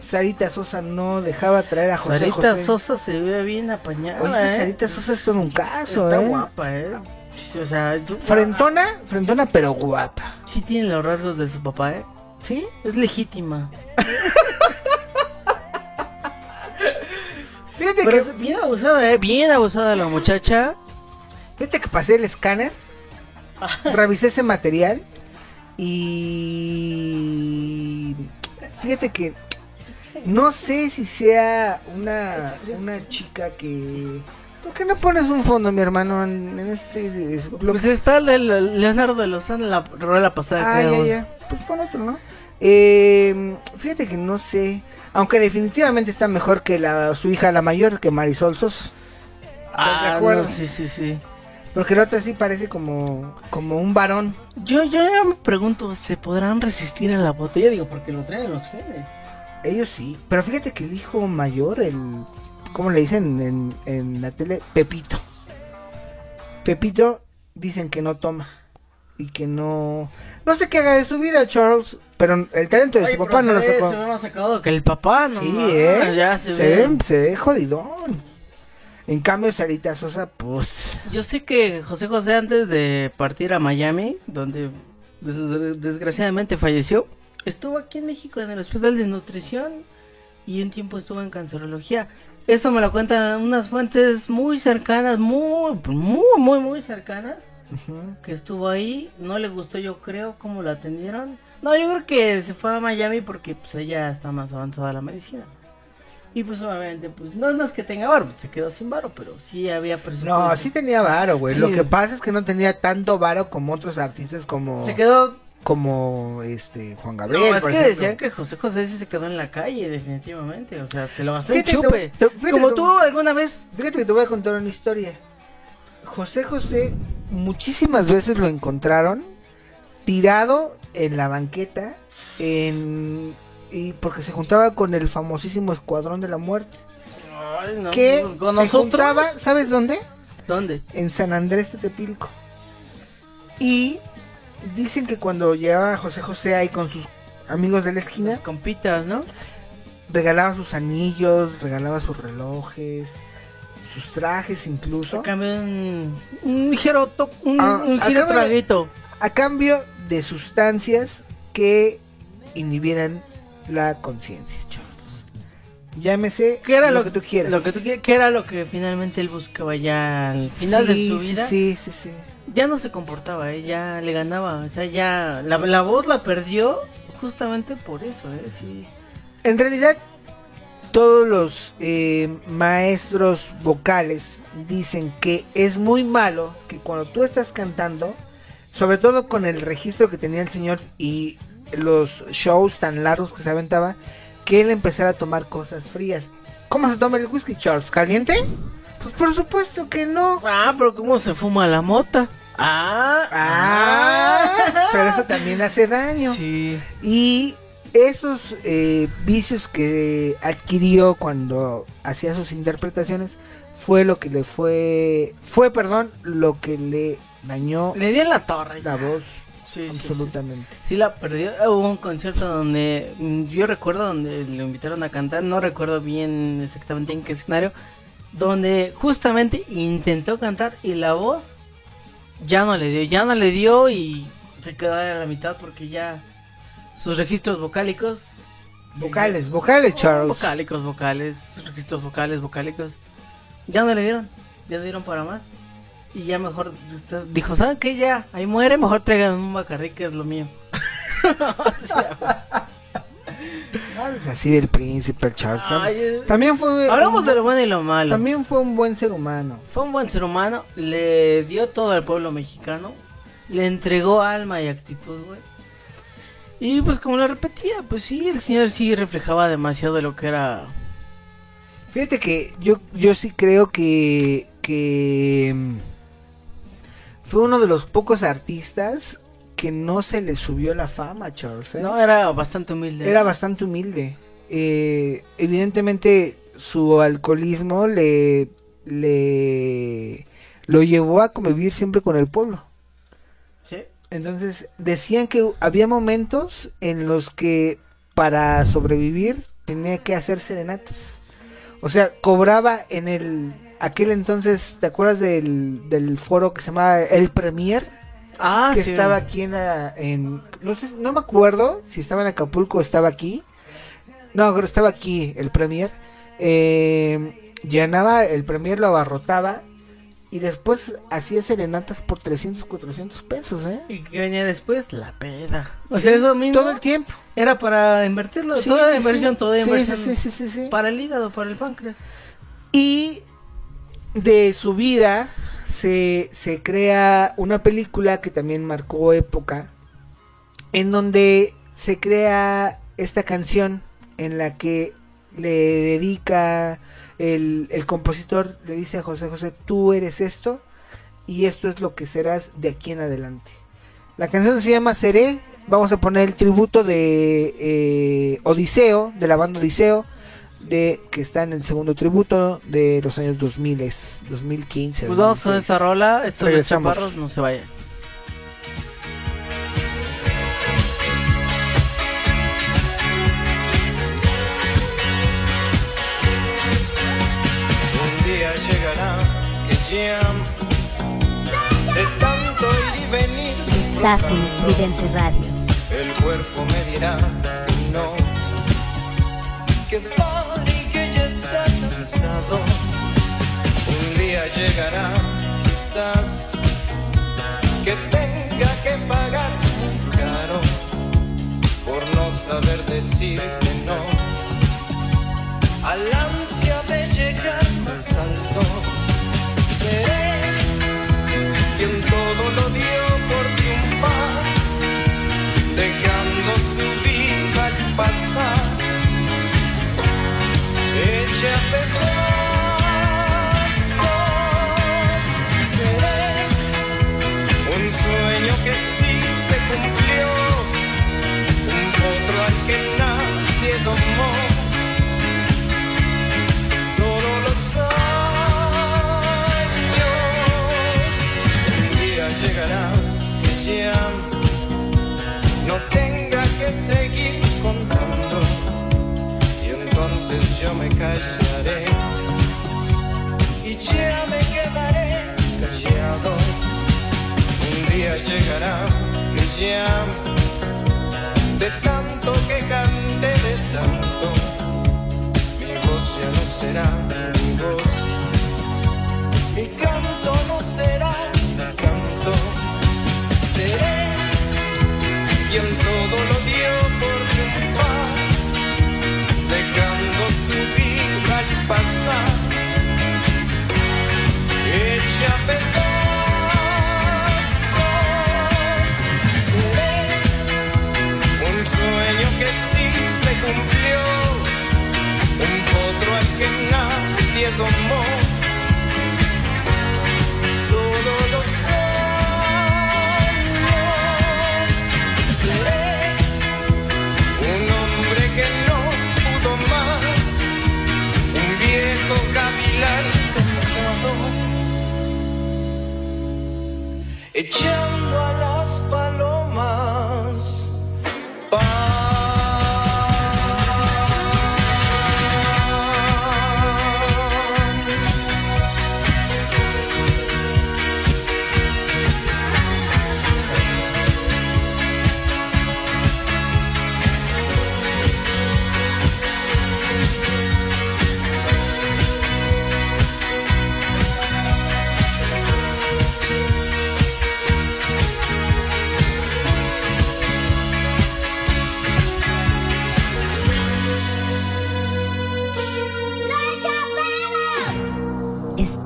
Sarita Sosa no dejaba traer a José Sarita José. Sosa se ve bien apañada. Oye, ¿eh? Sarita Sosa es todo un caso, Está ¿eh? guapa, ¿eh? O sea, Frentona, frentona, pero guapa. sí tiene los rasgos de su papá, ¿eh? ¿Sí? Es legítima. Fíjate Pero que, es bien abusada, ¿eh? Bien abusada la muchacha. fíjate que pasé el escáner, revisé ese material y fíjate que no sé si sea una, una chica que... ¿Por qué no pones un fondo, mi hermano, en, en este bloque? Pues está el de Leonardo de Lozano en la rola pasada. Ah, creo. ya, ya. Pues pon otro, ¿no? Eh, fíjate que no sé. Aunque definitivamente está mejor que la, su hija, la mayor, que Marisol Sosa. Ah, no, sí, sí, sí. Porque la otra sí parece como, como un varón. Yo, yo ya me pregunto, ¿se podrán resistir a la botella? Digo, porque lo traen los genes. Ellos sí. Pero fíjate que el hijo mayor, el. ¿Cómo le dicen en, en la tele? Pepito. Pepito dicen que no toma. Y que no. No sé qué haga de su vida, Charles. Pero el talento de Oye, su papá no lo sacó. Se sacado que el papá, ¿no? Sí, ¿eh? Ya se, se, ve. ve, se ve jodidón. En cambio, Sarita Sosa, pues. Yo sé que José José antes de partir a Miami, donde des- desgraciadamente falleció, estuvo aquí en México en el hospital de nutrición y un tiempo estuvo en cancerología. Eso me lo cuentan unas fuentes muy cercanas, muy, muy, muy, muy cercanas, que estuvo ahí. No le gustó, yo creo, cómo la atendieron. No, yo creo que se fue a Miami porque pues ella está más avanzada la medicina. Y pues obviamente, pues no, no es que tenga varo, se quedó sin varo, pero sí había presupuesto. No, sí tenía varo, güey. Sí. Lo que pasa es que no tenía tanto varo como otros artistas como. Se quedó Como este Juan No, Gabriel. es por que ejemplo. decían que José José sí se quedó en la calle, definitivamente. O sea, se lo gastó en Fíjate, chupe. te- te- Como tú alguna vez. Fíjate que te voy a contar una historia. José José muchísimas veces lo encontraron tirado en la banqueta en y porque se juntaba con el famosísimo Escuadrón de la Muerte. Ay, no, que con se nosotros. juntaba, ¿sabes dónde? ¿Dónde? En San Andrés de Tepilco. Y dicen que cuando llegaba José José ahí con sus amigos de la esquina, Las compitas, ¿no? regalaba sus anillos, regalaba sus relojes, sus trajes incluso. A cambio un, un to- un, Ah, un a giro cambio de- traguito. a cambio de sustancias que inhibieran la conciencia, chavos. Llámese ¿Qué era lo, lo, que tú quieras. Lo que tú quieras. ¿Qué era lo que finalmente él buscaba ya al final de su vida? Sí, sí, sí. Ya no se comportaba, ¿eh? ya le ganaba. O sea, ya la, la voz la perdió justamente por eso, ¿eh? Sí. En realidad, todos los eh, maestros vocales dicen que es muy malo que cuando tú estás cantando, sobre todo con el registro que tenía el señor y los shows tan largos que se aventaba, que él empezara a tomar cosas frías. ¿Cómo se toma el whisky, Charles? ¿Caliente? Pues por supuesto que no. Ah, pero ¿cómo se fuma la mota? Ah, Ah, pero eso también hace daño. Sí. Y esos eh, vicios que adquirió cuando hacía sus interpretaciones fue lo que le fue, fue, perdón, lo que le dañó Le dio en la torre. la voz Sí, sí, absolutamente. Sí, la perdió. Hubo un concierto donde mm, yo recuerdo donde le invitaron a cantar, no recuerdo bien exactamente en qué escenario, donde justamente intentó cantar y la voz ya no le dio, ya no le dio y se quedó a la mitad porque ya sus registros vocálicos Vocales, vocales, Charles. vocálicos, vocales, sus registros vocales, vocálicos ya no le dieron, ya no dieron para más. Y ya mejor dijo, ¿saben qué? Ya, ahí muere, mejor traigan un Bacardí que es lo mío. O sea, Hables así del príncipe el Charles. Ay, eh, también fue Hablamos de lo bueno y lo malo. también fue un buen ser humano. Fue un buen ser humano, le dio todo al pueblo mexicano, le entregó alma y actitud, güey. Y pues como lo repetía, pues sí, el señor sí reflejaba demasiado de lo que era... Fíjate que yo, yo sí creo que, que mm, fue uno de los pocos artistas que no se le subió la fama, Charles. ¿eh? No, era bastante humilde. Era bastante humilde. Eh, evidentemente su alcoholismo le, le lo llevó a convivir siempre con el pueblo. Sí. Entonces decían que había momentos en los que para sobrevivir tenía que hacer serenatas. O sea, cobraba en el aquel entonces, ¿te acuerdas del, del foro que se llamaba El Premier? Ah, que sí. estaba aquí en, la- en no sé, no me acuerdo si estaba en Acapulco o estaba aquí. No, pero estaba aquí el Premier. Eh, llenaba el Premier, lo abarrotaba y después hacía serenatas por 300, 400 pesos, ¿eh? ¿Y qué venía después? La peda. O Sí, sea, eso mismo. todo el tiempo. Era para invertirlo. Sí, toda sí, inversión, toda inversión. sí, sí, sí, sí. Para el hígado, para el páncreas. Y de su vida se, se crea una película que también marcó época, en donde se crea esta canción en la que le dedica el, el compositor, le dice a José José, tú eres esto y esto es lo que serás de aquí en adelante. La canción se llama Seré, vamos a poner el tributo de eh, Odiseo, de la banda Odiseo, de que está en el segundo tributo de los años 2000, es 2015. Pues vamos con 2016. esta rola. Estos Regresamos. chaparros no se vayan. Un día llegará que ya de tanto ir y venir Estás en Estridente Radio. el cuerpo me dirá que no, que Un día llegará quizás que tenga que pagar muy caro por no saber decir que no al ansia de llegar más alto. Seré quien todo lo dio por triunfar, dejando su vida al pasar. Eche a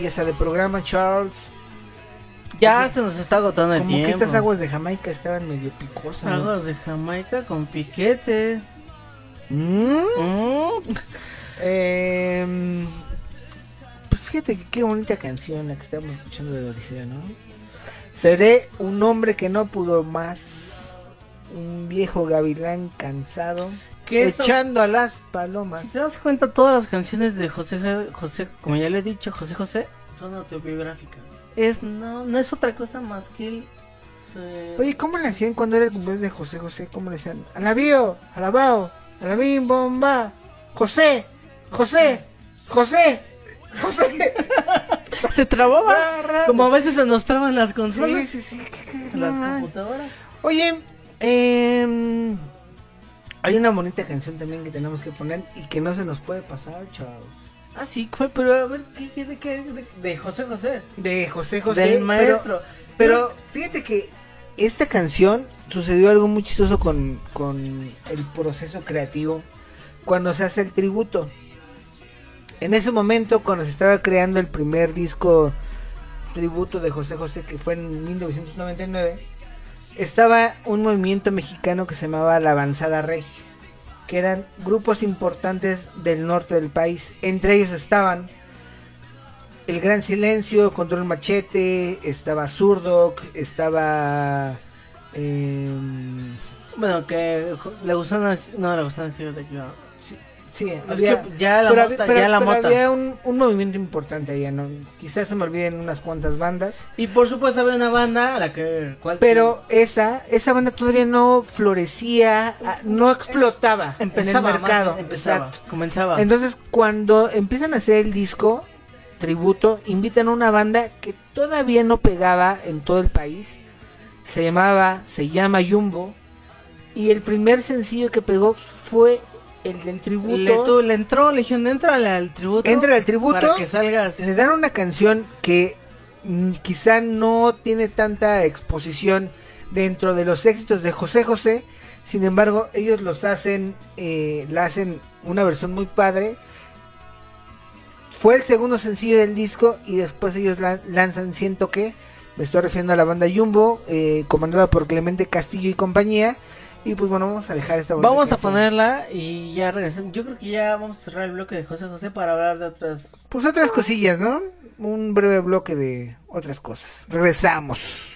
Belleza de programa, Charles. Ya se nos está agotando el Como que tiempo. estas aguas de Jamaica estaban medio picosas. ¿no? Aguas de Jamaica con piquete. Mm. Mm. Em, pues fíjate que qué bonita canción la que estamos escuchando de Odisea, ¿no? Seré un hombre que no pudo más. Un viejo gavilán cansado. Que eso- echando a las palomas. Si te das cuenta, todas las canciones de José, José, como ya le he dicho, José José, son autobiográficas. Es, no, no es otra cosa más que él. se- Oye, ¿cómo le hacían cuando era el cumpleaños de José José? ¿Cómo le decían? Alabío, alabao, alabín, bomba. José, José, José, José. se trababa. Ra, ra. Como a veces se nos traban las Sí, consolas. sí, sí. ¿qué- qué Las más? computadoras. Oye, em, hay una bonita canción también que tenemos que poner y que no se nos puede pasar, chavos. Ah, sí, pero a ver, ¿qué, de, qué, de, de José José? De José José. Del pero- maestro. Pero, fíjate que esta canción sucedió algo muy chistoso con, con el proceso creativo cuando se hace el tributo. En ese momento, cuando se estaba creando el primer disco tributo de José José, que fue en 1999, estaba un movimiento mexicano que se llamaba La Avanzada Regia, que eran grupos importantes del norte del país. Entre ellos estaban El Gran Silencio, Control Machete, estaba Zurdoc, estaba... em, Bueno, que le gustan, no, le gustan así de. Sí, había- que ya la pero mota, pero- ya la pero mota. había un, un movimiento importante allá, ¿no? Quizás se me olviden unas cuantas bandas. Y por supuesto había una banda a la que... ¿cuál Pero esa, esa banda todavía no florecía, ah, no explotaba empezaba, en el mercado. más empezaba, Exacto. comenzaba. Entonces, cuando empiezan a hacer el disco tributo, invitan a una banda que todavía no pegaba en todo el país. Se llamaba, se llama Jumbo. Y el primer sencillo que pegó fue el del tributo. le, tú- le entró, le dijeron, entra al, al tributo. Entra al tributo. Para que salgas. Le dan una canción que mm, quizá no tiene tanta exposición dentro de los éxitos de José José. Sin embargo, ellos los hacen, eh, la hacen una versión muy padre. Fue el segundo sencillo del disco y después ellos la- lanzan Siento que. Me estoy refiriendo a la banda Jumbo, eh, comandada por Clemente Castillo y compañía. Y pues bueno, vamos a dejar esta Vamos a ponerla y ya regresamos. Yo creo que ya vamos a cerrar el bloque de José José para hablar de otras. Pues otras cosillas, ¿no? Un breve bloque de otras cosas. Regresamos.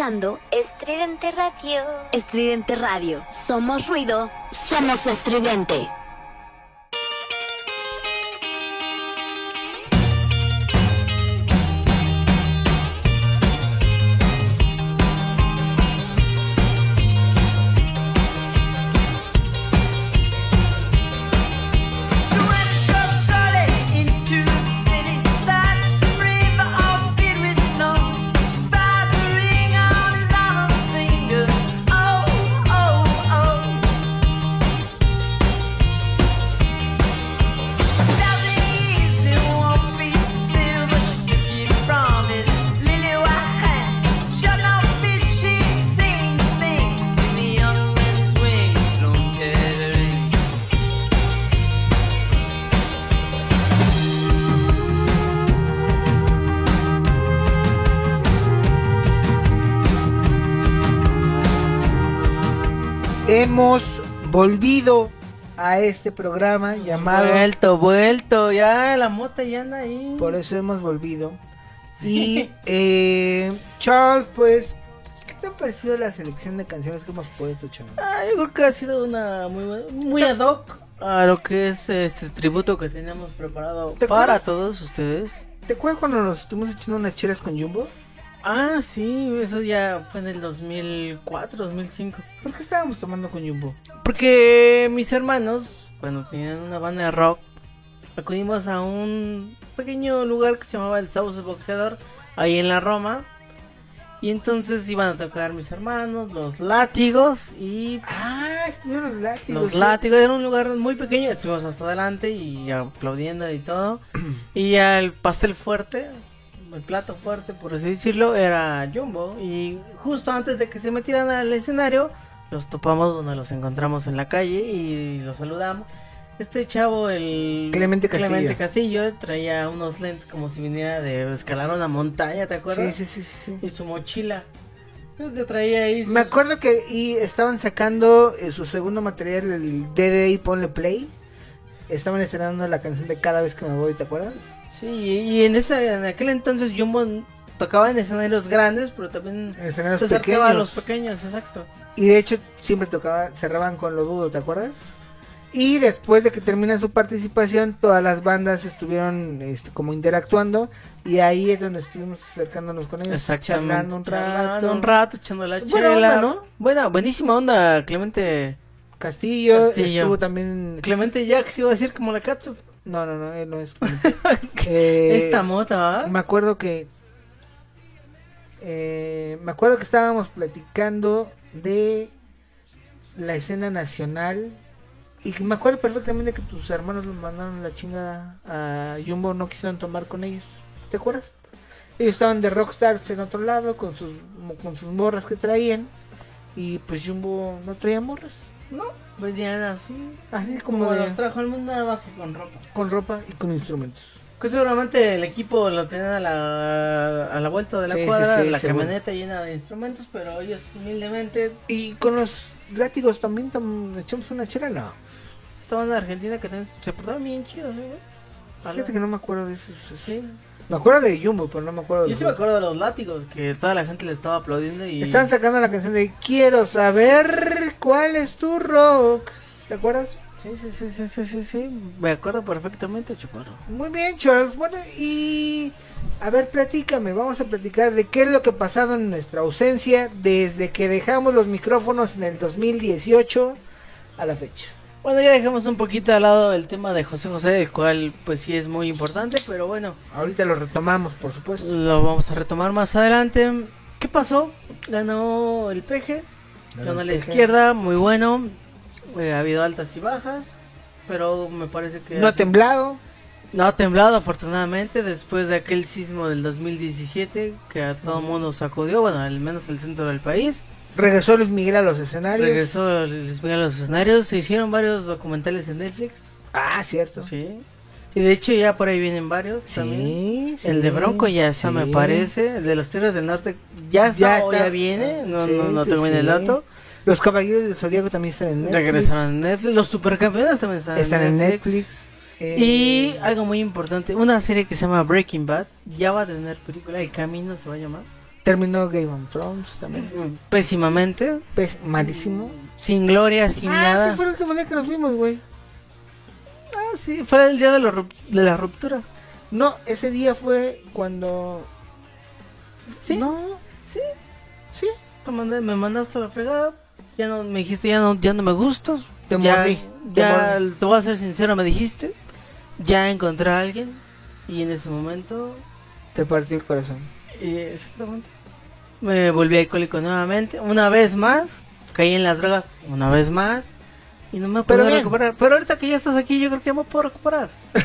Escuchando Estridente Radio. Estridente Radio. Somos ruido, somos estridente. Hemos volvido a este programa llamado. Vuelto, vuelto, ya la mota ya anda ahí. Por eso hemos volvido. Y eh, Charles, pues, ¿qué te ha parecido la selección de canciones que hemos puesto, Charles? Ah, yo creo que ha sido una muy muy ad hoc a lo que es este tributo que teníamos preparado ¿Te para acuerdas? todos ustedes. ¿Te acuerdas cuando nos estuvimos echando unas chelas con Jumbo? Ah, sí, eso ya fue en el 2004, 2005. ¿Por qué estábamos tomando con Jumbo? Porque mis hermanos, cuando tenían una banda de rock, acudimos a un pequeño lugar que se llamaba el Sauce Boxeador, ahí en la Roma. Y entonces iban a tocar mis hermanos, los látigos y... Ah, los látigos. Los sí. látigos era un lugar muy pequeño, estuvimos hasta adelante y aplaudiendo y todo. y ya el pastel fuerte, el plato fuerte, por así decirlo, era Jumbo. Y justo antes de que se metieran al escenario, los topamos donde los encontramos en la calle y los saludamos. Este chavo, el Clemente Castillo. Clemente Castillo, traía unos lentes como si viniera de escalar una montaña, ¿te acuerdas? Sí, sí, sí, sí. Y su mochila. Que traía ahí. Me acuerdo que y estaban sacando eh, su segundo material, el DDI Ponle Play. Estaban estrenando la canción de Cada vez que me voy, ¿te acuerdas? Sí, y en, ese, en aquel entonces Jumbo tocaba en escenarios grandes, pero también En escenarios se acercaba a pequeños. los pequeños, exacto. Y de hecho siempre tocaba, cerraban con lo dudo, ¿te acuerdas? Y después de que termina su participación, todas las bandas estuvieron este, como interactuando y ahí es donde estuvimos acercándonos con ellos, charlando un rato. un rato, echando la Buena chela. onda, ¿no? Buena, buenísima onda, Clemente. Castillo, Castillo. estuvo también... Clemente Jax iba a decir como la Katsu. No, no, no, él no es. Eh, Esta mota. Me acuerdo que. eh, me acuerdo que estábamos platicando de la escena nacional. Y que me acuerdo perfectamente que tus hermanos los mandaron la chingada a Jumbo, no quisieron tomar con ellos. ¿Te acuerdas? Ellos estaban de rockstars en otro lado con sus, con sus morras que traían. Y pues Jumbo no traía morras. No, venían así. Así Como, como de- los trajo al mundo nada más que con ropa. Con ropa y con instrumentos. Que seguramente el equipo lo tenían a la, a la vuelta de la Sí, cuadra, sí, la camioneta llena de instrumentos, pero ellos humildemente Y con los látigos también tam- echamos una chela, no. estaban en Argentina que también se portaban bien chidos, ¿eh? Fíjate que no me acuerdo de eso. Sí. Me acuerdo de Jumbo, pero no me acuerdo de Yo sí me acuerdo de los látigos, que toda la gente le estaba aplaudiendo y... Están sacando la canción de Quiero saber cuál es tu rock. ¿Te acuerdas? Sí, sí, sí, sí, sí, sí, sí, me acuerdo perfectamente, Chuparro. Muy bien, Charles. Bueno, y. A ver, platícame. Vamos a platicar de qué es lo que ha pasado en nuestra ausencia desde que dejamos los micrófonos en el 2018 a la fecha. Bueno, ya dejamos un poquito al lado el tema de José José, el cual pues sí es muy importante, pero bueno, Ahorita lo retomamos, por supuesto. lo vamos a retomar más adelante. ¿Qué pasó? Ganó el peje, ganó el la Peje. izquierda, muy bueno. Eh, ha habido altas y bajas, pero me parece que... No ha temblado. No ha temblado afortunadamente después de aquel sismo del 2017 que a todo mundo sacudió, bueno, al menos el centro del país. Regresó Luis Miguel a los escenarios. Regresó Luis Miguel a los escenarios, se hicieron varios documentales en Netflix. Ah, cierto. Sí. Y de hecho ya por ahí vienen varios también. El de Bronco ya está, me sí. parece. El de los Tierras del Norte ya está, Ya está. ya viene. No, Sí, no, no sí, tengo bien el sí. dato. Los Caballeros del Zodíaco también están en Netflix. Regresaron en Netflix. Los supercampeones también están, Están en en Netflix. Netflix. Eh, Y algo muy importante, una serie que se llama Breaking Bad ya va a tener película, El Camino se va a llamar. Terminó Game of Thrones también. Pésimamente, Pes- malísimo. sin gloria, sin ah, nada. ese fue el último día que nos vimos, güey. Ah, sí, fue el día de, la rup- de la ruptura. No, ese día fue cuando. ¿Sí? No, Sí, sí. te mandé- me mandaste a la fregada. Ya no me dijiste, ya no, ya no me gustas. Te ya, mordí, te Ya, mordí. te voy a ser sincero, me dijiste. Ya encontré a alguien. Y en ese momento. Te partió el corazón. eh, exactamente. Me volví alcohólico nuevamente. Una vez más. Caí en las drogas. Una vez más. Y no me puedo recuperar. Pero ahorita que ya estás aquí, yo creo que ya me puedo recuperar.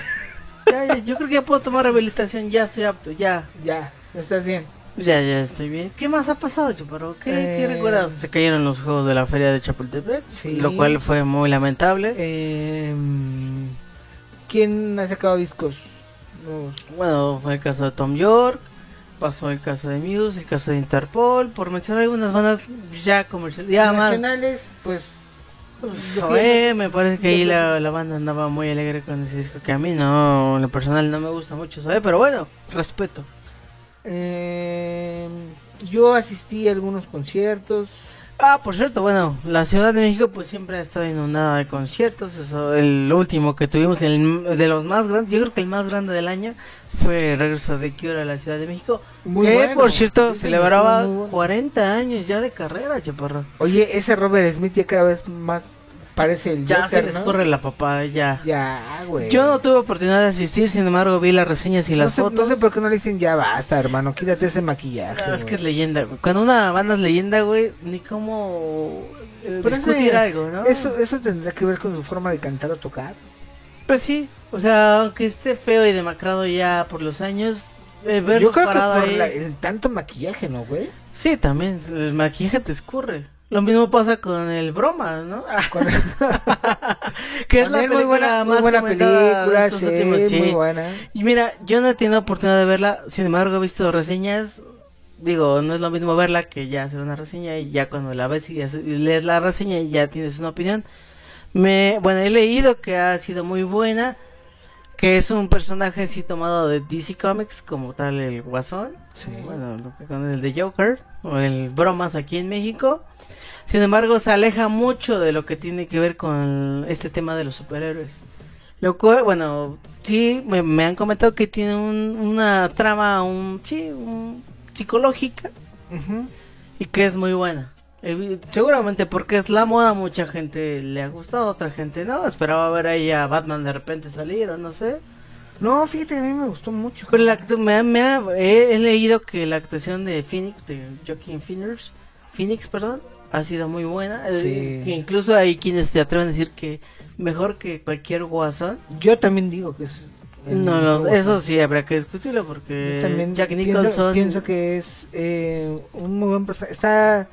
Ya, ya, yo creo que ya puedo tomar rehabilitación. Ya estoy apto. Ya. Ya, estás bien. Ya, ya estoy bien. ¿Qué más ha pasado, Chaparro? ¿Qué, qué Eh, recuerdas? Se cayeron los juegos de la feria de Chapultepec, Sí. lo cual fue muy lamentable. Em, ¿Quién ha sacado discos? nuevos? Bueno, fue el caso de Tom York, pasó el caso de Muse, el caso de Interpol, por mencionar algunas bandas ya comerciales. Ya más. Nacionales, pues. yo Zoé, me parece que ahí la, la banda andaba muy alegre con ese disco que a mí no, en lo personal no me gusta mucho Zoé, pero bueno, respeto. Em, yo asistí a algunos conciertos. Ah, por cierto, bueno, la Ciudad de México pues siempre ha estado inundada de conciertos. Eso, el último que tuvimos, el de los más grandes, yo creo que el más grande del año fue el regreso de Cure a la Ciudad de México. Muy que bueno. por cierto Sí, celebraba bueno. 40 años ya de carrera, chaparro. Oye, ese Robert Smith ya cada vez más parece el Ya Joker, se les ¿no? corre la papada, ya. Ya, güey. Yo no tuve oportunidad de asistir, sin embargo vi las reseñas y no las sé, fotos. no sé por qué no le dicen ya basta, hermano. Quítate ese maquillaje. Es que es leyenda, güey. Cuando una banda es leyenda, güey, ni cómo eh, discutir ese- algo, ¿no? Eso, eso tendrá que ver con su forma de cantar o tocar. Pues sí, o sea, aunque esté feo y demacrado ya por los años, eh, verlo Yo creo que parado por ahí... la- el tanto maquillaje, ¿no, güey? Sí, también, el maquillaje te escurre. Lo mismo pasa con el broma, ¿no? Con- que es la También muy película buena, muy más buena comentada de película, sí, últimos- sí. muy buena. Y mira, yo no he tenido oportunidad de verla, sin embargo he visto reseñas digo, no es lo mismo verla que ya hacer una reseña y ya cuando la ves y, lees la reseña y ya tienes una opinión. Me, bueno, he leído que ha sido muy buena, que es un personaje así tomado de DC Comics como tal el Guasón, bueno, lo que con el de Joker o el Bromas aquí en México. Sin embargo, se aleja mucho de lo que tiene que ver con este tema de los superhéroes. Lo cual, bueno, sí, me, me han comentado que tiene un- una trama, un, sí, un- psicológica y que es muy buena. Seguramente porque es la moda, mucha gente le ha gustado, otra gente no. Esperaba ver ahí a Batman de repente salir o no sé. No, fíjate, a mí me gustó mucho. Pero la me ha- me ha- he, he leído que la actuación de Phoenix, de Joaquin Phoenix, Phoenix, perdón, ha sido muy buena. Eh, Sí. incluso hay quienes se atreven a decir que mejor que cualquier guasón. Yo también digo que es. el No, no, eso sí habría que discutirlo porque también Jack pienso- Nicholson Pienso, que es eh, un muy buen personaje. Está.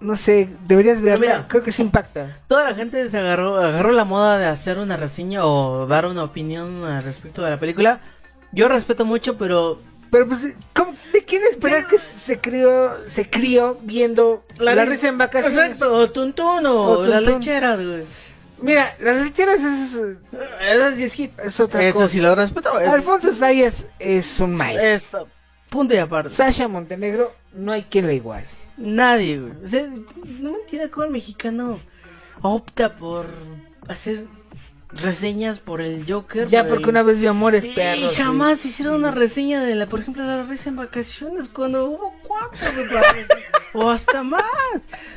No sé, deberías verla. Mira. Creo que sí impacta. Toda la gente se agarró, agarró la moda de hacer una reseña o dar una opinión al respecto de la película. Yo respeto mucho, pero Pero pues, ¿cómo- ¿de quién esperas que se crió, se crió viendo la, risa en vacaciones? Exacto, o Tuntún o, O las lecheras, güey. Mira, las lecheras es, Eso sí es hit. es otra Eso cosa. sí lo respeto. es- Alfonso Sayas es un maestro. es punto y aparte. Sasha Montenegro, no hay quien la igual. Nadie, güey. O sea, no me entiendo cómo el mexicano opta por hacer reseñas por el Joker. Ya por porque el- una vez vio Amores Y Perros. jamás hicieron una reseña de la, por ejemplo, de la risa en vacaciones cuando hubo cuatro, o hasta más.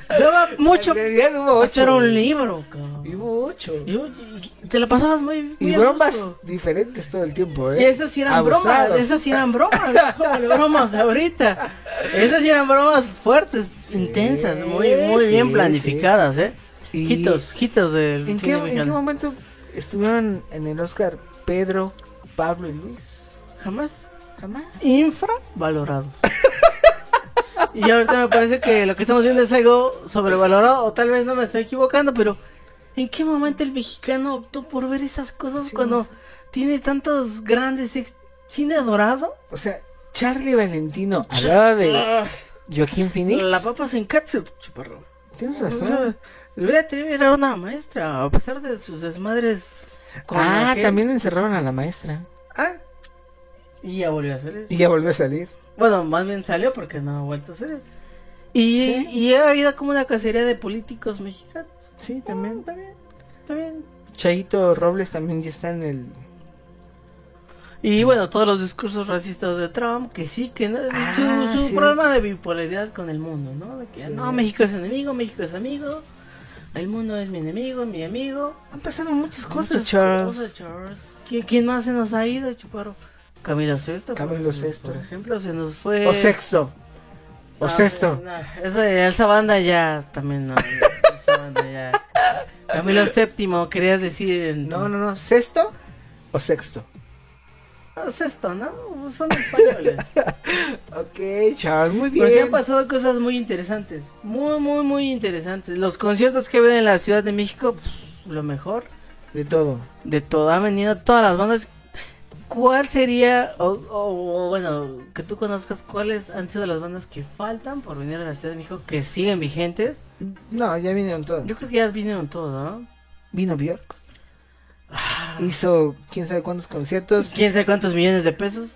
Daba mucho. En hubo ocho, Hacer un libro, cabrón. Y hubo ocho. Y, y te la pasabas muy, Y muy a bromas gusto. diferentes todo el tiempo, Y ¿eh? esas sí eran bromas, esas sí eran bromas, como bromas de ahorita. Esas sí eran bromas fuertes, intensas, muy, muy sí, bien planificadas, ¿eh? Y- Hitos, hitos del ¿En qué, ¿En qué momento estuvieron en el Oscar Pedro, Pablo y Luis? Jamás. Jamás. Infravalorados. y ahorita me parece que lo que estamos viendo es algo sobrevalorado, o tal vez no me estoy equivocando, pero ¿en qué momento el mexicano optó por ver esas cosas cuando tiene tantos grandes ex- cine dorado? O sea, Charlie Valentino hablaba de Joaquín Phoenix. La papa se encatse, chuparro. Tienes O razón. sea, Gloria Trevi era una maestra, a pesar de sus desmadres. con ah, aquel- también encerraron a la maestra. Ah, y ya volvió a salir. Y ya volvió a salir. Bueno, más bien salió porque no ha vuelto a salir. Y, y ha habido como una cacería de políticos mexicanos. Sí, también. Bien, está bien. Chaito Robles también ya está en el. Y bueno, todos los discursos racistas de Trump, que sí, que no, Ah, su, su sí. problema de bipolaridad con el mundo, ¿no? De que, no, México es enemigo, México es amigo, el mundo es mi enemigo, mi amigo. Han pasado muchas cosas, Muchas Charles. cosas, Charles. ¿Quién, quién más se nos ha ido, Chuparo? Camilo Sesto. Camilo Sesto. Por ejemplo, se nos fue... O sexto. O No, sexto. no, esa, esa banda ya también no. esa banda ya. Camilo Séptimo, querías decir. En... No, no, no. ¿Sexto o sexto? No, sexto, ¿no? Son españoles. Ok, Charles, muy Pero sí han bien. pasado cosas muy interesantes. Muy, muy, muy interesantes. Los conciertos que ven en la Ciudad de México, pff, lo mejor. De todo. De todo. Han venido todas las bandas. ¿Cuál sería, o, o- o, bueno, que tú conozcas cuáles han sido las bandas que faltan por venir a la Ciudad de México que siguen vigentes? No, ya vinieron todos. Yo creo que ya vinieron todos, ¿no? Vino Bjork. Hizo quién sabe cuántos conciertos. ¿Quién sabe cuántos millones de pesos?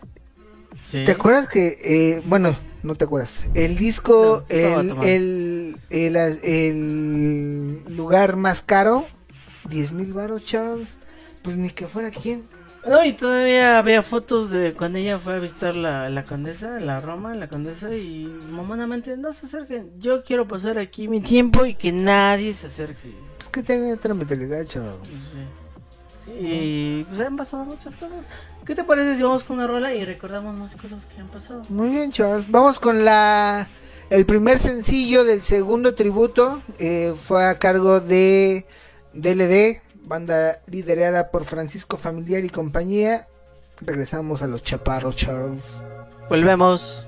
Sí. ¿Te acuerdas que, eh, bueno, no te acuerdas? El disco, No, el, el, el, el lugar más caro, 10 mil baros, Charles. Pues ni que fuera quién. No, y todavía había fotos de cuando ella fue a visitar la, la condesa, la Roma, la condesa, y mamonamente no se acerquen. Yo quiero pasar aquí mi tiempo y que nadie se acerque. Pues que tiene otra mentalidad, Charles. Y pues han pasado muchas cosas. ¿Qué te parece si vamos con una rola y recordamos más cosas que han pasado? Muy bien, Charles. Vamos con la el primer sencillo del segundo tributo. eh, fue a cargo de DLD, banda liderada por Francisco Familiar y compañía. Regresamos a los chaparros, Charles. Volvemos.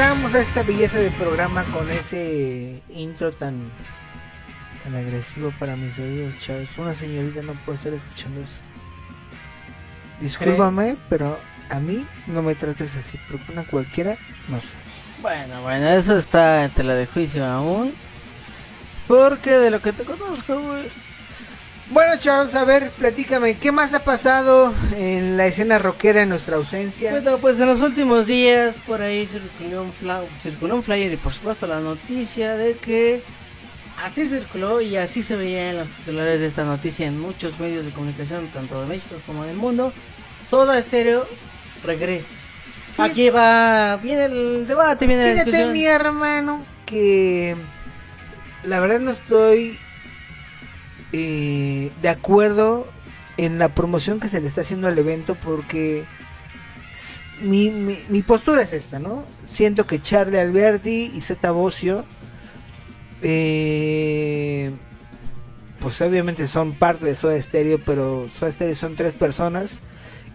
Regresamos a esta belleza de programa con ese intro tan tan agresivo para mis oídos, chavos. Una señorita no puede estar escuchando eso. Discúlpame, pero a mí no me trates así, porque una cualquiera no soy. Bueno, bueno, eso está en tela de juicio aún. Porque de lo que te conozco, güey. Bueno, Charles, a ver, platícame, ¿qué más ha pasado en la escena rockera en nuestra ausencia? Bueno, pues en los últimos días por ahí circuló un, fla- circuló un flyer y por supuesto la noticia de que así circuló y así se veía en los titulares de esta noticia en muchos medios de comunicación, tanto de México como del mundo. Soda Stereo regresa. Aquí va, viene el debate, viene la Fíjate, discusión. mi hermano, que la verdad no estoy eh, de acuerdo en la promoción que se le está haciendo al evento porque mi, mi, mi postura es esta, ¿no? Siento que Charlie Alberti y Zeta Bocio eh, pues obviamente son parte de Soda Stereo, pero Soda Stereo son tres personas.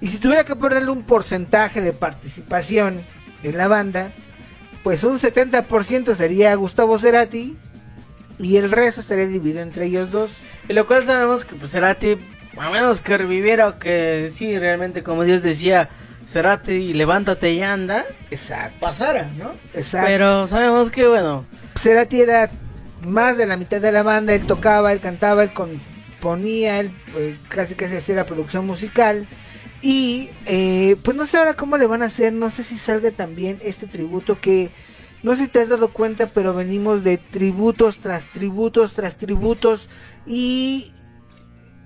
Y si tuviera que ponerle un porcentaje de participación en la banda, pues un 70% sería Gustavo Cerati y el resto estaría dividido entre ellos dos. Y lo cual sabemos que pues Cerati, a menos que reviviera o que sí, realmente como Dios decía, Cerati levántate y anda, Exacto. pasara, ¿no? Exacto. Pero sabemos que bueno, Cerati era más de la mitad de la banda, él tocaba, él cantaba, él componía, él eh, casi casi hacía la producción musical. Y eh, pues no sé ahora cómo le van a hacer, no sé si salga también este tributo que no sé si te has dado cuenta, pero venimos de tributos tras tributos tras tributos y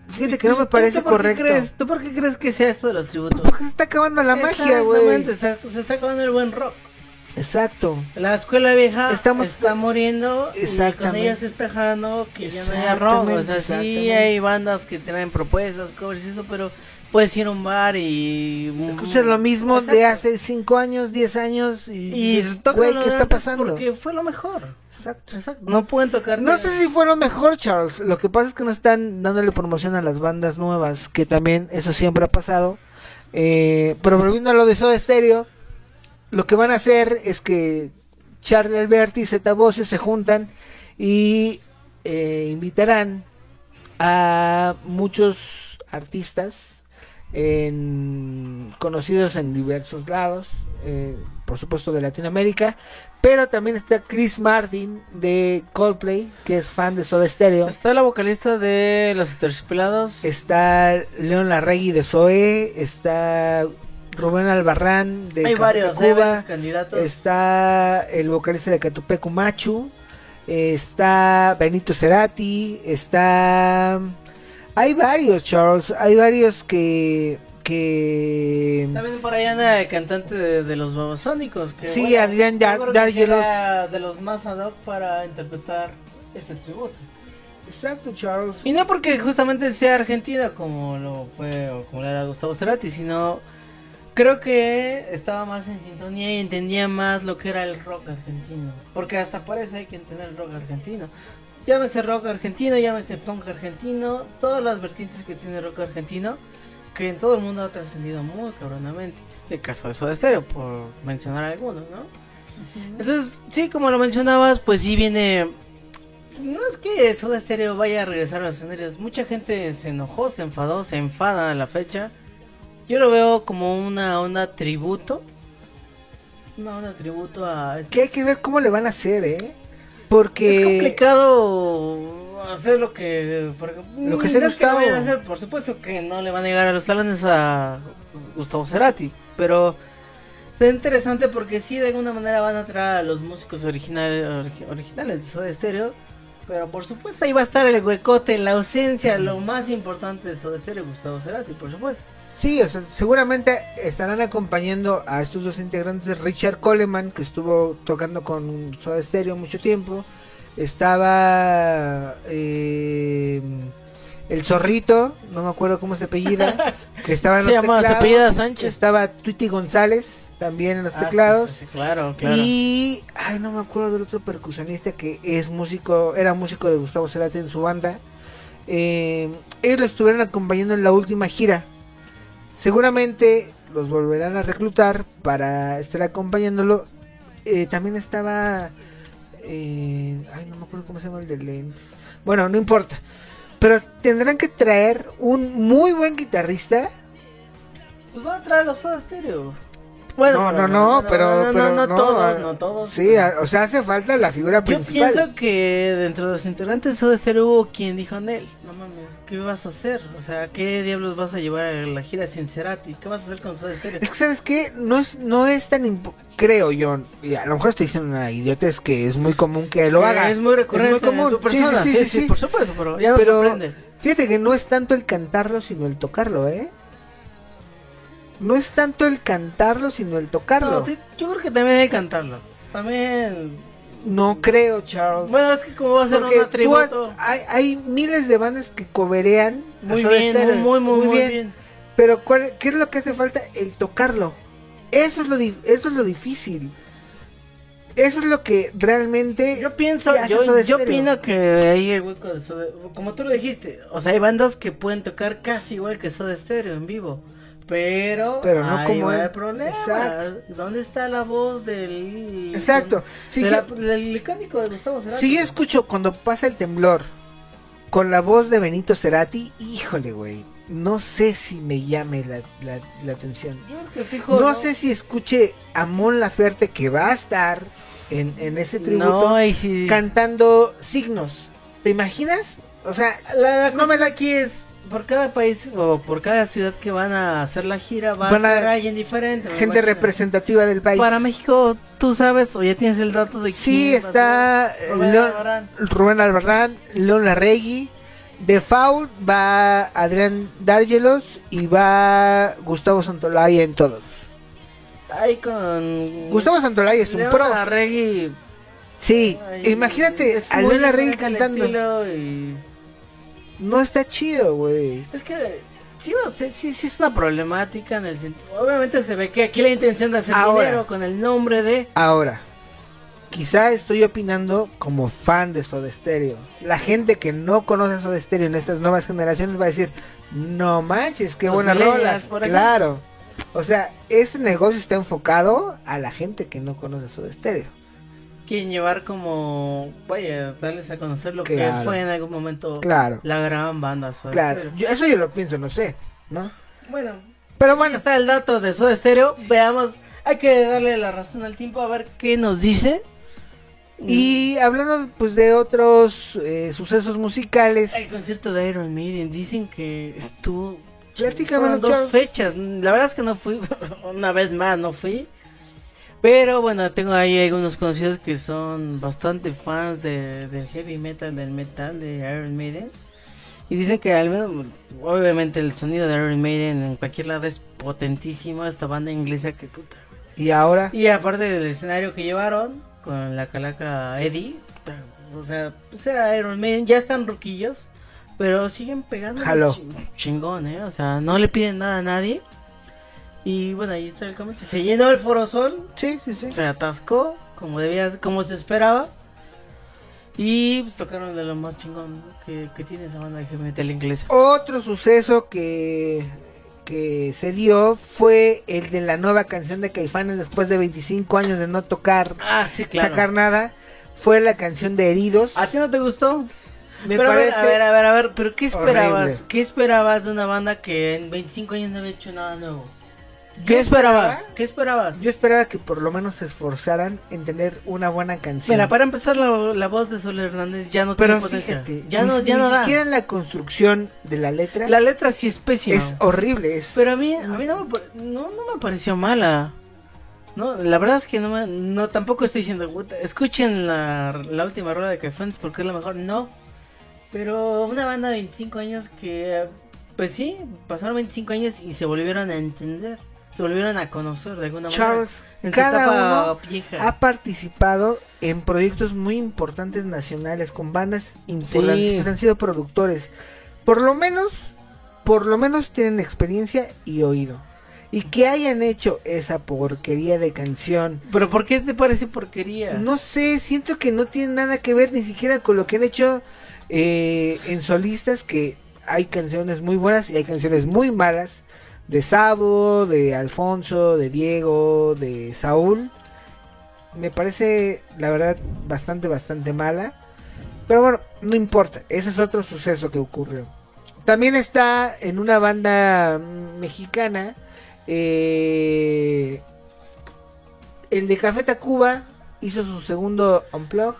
fíjate que no me ¿Tú- parece tú por qué correcto. crees- ¿Tú por qué crees que sea esto de los tributos? Porque se está acabando la magia, güey. Exactamente, Se, se está acabando el buen rock. Exacto. La escuela vieja Estamos- está muriendo y con Exactamente. ella se está dejando que ya no haya rock. O sea, Exactamente, sí exactamente. hay bandas que tienen propuestas, covers y eso, pero puedes ir a un bar y... Escuchas lo mismo de Exacto. hace 5 años, 10 años y, Y dices, güey, ¿qué de está pasando? Porque fue lo mejor. Exacto. Exacto. No pueden tocar. No sé si fue lo mejor, Charles. Lo que pasa es que no están dándole promoción a las bandas nuevas, que también eso siempre ha pasado. Eh, pero volviendo a lo de Soda Stereo, lo que van a hacer es que Charlie Alberti y Zeta Bosio se juntan y eh, invitarán a muchos artistas en- conocidos en diversos lados, eh, por supuesto de Latinoamérica, pero también está Chris Martin de Coldplay, que es fan de Soda Stereo. Está la vocalista de Los Terciopelados. Está León Larregui de Zoe, está Rubén Albarrán de Hay varios, hay Tacuba, varios candidatos. está el vocalista de Catupecu Machu, está Benito Cerati, está... Hay varios, Charles, hay varios que... que... También por ahí anda el cantante de, de los Babasónicos. Que, Sí, bueno, Adrián Dargelos. de los más ad hoc para interpretar este tributo. Exacto, Charles. Y no porque justamente sea argentina como lo fue o como lo era Gustavo Cerati, sino creo que estaba más en sintonía y entendía más lo que era el rock argentino. Porque hasta para eso hay que entender el rock argentino. Llámese rock argentino, llámese punk argentino, todas las vertientes que tiene rock argentino, que en todo el mundo ha trascendido muy cabronamente. El caso de Soda Stereo, por mencionar algunos, ¿no? Entonces, sí, como lo mencionabas, pues sí viene no es que Soda Stereo vaya a regresar a los escenarios. Mucha gente se enojó, se enfadó, se enfada a la fecha. Yo lo veo como una onda tributo. Una onda tributo a... Que hay que ver cómo le van a hacer, ¿eh? Porque... Es complicado hacer lo que... Lo que no se es que no Gustavo. hacer, por supuesto que no le van a llegar a los talones a Gustavo Cerati. Pero Está interesante porque sí, de alguna manera van a traer a los músicos originales, origi- originales de Soda Stereo. Pero por supuesto ahí va a estar el huecote, la ausencia, lo más importante de Soda Stereo, Gustavo Cerati, por supuesto. Sí, o sea, seguramente estarán acompañando a estos dos integrantes, Richard Coleman, que estuvo tocando con Soda Stereo mucho tiempo. Estaba eh, el zorrito, no me acuerdo cómo se apellida, que estaba en Se los llama- se teclados. apellida Sánchez. Estaba Tweety González también en los Ah, sí, teclados. sí, sí, claro, claro. Y ay, no me acuerdo del otro percusionista que es músico, era músico de Gustavo Cerati en su banda. Eh, ellos lo estuvieron acompañando en la última gira. Seguramente los volverán a reclutar para estar acompañándolo. Eh, también estaba, eh, ay, no me acuerdo cómo se llama el de lentes. Bueno, no importa. Pero tendrán que traer un muy buen guitarrista Pues van a traer los Soda Stereo. Bueno, no, no, no, pero, no, pero no, no, todos, no todos. Sí, o sea, hace falta la figura Yo principal. pienso que dentro de los integrantes de Stereo hubo quien dijo, Nel, no mames, ¿qué vas a hacer? O sea, ¿qué diablos vas a llevar a la gira sin Cerati? ¿Qué vas a hacer con Soda Stereo? Es que, ¿sabes qué? No es, no es tan... Creo yo, y a lo mejor estoy diciendo una idiotez que es muy común que lo haga. Es muy recurrente Es muy común. en tu persona. Sí, sí, sí, sí, por supuesto, pero ya no Pero sorprende. fíjate que no es tanto el cantarlo, sino el tocarlo, ¿eh? No es tanto el cantarlo, sino el tocarlo. No, sí, yo creo que también hay que cantarlo. También. No creo, Charles. Bueno, es que como va a ser una tributo. has- hay, hay miles de bandas que coberean Muy bien, muy, muy, muy bien. Pero ¿cuál, ¿qué es lo que hace falta? El tocarlo. Eso es lo, eso es lo difícil. Eso es lo que realmente. Yo pienso, yo, yo opino que ahí el hueco de Soda Como tú lo dijiste, o sea, hay bandas que pueden tocar casi igual que Soda Stereo en vivo. Pero, Pero no ahí como va él. el problema. Exacto. ¿Dónde está la voz del. Exacto. Si de la- del icónico de Gustavo Cerati? Si yo escucho cuando pasa el temblor con la voz de Benito Cerati, híjole, güey. No sé si me llame la, la- la atención. Yo creo que sí, hijo, No sé si escuche a Mon Laferte que va a estar en, en ese tributo No, sí. cantando signos. ¿Te imaginas? O sea, La no me la aquí es por cada país o por cada ciudad que van a hacer la gira va Van a a- ser alguien diferente. gente representativa del país. Para México, tú sabes o ya tienes el dato de Sí, está eh, Rubén León- Albarrán. Rubén Albarrán, León Larregui. De Foul va Adrián Dargelos y va Gustavo Santolaya en todos. Ahí con Gustavo Santolaya es un León pro. Larregui, Sí, ay, imagínate a diferente el cantando. y- No está chido, güey. Es que sí, sí, sí es una problemática en el sentido. Obviamente se ve que aquí la intención de hacer Ahora. dinero con el nombre de. Ahora, quizá estoy opinando como fan de Soda Stereo. La gente que no conoce Soda Stereo en estas nuevas generaciones va a decir, no manches, qué Los buenas rolas. Claro. O sea, este negocio está enfocado a la gente que no conoce Soda Stereo. Quieren llevar como. Vaya, darles a conocer lo que fue en algún momento Claro. la gran banda. Soda Claro, yo- eso yo lo pienso, no sé, ¿no? Bueno, Pero bueno, está el dato de Soda Stereo. Veamos, hay que darle la razón al tiempo a ver qué nos dice. y hablando pues de otros eh, sucesos musicales, El concierto de Iron Maiden dicen que estuvo. Platícamelo, Fueron dos fechas. La verdad es que no fui. Una vez más no fui. Pero bueno, tengo ahí algunos conocidos que son bastante fans de, del heavy metal, del metal de Iron Maiden. Y dicen que al menos, obviamente el sonido de Iron Maiden en cualquier lado es potentísimo. Esta banda inglesa que puta. y ahora, Y aparte del escenario que llevaron con la calaca Eddie, puta, o sea, pues era Iron Maiden, ya están ruquillos, pero siguen pegando Jaló. chingón, eh, o sea, no le piden nada a nadie. Y bueno, ahí está el comentario. Se llenó el Foro Sol, sí, sí, sí. se atascó, como debía, como se esperaba. Y pues, tocaron de lo más chingón que, que tiene esa banda de heavy metal inglesa. Otro suceso que, que se dio fue el de la nueva canción de Caifanes después de 25 años de no tocar, Ah, sí, claro. sacar nada. Fue la canción de Heridos. ¿A ti no te gustó? Me pero parece a ver, a ver, a ver, pero ¿qué esperabas? horrible. ¿Qué esperabas de una banda que en 25 años no había hecho nada nuevo? ¿Qué esperabas? esperaba- ¿Qué esperabas? Yo esperaba que por lo menos se esforzaran en tener una buena canción. Mira, para empezar la, la voz de Sol Hernández ya no Pero tiene potencia. fíjate, ya ni, no, ya ni no da. siquiera en la construcción de la letra La letra sí es pésima. es horrible. Es, Pero a mí, a mí no, me, no, no me pareció mala. No, la verdad es que no, me, no tampoco estoy diciendo, "Puta, escuchen la, la última rueda de Caifanes porque es la mejor. No. Pero una banda de 25 años que, pues sí, pasaron 25 años y se volvieron a entender. Se volvieron a conocer de alguna Charles, manera. En cada uno vieja. ha participado en proyectos muy importantes nacionales con bandas importantes Sí. que han sido productores. Por lo menos, por lo menos tienen experiencia y oído. Y que hayan hecho esa porquería de canción. Pero ¿por qué te parece porquería? No sé, siento que no tiene nada que ver ni siquiera con lo que han hecho eh, en solistas, que hay canciones muy buenas y hay canciones muy malas. De Sabo, de Alfonso, de Diego, de Saúl. Me parece, la verdad, bastante, bastante mala. Pero bueno, no importa. Ese es otro suceso que ocurrió. También está en una banda mexicana Eh, el de Café Tacuba hizo su segundo unplug.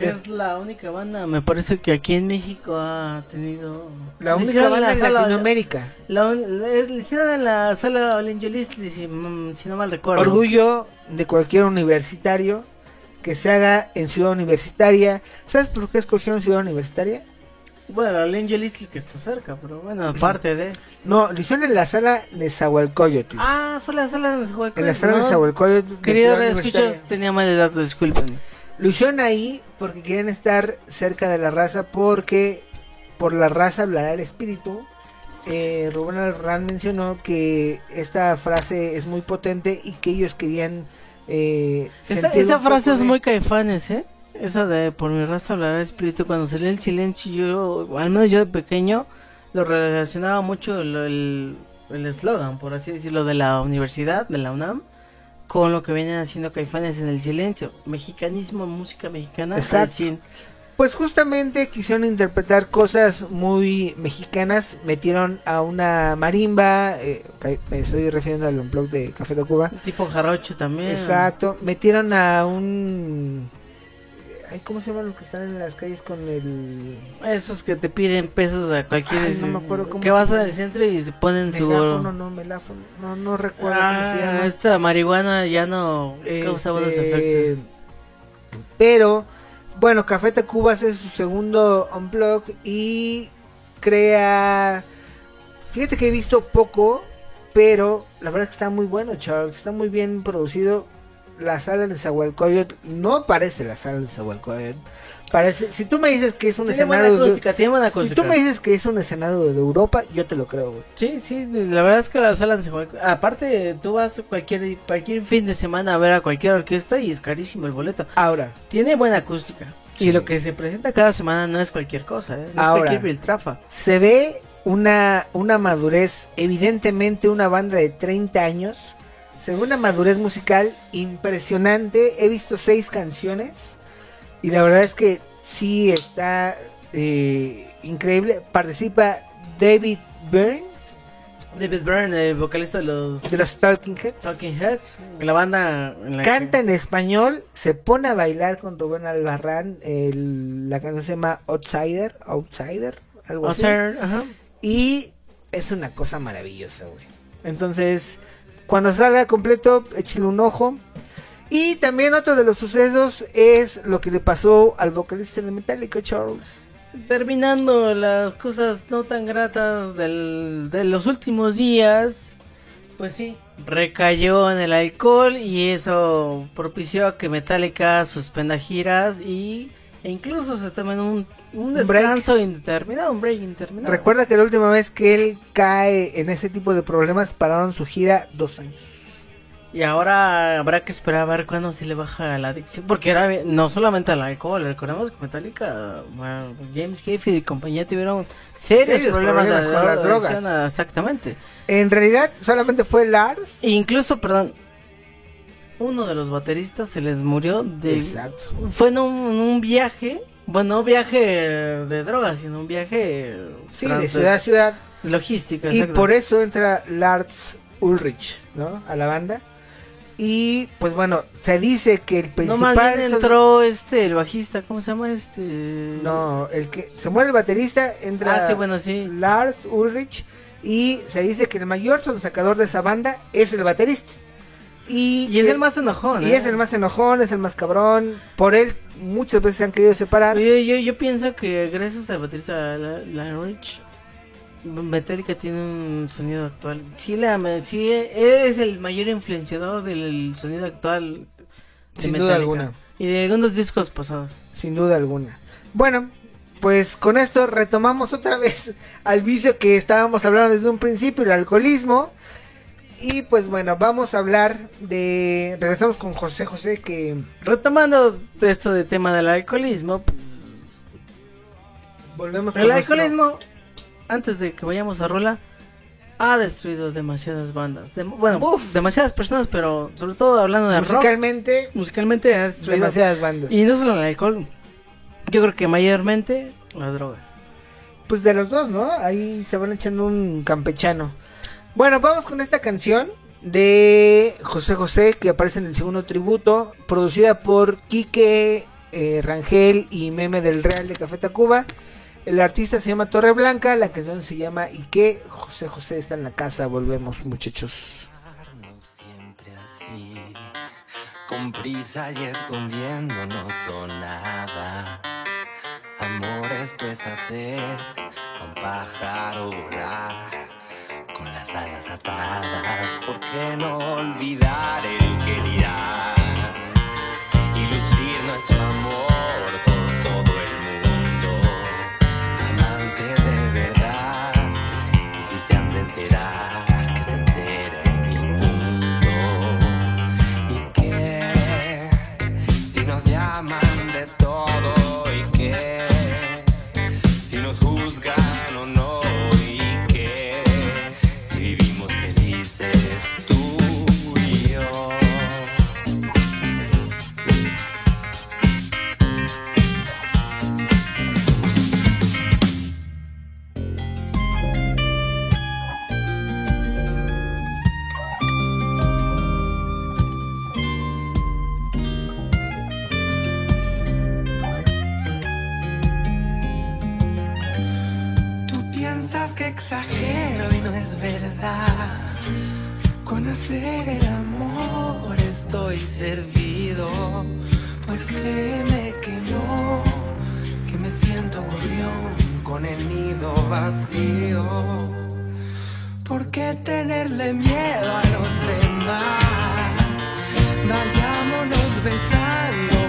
Es la única banda, me parece que aquí en México ha tenido... La única banda en Latinoamérica. La, un- es- le hicieron en la sala Olengelis, si, mm, si no mal recuerdo. Orgullo de cualquier universitario que se haga en Ciudad Universitaria. ¿Sabes por qué escogieron Ciudad Universitaria? Bueno, Olengelis que está cerca, pero bueno, aparte de... No, lo hicieron en la sala de Zahualcoyotl. Ah, fue la sala de Zahualcóyotl, en la sala ¿no? de Zahualcoyotl. Querido escuchas, tenía mala edad, disculpen. Lo hicieron ahí porque querían estar cerca de la raza, porque por la raza hablará el espíritu. Eh, Rubén Albarrán mencionó que esta frase es muy potente y que ellos querían. Eh, Esa, frase es de- muy caifanes, ¿eh? Esa de por mi raza hablará espíritu. Cuando salió el silencio, yo, al menos yo de pequeño, lo relacionaba mucho lo- el el eslogan, por así decirlo, de la universidad, de la UNAM, con lo que vienen haciendo caifanes en el silencio. Mexicanismo, música mexicana. Exacto. Pues justamente quisieron interpretar cosas muy mexicanas. Metieron a una marimba. eh, me estoy refiriendo al blog de Café de Cuba. Tipo jarocho también. Exacto. Metieron a un. Ay, ¿Cómo se llaman los que están en las calles con el. Esos que te piden pesos a cualquier... Ay, no me acuerdo cómo Que se vas llama. al centro y te ponen su... No, meláfono. No, no recuerdo Ah, cómo se llama. esta marihuana ya no causa buenos Este, efectos. Pero, bueno, Café Tacuba hace su segundo unplug y crea. Fíjate que he visto poco, pero la verdad es que está muy bueno, Charles. Está muy bien producido. La sala de Zahualcoyotl no parece la sala de Zahualcoyotl. Parece, si tú me dices que es un Tiene escenario acústica, tiene buena si tú me dices que es un escenario de Europa, yo te lo creo, güey. Sí, sí, la verdad es que la sala de Aparte, tú vas cualquier cualquier fin de semana a ver a cualquier orquesta y es carísimo el boleto. Ahora, Tiene buena acústica. Y lo que se presenta cada semana no es cualquier cosa, ¿eh? No Ahora. es cualquier piltrafa. se ve una, una madurez, evidentemente una banda de 30 años, se ve una madurez musical impresionante, he visto seis canciones y la verdad es que sí está eh, increíble, participa David Byrne David Byrne, el vocalista de los de los Talking Heads, Talking Heads, la banda en la que- canta en español, se pone a bailar con Rubén Albarrán, el- la canción se llama Outsider, Outsider, algo así. Outsider, ajá. Y es una cosa maravillosa, güey. Entonces, cuando salga completo, échale un ojo. Y también otro de los sucesos es lo que le pasó al vocalista de Metallica, Charles. Terminando las cosas no tan gratas de los últimos días, pues sí, recayó en el alcohol y eso propició a que Metallica suspenda giras y e incluso se tomen un, un descanso indeterminado, un break indeterminado. Recuerda que la última vez que él cae en ese tipo de problemas pararon su gira dos años. Y ahora habrá que esperar a ver cuándo se le baja la adicción. Porque era no solamente al alcohol, recordemos que Metallica, bueno, James Hetfield y compañía tuvieron serios, Serios problemas, problemas de- con de las drogas. adicción, Exactamente. En realidad, solamente fue Lars. E incluso, perdón, uno de los bateristas se les murió de... Exacto. Fue en un, en un viaje, bueno, no viaje de drogas, sino un viaje... Sí, trans- de ciudad a ciudad. Logística, Y por eso entra Lars Ulrich, ¿no? A la banda. Y pues bueno, se dice que el No, principal. más bien entró este, el bajista, ¿cómo se llama este? No, el que se muere el baterista entra Ah, sí, bueno, sí. Lars Ulrich y se dice que el mayor sacador de esa banda es el baterista. Y, Y es el más enojón, Y ¿eh? es el más enojón, es el más cabrón. Por él muchas veces se han querido separar. Yo, yo, yo pienso que gracias al baterista La- Lionel Rich, Metallica tiene un sonido actual. Sí, la, sí, es el mayor influenciador del sonido actual. de Sin duda alguna. Y de algunos discos pasados. Sin duda alguna. Bueno, pues con esto retomamos otra vez al vicio que estábamos hablando desde un principio, el alcoholismo. Y pues bueno, vamos a hablar de... Regresamos con José José que... Retomando esto de tema del alcoholismo, Volvemos con el nuestro- alcoholismo, antes de que vayamos a rola, ha destruido demasiadas bandas. Bueno, demasiadas personas, pero sobre todo hablando de rock. Musicalmente, Musicalmente ha destruido demasiadas bandas. Y no solo el alcohol. Yo creo que mayormente las drogas. Pues de los dos, ¿no? Ahí se van echando un campechano. Bueno, vamos con esta canción de José José que aparece en el segundo tributo, producida por Quique eh, Rangel y Meme del Real de Café Tacuba. El artista se llama Torre Blanca, la canción se llama ¿Y qué? José José está en la casa, volvemos muchachos. Con prisa y escondiéndonos. Amor esto es hacer un pájaro las alas atadas. ¿Por qué no olvidar el que dirá? Hacer el amor estoy servido. Pues créeme que no, que me siento gorrión con el nido vacío. ¿Por qué tenerle miedo a los demás? Vayámonos besando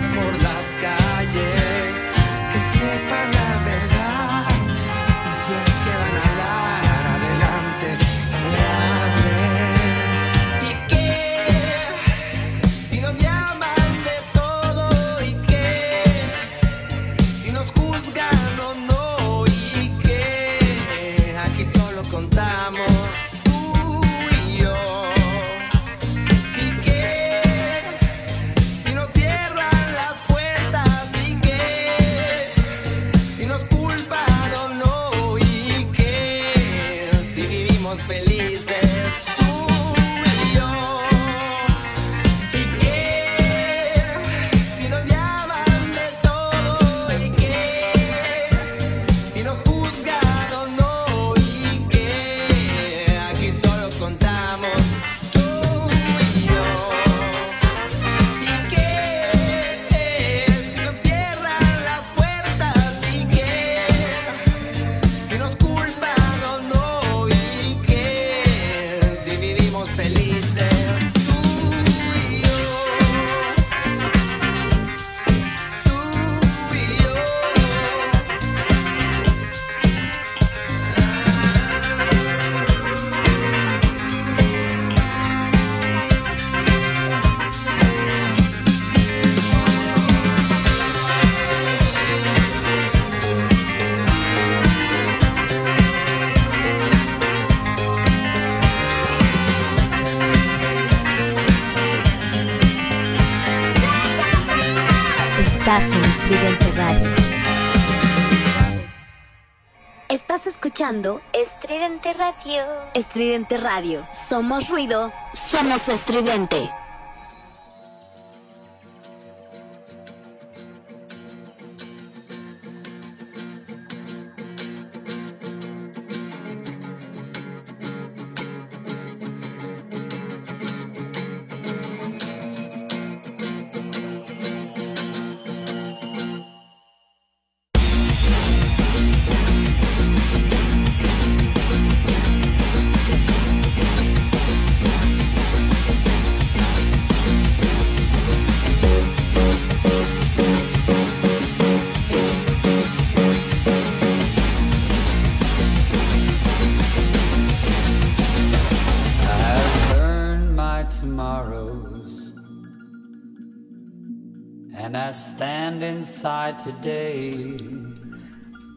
escuchando Estridente Radio. Estridente Radio. Somos ruido, somos estridente.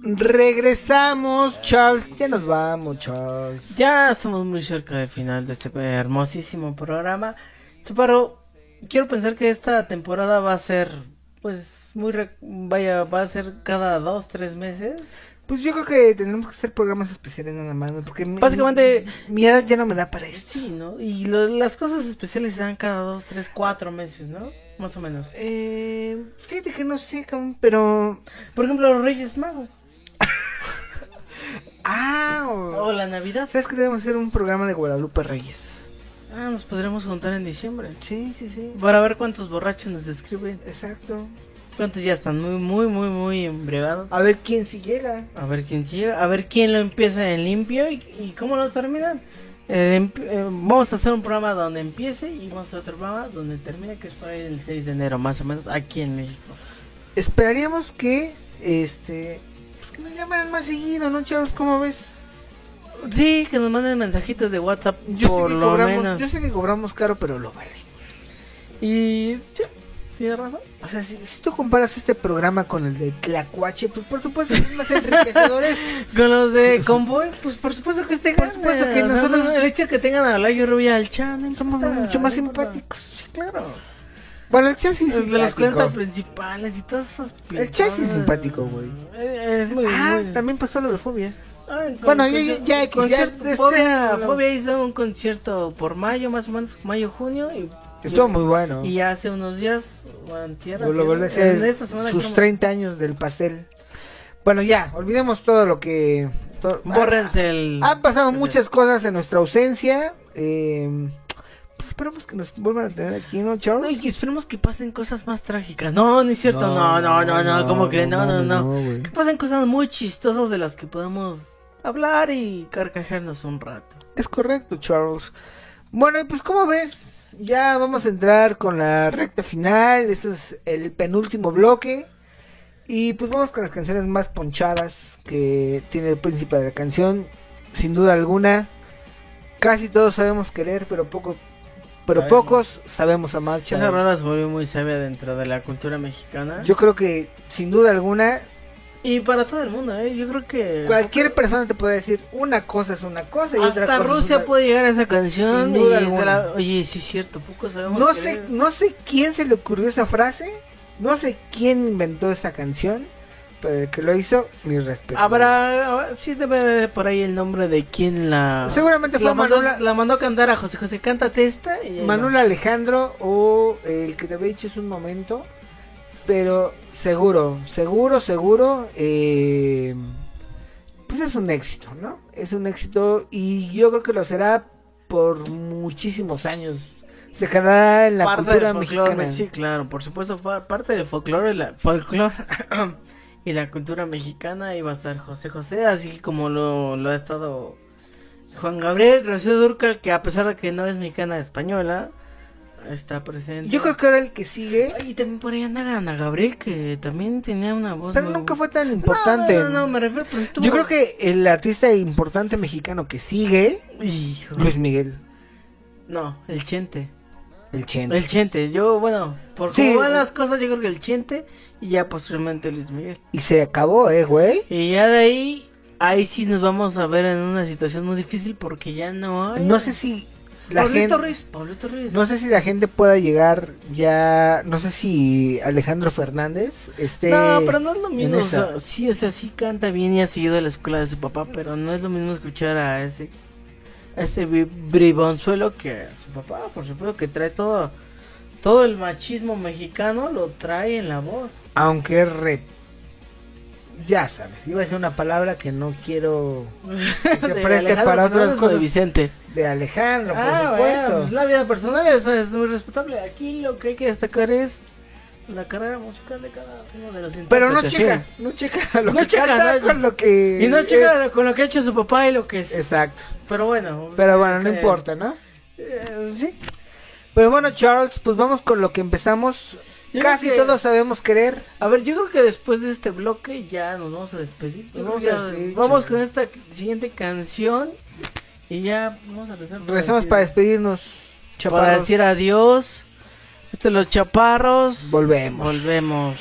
Regresamos, Charles. Ya nos vamos, Charles. Ya estamos muy cerca del final de este hermosísimo programa. Chaparro, quiero pensar que esta temporada va a ser, pues, muy, re- vaya, va a ser cada dos, tres meses. Pues yo creo que tendremos que hacer programas especiales nada más, ¿no? porque Básicamente- mi, mi edad ya no me da para esto. Sí, ¿no? Y lo- las cosas especiales se dan cada dos, tres, cuatro meses, ¿no? Más o menos. Eh, fíjate que no sé, pero... Por ejemplo, los Reyes Magos. Ah, o... O la Navidad. ¿Sabes que debemos hacer un programa de Guadalupe Reyes? Ah, nos podremos juntar en diciembre. Sí, sí, sí. Para ver cuántos borrachos nos escriben. Exacto. Cuántos ya están muy, muy, muy, muy embregados. A ver quién si llega. A ver quién llega. A ver quién lo empieza en limpio y, y cómo lo terminan. El emp- eh, vamos a hacer un programa donde empiece y vamos a hacer otro programa donde termine, que es por ahí del 6 de enero, más o menos, aquí en México. Esperaríamos que, este... Pues que nos llamaran más seguido, ¿no, Charles? ¿Cómo ves? Sí, que nos manden mensajitos de WhatsApp, Yo por sé que lo cobramos, menos. yo sé que cobramos caro, pero lo vale. Y tienes razón. O sea, si, si tú comparas este programa con el de Tlacuache, pues por supuesto que es más enriquecedor esto. Con los de Convoy, pues por supuesto que este Por supuesto que nosotros- el hecho de que tengan a Layo Rubia al Chan, Somos mucho más simpáticos. Sí, claro. Bueno, el chasis de los simpático. 40 principales y todas esas El chasis pintadas. simpático, güey. Eh, Es muy, Ah, muy- también pasó lo de Fobia. Ah, Bueno, ya- ya- ya concierto- ya, este, Fobia, no. Fobia hizo un concierto por mayo, más o menos, mayo, junio. Y, Estuvo muy bueno. Y hace unos días, antier, Lo a en hacer esta semana sus creo- 30 años del pastel. Bueno, ya, olvidemos todo lo que... todo- Bórrense el... Han pasado muchas cosas en nuestra ausencia. eh, pues esperamos que nos vuelvan a tener aquí, ¿no, Charles? No, y esperemos que pasen cosas más trágicas. No, no es cierto. No, no, no, no. ¿Cómo creen? No, no, no. Que pasen cosas muy chistosas de las que podamos hablar y carcajearnos un rato. Es correcto, Charles. Bueno, y pues como ves, ya vamos a entrar con la recta final. Este es el penúltimo bloque. Y pues vamos con las canciones más ponchadas que tiene el príncipe de la canción. Sin duda alguna, casi todos sabemos querer, pero poco, pero Sabemos. pocos sabemos amar. Esa rola se volvió muy sabia dentro de la cultura mexicana. Yo creo que sin duda alguna Y para todo el mundo, ¿eh? Yo creo que... cualquier persona te puede decir una cosa es una cosa y otra Hasta cosa es Rusia una- puede llegar a esa canción. Sin duda y la- Oye, sí es cierto, poco sabemos. No sé, no sé quién se le ocurrió esa frase, no sé quién inventó esa canción, pero el que lo hizo, mi respeto. Habrá, sí debe haber por ahí el nombre de quien la... Seguramente fue la mandó, la mandó a cantar a José José, cántate esta. Y Manuel Alejandro o el que te había dicho hace un momento, pero seguro, seguro, seguro, eh, pues es un éxito, ¿no? Es un éxito y yo creo que lo será por muchísimos años. Se quedará en la parte cultura folclore, mexicana. Sí, claro, por supuesto, parte del folclore, y la, folclore y la cultura mexicana iba a estar José José, así como lo, lo ha estado Juan Gabriel, Rocío Durcal, que a pesar de que no es mexicana española, está presente. Yo creo que ahora el que sigue, Y también por ahí anda Ana Gabriel, que también tenía una voz. pero muy- nunca fue tan importante. No, no, no, me refiero, pero estuvo- Yo creo que el artista importante mexicano que sigue, Hijo. Luis Miguel, No, el Chente. el Chente. El Chente, yo, bueno, por Sí. cómo van las cosas, yo creo que el Chente y ya posteriormente Luis Miguel. Y se acabó, eh, güey. Y ya de ahí, ahí sí nos vamos a ver en una situación muy difícil porque ya no hay. No sé si la Pablito gente, Ruiz, Pablito Ruiz. no sé si la gente pueda llegar ya, no sé si Alejandro Fernández esté. No, pero no es lo mismo. O esa. sea, sí, o sea, sí canta bien y ha seguido a la escuela de su papá, pero no es lo mismo escuchar a ese, a ese bri- bribonzuelo que a su papá, por supuesto, que trae todo, todo el machismo mexicano, lo trae en la voz. Aunque es re... Ya sabes, iba a ser una palabra que no quiero que se preste Alejandro para otras Fernández o de cosas. Vicente. De Alejandro, por Ah, supuesto. bueno, pues la vida personal es, es muy respetable. Aquí lo que hay que destacar es la carrera musical de cada uno de los Pero no checa, no checa lo No que checa, canta no, con lo que Y no es. checa con lo que ha hecho su papá y lo que es. Exacto. Pero bueno. Pero bueno, no eh, importa, ¿no? eh, sí. Pero bueno, Charles, pues vamos con lo que empezamos. Yo Casi que- todos sabemos querer. A ver, yo creo que después de este bloque ya nos vamos a despedir. Vamos a que despedir, vamos chavos. con esta siguiente canción y ya vamos a empezar. Regresamos para despedirnos, para decir adiós. Este es los chaparros. Volvemos. Volvemos.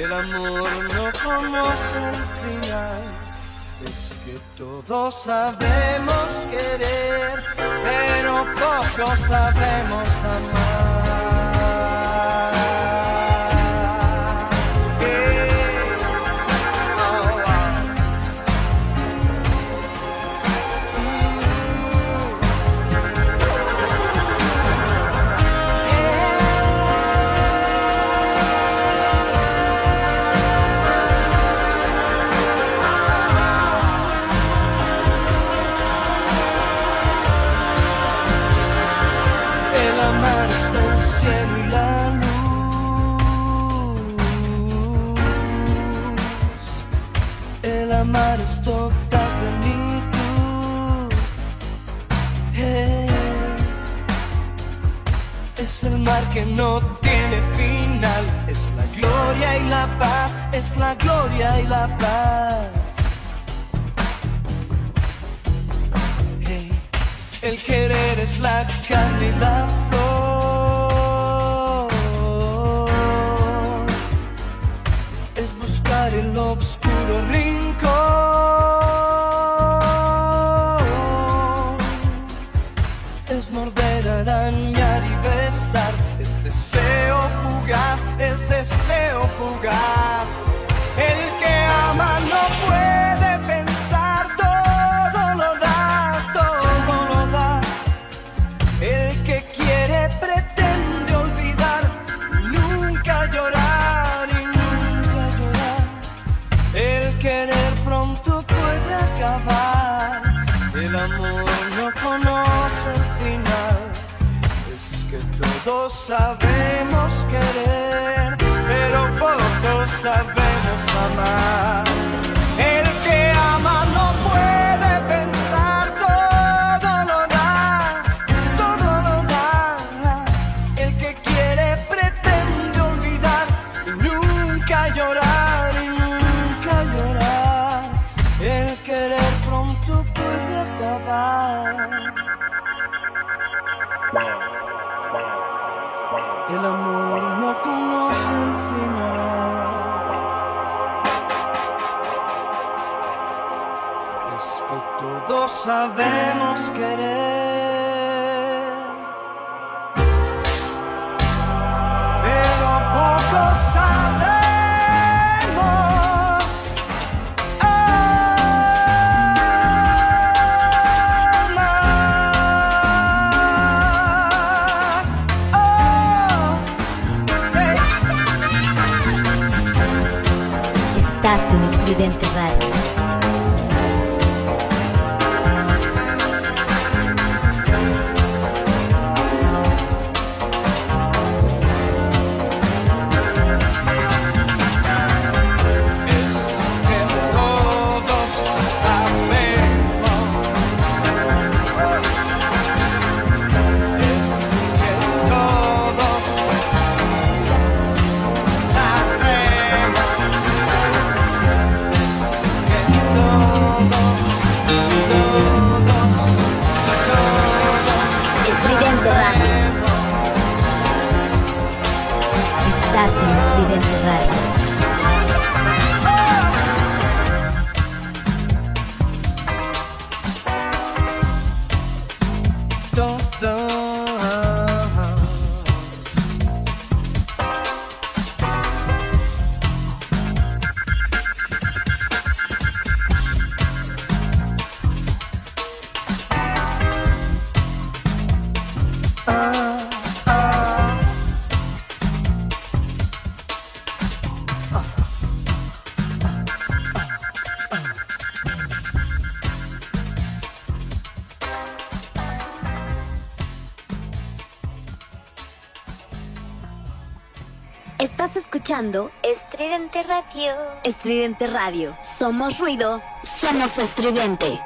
El amor no conoce el final. Es que todos sabemos querer, pero pocos sabemos amar. que no tiene final. Es la gloria y la paz, es la gloria y la paz. Hey. El querer es la calidad sabemos querer, pero poco sabemos. Escuchando Estridente Radio. Estridente Radio. Somos ruido, somos estridente.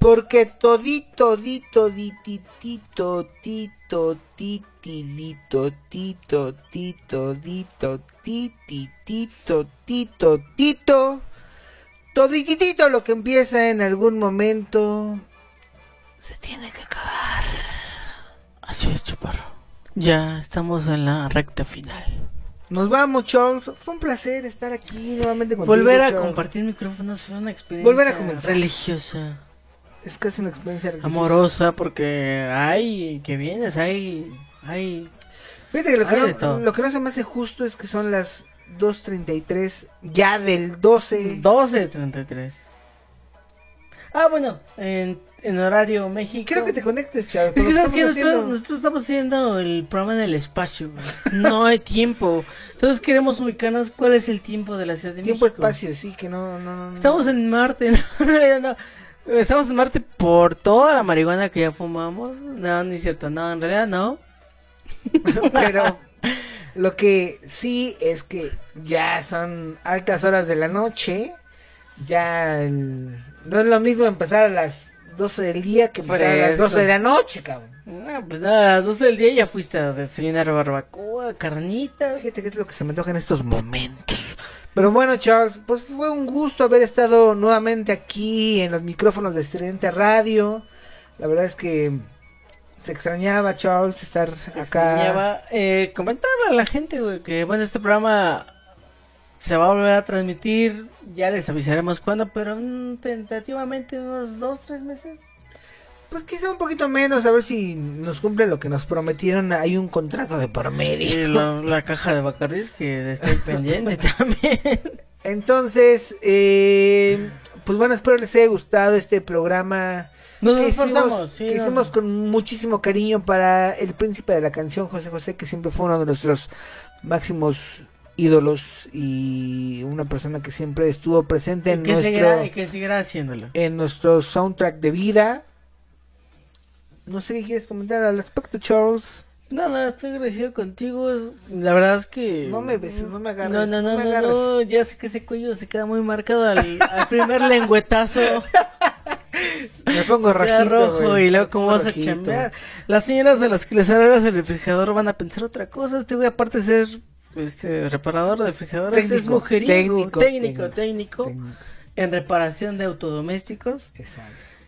Porque todito, dito, dititito, tito, titidito, tito, tito, dito, tititito, tito, tito. Todititito lo que empieza en algún momento se tiene que acabar. Así es, chaparro. Ya estamos en la recta final. Nos vamos, Charles. Fue un placer estar aquí nuevamente contigo. Volver a Charles. compartir micrófonos fue una experiencia Volver a comenzar. religiosa, Es casi una experiencia amorosa, porque hay que vienes, hay, hay. Fíjate que lo que, de no, lo que no se me hace justo es que son las 2.33 ya del 12. 12.33. Ah, bueno, en, en horario México. Quiero que te conectes, Chávez. Es que sabes que nosotros, haciendo- nosotros estamos haciendo el programa en el espacio. No hay tiempo. Entonces queremos ubicarnos cuál es el tiempo de la Ciudad de Tiempo, México. espacio, sí, que no, no, no. Estamos en Marte. No, no. Estamos en Marte por toda la marihuana que ya fumamos. No, es cierto. No, en realidad no. Pero lo que sí es que ya son altas horas de la noche. Ya el- no es lo mismo empezar a las 12 del día que empezar a las Fresco. 12 de la noche, cabrón. No, pues nada, a las 12 del día ya fuiste a desayunar barbacoa, carnitas. Fíjate que es lo que se me antoja en estos momentos. Pero bueno, Charles, pues fue un gusto haber estado nuevamente aquí en los micrófonos de Estridente Radio. La verdad es que se extrañaba, Charles, estar acá. Extrañaba, eh, comentarle a la gente, güey, que bueno, este programa se va a volver a transmitir. Ya les avisaremos cuándo, pero mm, tentativamente unos dos, tres meses. Pues quizá un poquito menos, a ver si nos cumple lo que nos prometieron. Hay un contrato de por medio. Y los- la caja de Bacardís que estoy pendiente también. Entonces, eh, pues bueno, espero les haya gustado este programa. Nos que esforzamos, sí, que nos- hicimos con muchísimo cariño para el príncipe de la canción, José José, que siempre fue uno de nuestros máximos ídolos y una persona que siempre estuvo presente en y, que nuestro seguirá, y que seguirá haciéndolo. en nuestro soundtrack de vida. No sé qué quieres comentar al respecto, Charles. Nada, estoy agradecido contigo. La verdad es que. No me beses, no me agarres. No, no, no, no, no, ya sé que ese cuello se queda muy marcado al, al primer lengüetazo. Me pongo rojito, rojo y luego cómo vas a chambear. Las señoras de las que les abras el refrigerador van a pensar otra cosa. Este güey aparte de ser este reparador de refrigeradores es Técnico, mujeriego, técnico, técnico, técnico, técnico, en reparación de autodomésticos. Exacto.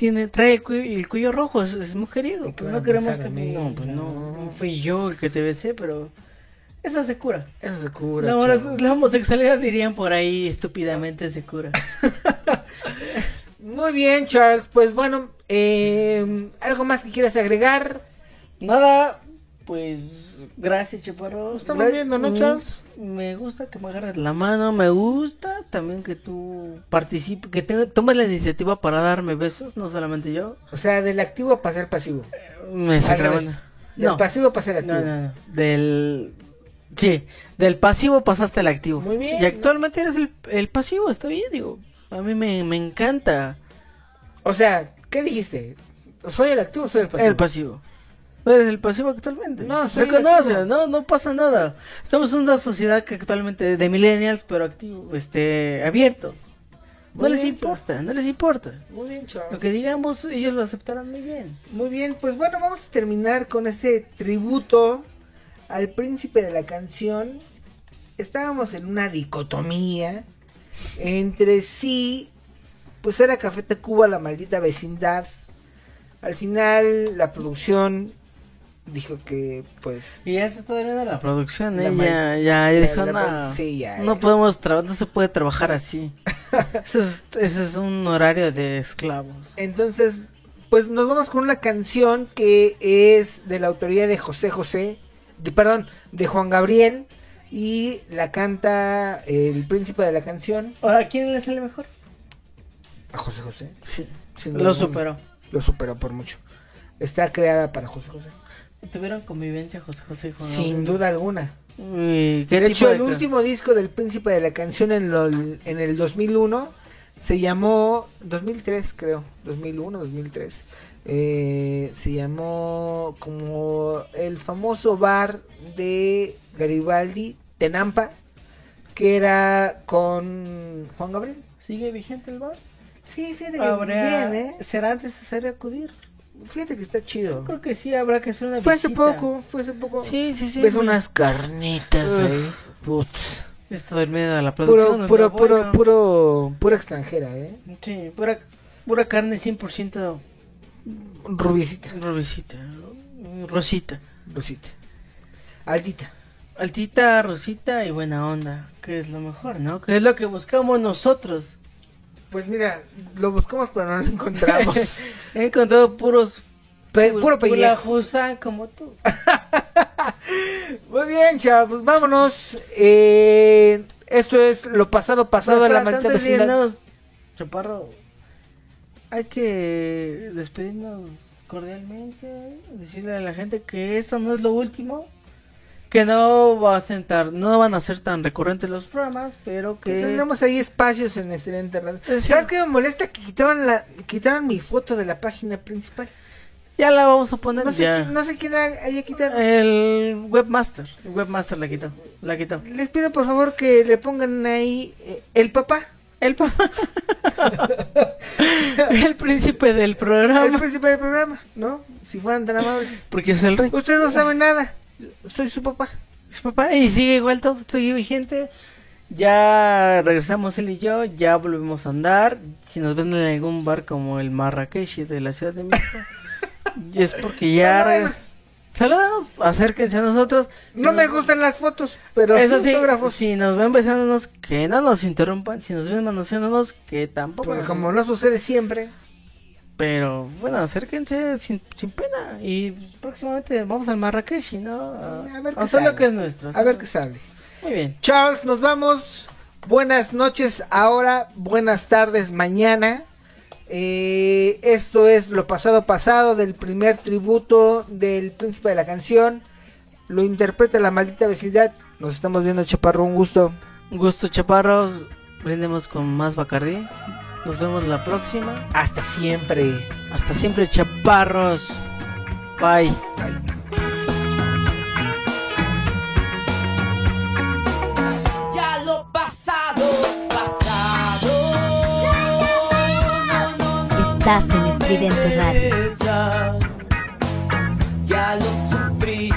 Tiene trae el cuello, el cuello rojo, es, es mujeriego. Pues no queremos que mí? no, pues no, no fui yo el que te besé, pero eso se cura. Eso se cura. La, la homosexualidad dirían por ahí estúpidamente se cura. Muy bien, Charles. Pues bueno, eh, ¿algo más que quieras agregar? Nada, pues gracias, Chaparro. estamos viendo, ¿no, Mm, Charles? Me gusta que me agarres la mano, me gusta también que tú participes, que te, tomes la iniciativa para darme besos, no solamente yo. O sea, del activo para ser pasivo. Me revés. mano. Del No. pasivo para ser activo. No, no, no. Del. Sí, del pasivo pasaste al activo. Muy bien. Y actualmente eres el, el pasivo, está bien, digo. A mí me, me encanta O sea, ¿qué dijiste? ¿Soy el activo o soy el pasivo? el pasivo. ¿No eres el pasivo actualmente? No, Reconoce, no, no pasa nada. Estamos en una sociedad que actualmente de millennials, pero activo, este, abierto. No les importa, no les importa. Muy bien, Charles. Lo que digamos, ellos lo aceptarán muy bien. Muy bien, pues bueno, vamos a terminar con este tributo al príncipe de la canción. Estábamos en una dicotomía entre sí, pues era Café Tacuba la maldita vecindad. Al final la producción dijo que pues Y ya se está terminando la producción, La ¿eh? mal- Ya, ya, ya la- dijo, la no, sí, ya, no ya". podemos trabajar, no se puede trabajar así. Ese es, ese es un horario de esclavos. Entonces, pues nos vamos con una canción que es de la autoría de José José, de, perdón, de Juan Gabriel y la canta el príncipe de la canción Ahora, ¿quién le sale mejor? a José José. Sí. Lo superó. Lo superó por mucho. Está creada para José José. ¿Tuvieron convivencia José José y Juan Sin duda alguna. ¿qué De hecho, de el último disco del príncipe de la canción en, lo- en el 2001 se llamó 2003, creo, 2001, 2003. eh, se llamó como el famoso bar de Garibaldi, Tenampa, que era con Juan Gabriel. ¿Sigue vigente el bar? Sí, fíjate que bien, ¿eh? ¿Será necesario acudir? Fíjate que está chido. Creo que sí, habrá que hacer una Fue hace poco, fue hace poco. Sí, sí, sí. Ves güey. unas carnitas Uf. ahí. Putz. Medio de la producción. Puro, puro, puro, puro, pura extranjera, ¿eh? Sí, pura, pura carne 100% Rubicita. rubicita. Rosita. Rosita. Altita. Altita, rosita y buena onda. Que es lo mejor, ¿no? Que es lo que buscamos nosotros. Pues mira, lo buscamos pero no lo encontramos. He encontrado puros. Pe- pu- puro pura pellejo. como tú. Muy bien, chavos, pues vámonos. Eh, esto es lo pasado, pasado de la de vecindad. Chaparro, hay que despedirnos cordialmente, decirle a la gente que esto no es lo último, que no va a sentar, no van a ser tan recurrentes los programas, pero que Tenemos ahí espacios en Excelente Radio. Es ¿Sabes qué me molesta? Que quitaron, la, quitaron mi foto de la página principal. ya la vamos a poner No sé, ya. quién, no sé quién la haya quitado. El webmaster, el webmaster la quitó, la quitó. Les pido por favor que le pongan ahí eh, el papá. El papá. el príncipe del programa. El príncipe del programa, ¿no? Si fueran tan amables. Porque es el rey. Ustedes no saben nada. Soy su papá. Su papá y sigue igual todo, sigue vigente. Ya regresamos él y yo, ya volvemos a andar. Si nos ven en algún bar como el Marrakech de la Ciudad de México, y es porque ya Salúdanos, acérquense a nosotros. No me gustan las fotos, pero Eso sí si nos ven besándonos, que no nos interrumpan. Si nos ven manoseándonos, que tampoco. Porque nos- como no sucede siempre. Pero bueno, acérquense sin, sin pena. Y próximamente vamos al Marrakech, ¿no? A, A ver qué lo sale. que es nuestro. A ver qué sale. Muy bien. Charles, nos vamos. Buenas noches ahora, buenas tardes mañana. Eh, esto es lo pasado pasado del primer tributo del príncipe de la canción. Lo interpreta la maldita vecindad. Nos estamos viendo, Chaparro, un gusto. Un gusto, chaparros. Brindemos con más Bacardí. Nos vemos la próxima. Hasta siempre. Hasta siempre, chaparros. Bye. Ya lo pasado. No, Estás en Estridente Radio. Ya lo sufrí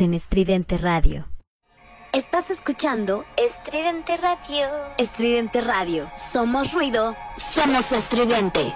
Estás en Estridente Radio. Estás escuchando Estridente Radio. Estridente Radio. Somos ruido, somos estridente.